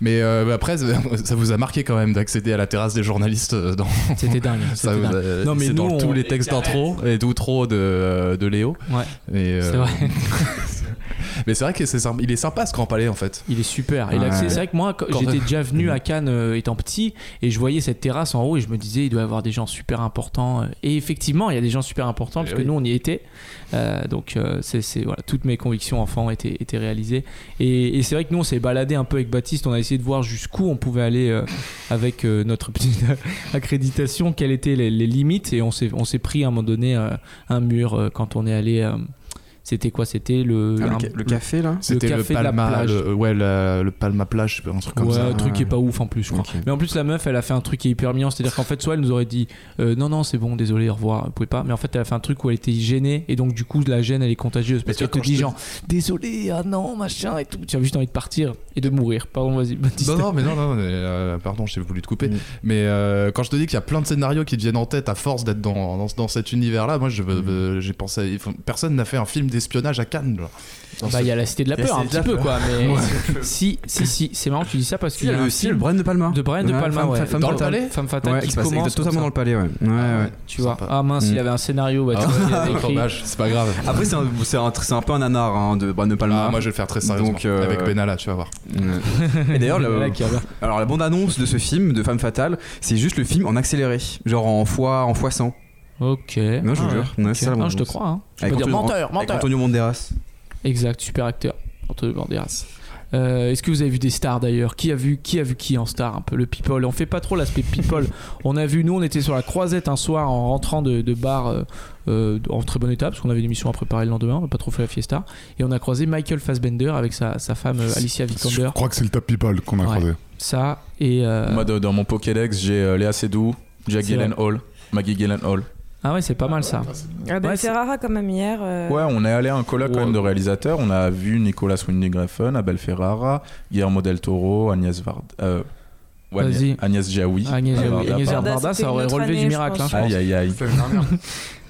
Mais euh, après, ça vous a marqué quand même d'accéder à la terrasse des journalistes euh, dans. C'était dingue. Ça Non, mais c'est nous, dans on- tous les textes d'intro et d'outro de, de Léo. Ouais. Euh, C'est vrai. Mais c'est vrai qu'il est, sympa- il est sympa ce Grand Palais en fait. Il est super. Et Ouais. l'accès- c'est vrai que moi, quand- Quand- j'étais déjà venu à Cannes euh, étant petit et je voyais cette terrasse en haut et je me disais, il doit y avoir des gens super importants. euh, Et effectivement, il y a des gens super importants parce Eh que oui. nous, on y était. Euh, donc, euh, c'est, c'est- voilà, toutes mes convictions enfants étaient, étaient réalisées. Et, et c'est vrai que nous, on s'est baladé un peu avec Baptiste. On a essayé de voir jusqu'où on pouvait aller euh, avec euh, notre petite accréditation, quelles étaient les, les limites. Et on s'est, on s'est pris à un moment donné euh, un mur euh, quand on est allé. C'était quoi? C'était le, Ah, le un- ca- le café, là? C'était le, café de la Palma, plage. le, ouais, la- le Palma plage, je sais pas, un truc comme ouais, ça. un truc qui est pas ouf en plus, je crois. Ok. Mais en plus, la meuf, elle a fait un truc qui est hyper mignon. C'est-à-dire qu'en fait, soit elle nous aurait dit euh, non, non, c'est bon, désolé, au revoir, vous pouvez pas. Mais en fait, elle a fait un truc où elle était gênée et donc, du coup, la gêne, elle est contagieuse. Parce qu'elle te dit genre désolé, ah non, machin et tout. Tu as juste envie de partir et de mourir. Pardon, vas-y, Baptiste. Non, non, mais non, non, mais, euh, pardon, j'ai voulu te couper. Mm. Mais euh, quand je te dis qu'il y a plein de scénarios qui te viennent en tête à force d'être dans, dans, dans cet univers-là, moi, veux- j'ai pensé. il faut- personne n'a fait un film d'espionnage à Cannes. genre. Dans Bah, ce- il y a la cité de la Il peur la un petit de peu, quoi. Mais si, si, si, c'est marrant que tu dis ça parce Si, qu'il il y a aussi film le Brian de Palma. de Brian de Ouais, Palma, Femme- ouais. Femme dans le palais, femme fatale Ouais, qui qui se se passe commence totalement dans le palais, ouais. Ouais, ça. ouais. Tu vois. Sympa. Ah mince, il Mm. y avait un scénario. Bah, Ah, il c'est pas grave. Après, c'est un, c'est un, un peu un nanar hein, de Brian de Palma. Ah, moi, je vais le faire très sérieusement. Donc, euh, Avec Benalla, tu vas voir. Et d'ailleurs, le- alors la bande-annonce de ce film, de Femme Fatale, c'est juste le film en accéléré, genre en fois, en fois 100. Ok. Non, je vous Ah jure. Ouais, ok. c'est ça, la Non, je te crois. Hein. Je Avec peux dire Antonio- menteur, Avec menteur. Antonio Banderas. Exact, super acteur. Antonio Banderas. Euh, Est-ce que vous avez vu des stars d'ailleurs? Qui a vu qui a vu qui en star un peu? Le people On fait pas trop l'aspect people. on a vu nous, on était sur la croisette un soir en rentrant de, de bar euh, euh, en très bon état parce qu'on avait une émission à préparer le lendemain. On n'a pas trop fait la fiesta et on a croisé Michael Fassbender avec sa, sa femme euh, Alicia Je Vikander. crois que c'est le top people qu'on a Ouais. croisé. Ça et euh, Moi, de- dans mon Pokédex, j'ai euh, Léa Seydoux, Jack C'est. Gyllenhaal, Maggie Gyllenhaal. Ah ouais, c'est pas mal ça. Ah ben Ouais, c'est- Ferrara quand même hier. euh, Ouais, on est allé à un colloque quand même de réalisateurs. On a vu Nicolas Winding Refn, Abel Ferrara, Guillermo del Toro, Agnès Varda. Euh, ouais, Vas-y. Agnès Jaoui. Agnès Jaoui. Agnès. Varda, ça aurait relevé année, du miracle. hein. Aïe aïe aïe.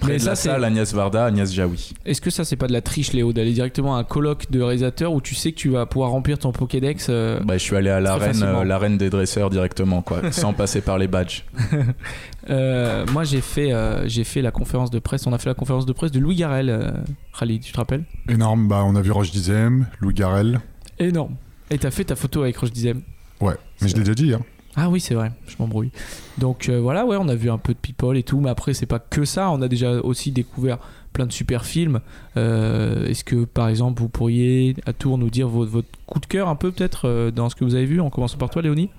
Près Mais de ça la c'est salle, Agnès Varda, Agnès Jaoui. Est-ce que ça c'est pas de la triche Léo d'aller directement à un colloque de réalisateurs où tu sais que tu vas pouvoir remplir ton Pokédex euh, Bah, je suis allé à l'arène, euh, l'arène des dresseurs directement, quoi, sans passer par les badges. euh, Moi j'ai fait euh, j'ai fait la conférence de presse. On a fait la conférence de presse de Louis Garrel. euh, Khalid, tu te rappelles? Énorme, bah on a vu Roche Dizem, Louis Garrel. Énorme. Et t'as fait ta photo avec Roche Dizem. Ouais, mais je l'ai déjà dit. Hein. Ah oui c'est vrai. Je m'embrouille. Donc euh, voilà ouais on a vu un peu de people et tout. Mais après c'est pas que ça. On a déjà aussi découvert plein de super films. Euh, Est-ce que par exemple vous pourriez à tour nous dire votre, votre coup de cœur un peu peut-être euh, dans ce que vous avez vu en commençant par toi Léonie?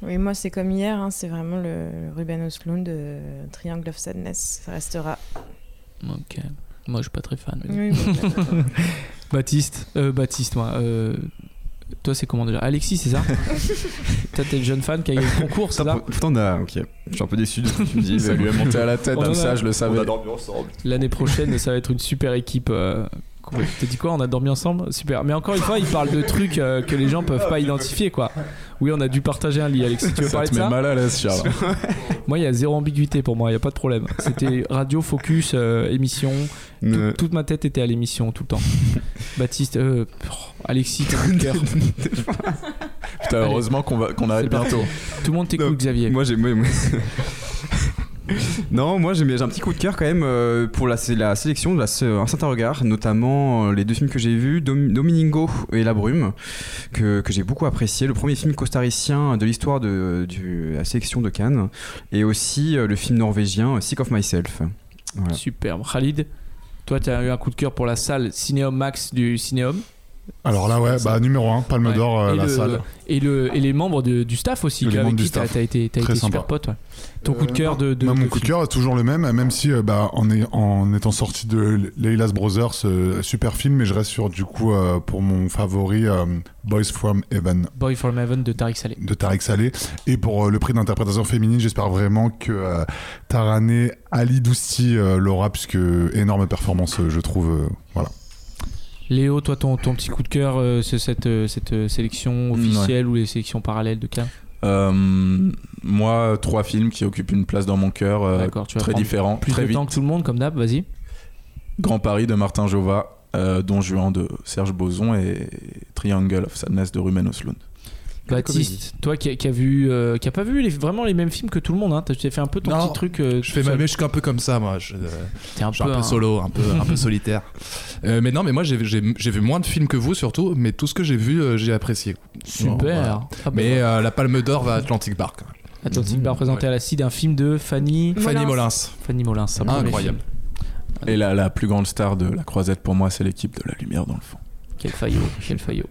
Oui, moi c'est comme hier, hein, c'est vraiment le, le Ruben Östlund de Triangle of Sadness. Ça restera. Ok. Moi, je suis pas très fan. mais bon. Oui, bon, d'accord. Baptiste, euh, Baptiste, moi. Toi, c'est comment déjà Alexis, c'est ça Toi, t'es le jeune fan qui a gagné le concours, c'est ça Putain, on a. Ok. Je suis un peu déçu de ce que tu me dis. Ça lui est monté à la tête, On tout a- ça, je le savais. dormi ensemble. L'année prochaine, ça va être une super équipe. Euh, qu'on- T'as dit quoi On a dormi ensemble Super. Mais encore une fois, il parle de trucs euh, que les gens peuvent pas identifier, quoi. Oui, on a dû partager un lit, Alexis. Tu veux Ça parler te de met ça mal à l'aise, Charles. Moi, il y a zéro ambiguïté pour moi, il y a pas de problème. C'était radio, focus, euh, émission. Tout- Ne- toute ma tête était à l'émission tout le temps. Baptiste, euh, oh, Alexis, de cœur. Putain, heureusement qu'on va- qu'on arrête C'est parti. bientôt. Tout le monde t'écoute, Xavier. Moi j'ai. moi- moi- non, moi j'ai un petit coup de cœur quand même euh, pour la, sélection de la, un certain regard, notamment euh, les deux films que j'ai vus, Dom- Domingo et La Brume, que, que j'ai beaucoup apprécié. Le premier film costaricien de l'histoire de, la sélection de Cannes, et aussi euh, le film norvégien Sick of Myself. Voilà. Superbe. Khalid, toi, tu as eu un coup de cœur pour la salle Cinéum Max du Cinéum. Alors là, ouais, bah numéro 1, Palme Ouais. d'Or, euh, et, la le, salle. et, le, et les membres de- du staff aussi, Les avec qui staff. as été, Très été super pote. ouais. Ton coup de cœur de, de, de mon coup de cœur est toujours le même, même si euh, bah, en, est- en étant sorti de Leila's Brothers, euh, super film, mais je reste sur du coup euh, pour mon favori Boys from Heaven Boy from Heaven de Tariq Saleh. de Tarek Saleh. Et pour le prix d'interprétation féminine, j'espère vraiment que Tarané Ali Dousti l'aura, puisque énorme performance, je trouve. voilà. Léo, toi, ton, ton petit coup de cœur, euh, c'est cette, euh, cette sélection officielle ou les sélections parallèles de Euh, moi, trois films qui occupent une place dans mon cœur, euh, très différents, Plus très de vite. temps que tout le monde, comme d'hab, vas-y. Grand Paris de Martin Jova, euh, Don Juan de Serge Boson et Triangle of Sadness de Ruben Östlund. Baptiste, toi qui a, qui a vu, euh, qui a pas vu les- vraiment les mêmes films que tout le monde, hein. tu t'es fait un peu ton Non, petit truc. euh, Je fais ma mais je suis un peu comme ça, moi. Je, euh, T'es un peu un peu un- solo, un peu, un peu solitaire. Euh, mais non, mais moi j'ai j'ai- j'ai vu moins de films que vous surtout, mais tout ce que j'ai vu, euh, j'ai apprécié. Super. Voilà. Ah bah mais euh, la Palme d'Or va à Atlantic Bar. quand même. Atlantic Bar présenté à la CID un film de Fanny. Fanny Molins. Fanny Molins, ça me Incroyable. Et la, la plus grande star de la croisette pour moi, c'est l'équipe de la lumière dans le fond. Quel faillot, quel faillot.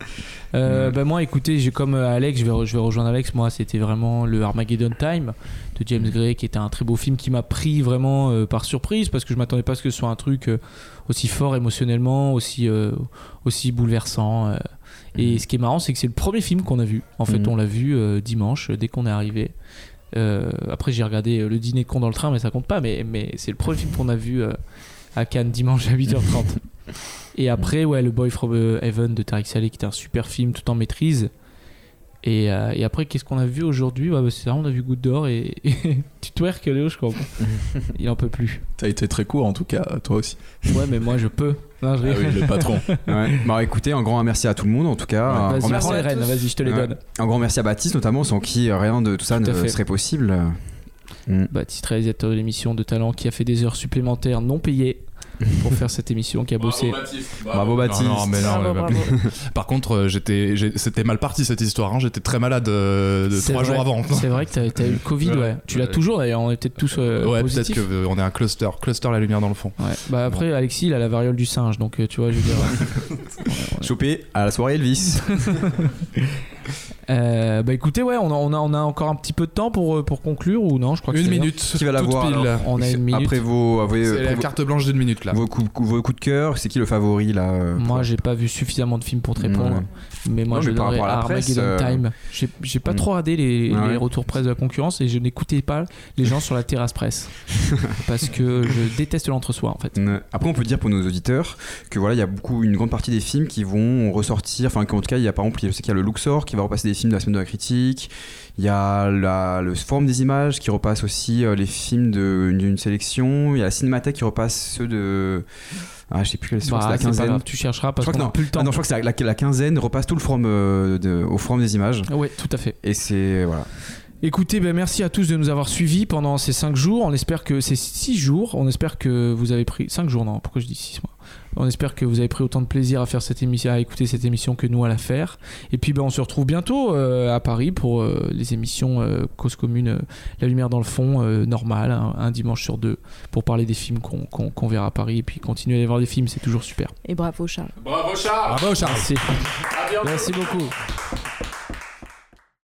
Euh, bah moi, écoutez, j'ai comme euh, Alex, je vais, je vais rejoindre Alex. Moi, c'était vraiment le Armageddon Time de James Gray, qui était un très beau film qui m'a pris vraiment euh, par surprise parce que je m'attendais pas à ce que ce soit un truc euh, aussi fort émotionnellement, aussi aussi bouleversant. Et ce qui est marrant, c'est que c'est le premier film qu'on a vu. En fait, Mhm. on l'a vu dimanche dès qu'on est arrivé. Après, j'ai regardé le dîner de con dans le train, mais ça compte pas. Mais, mais c'est le premier film qu'on a vu à Cannes dimanche à 8h30. Et après, ouais, le Boy from euh, Heaven de Tariq Saleh, qui était un super film tout en maîtrise. Et, euh, et après, qu'est-ce qu'on a vu aujourd'hui? Ouais, bah, C'est ça, on a vu Goutte d'Or et, et tu twerk, Léo, je crois. Il en peut plus. T'as été très court en tout cas, toi aussi. Ouais, mais moi je peux. Non, je Ah oui, le patron. Ouais. Bah écoutez, un grand merci à tout le monde en tout cas. Un Vas-y, grand merci les à rênes, vas-y, je te les Ouais. donne. Un grand merci à Baptiste notamment, sans qui euh, rien de tout ça Tout ne fait. serait possible. Baptiste, réalisateur de l'émission de talent, qui a fait des heures supplémentaires non payées pour faire cette émission, qui a bossé. Bravo Baptiste. Non, non, mais non, Bravo, mais- bravo. Par contre, euh, j'étais, c'était mal parti cette histoire. hein. J'étais très malade euh, de trois vrai. jours avant. C'est vrai que t'as as eu le Covid, ouais. Tu l'as Ouais. toujours d'ailleurs, on est peut-être tous euh, ouais, peut-être qu'on est un cluster, cluster la lumière dans le fond. Ouais. Bah après, Alexis, il a la variole du singe, donc euh, tu vois, je veux dire. Chopé à la soirée Elvis. Euh, bah écoutez, ouais, on a, on, a, on a encore un petit peu de temps pour, euh, pour conclure ou non Je crois que Une minute. Qui va la toute voir pile. alors On a une minute. Après vos, après, C'est après la vos- carte blanche d'une minute là. vos, coups, vos coups de cœur, c'est qui le favori là euh, Moi, j'ai pas vu suffisamment de films pour te répondre. Ouais. Mais moi, Non, je mais par à la presse, euh, Time. J'ai- J'ai pas Mm. trop regardé les, Ah les retours presse de la concurrence et je n'écoutais pas les gens sur la terrasse presse. parce que je déteste l'entre-soi en fait. Après, on peut dire pour nos auditeurs que voilà, il y a beaucoup, une grande partie des films qui vont ressortir. Enfin, qu'en tout cas, il y a par exemple, je sais qu'il y a le Luxor qui va repasser des films de la semaine de la critique. Il y a la- le Forum des images qui repasse aussi euh, les films d'une sélection. Il y a la Cinémathèque qui repasse ceux de. Ah, je sais plus quelle Bah, c'est la pas quinzaine. tu chercheras parce qu'on non. a plus le temps. Ah non, je crois que la, la- la quinzaine repasse tout le forum euh, de- au Forum des images. Ouais, tout à fait. Et c'est voilà. Écoutez, ben, merci à tous de nous avoir suivis pendant ces 5 jours. On espère que ces 6 jours, on espère que vous avez pris 5 jours, non, pourquoi je dis 6 mois? On espère que vous avez pris autant de plaisir à faire cette émission, à écouter cette émission que nous à la faire. Et puis ben, on se retrouve bientôt euh, à Paris pour euh, les émissions euh, Cause Commune, euh, La Lumière dans le fond, euh, normal, un, un dimanche sur deux, pour parler des films qu'on qu'on- qu'on verra à Paris. Et puis continuer à aller voir des films, c'est toujours super. Et bravo Charles. Bravo Charles. Bravo Charles. Merci. Merci beaucoup.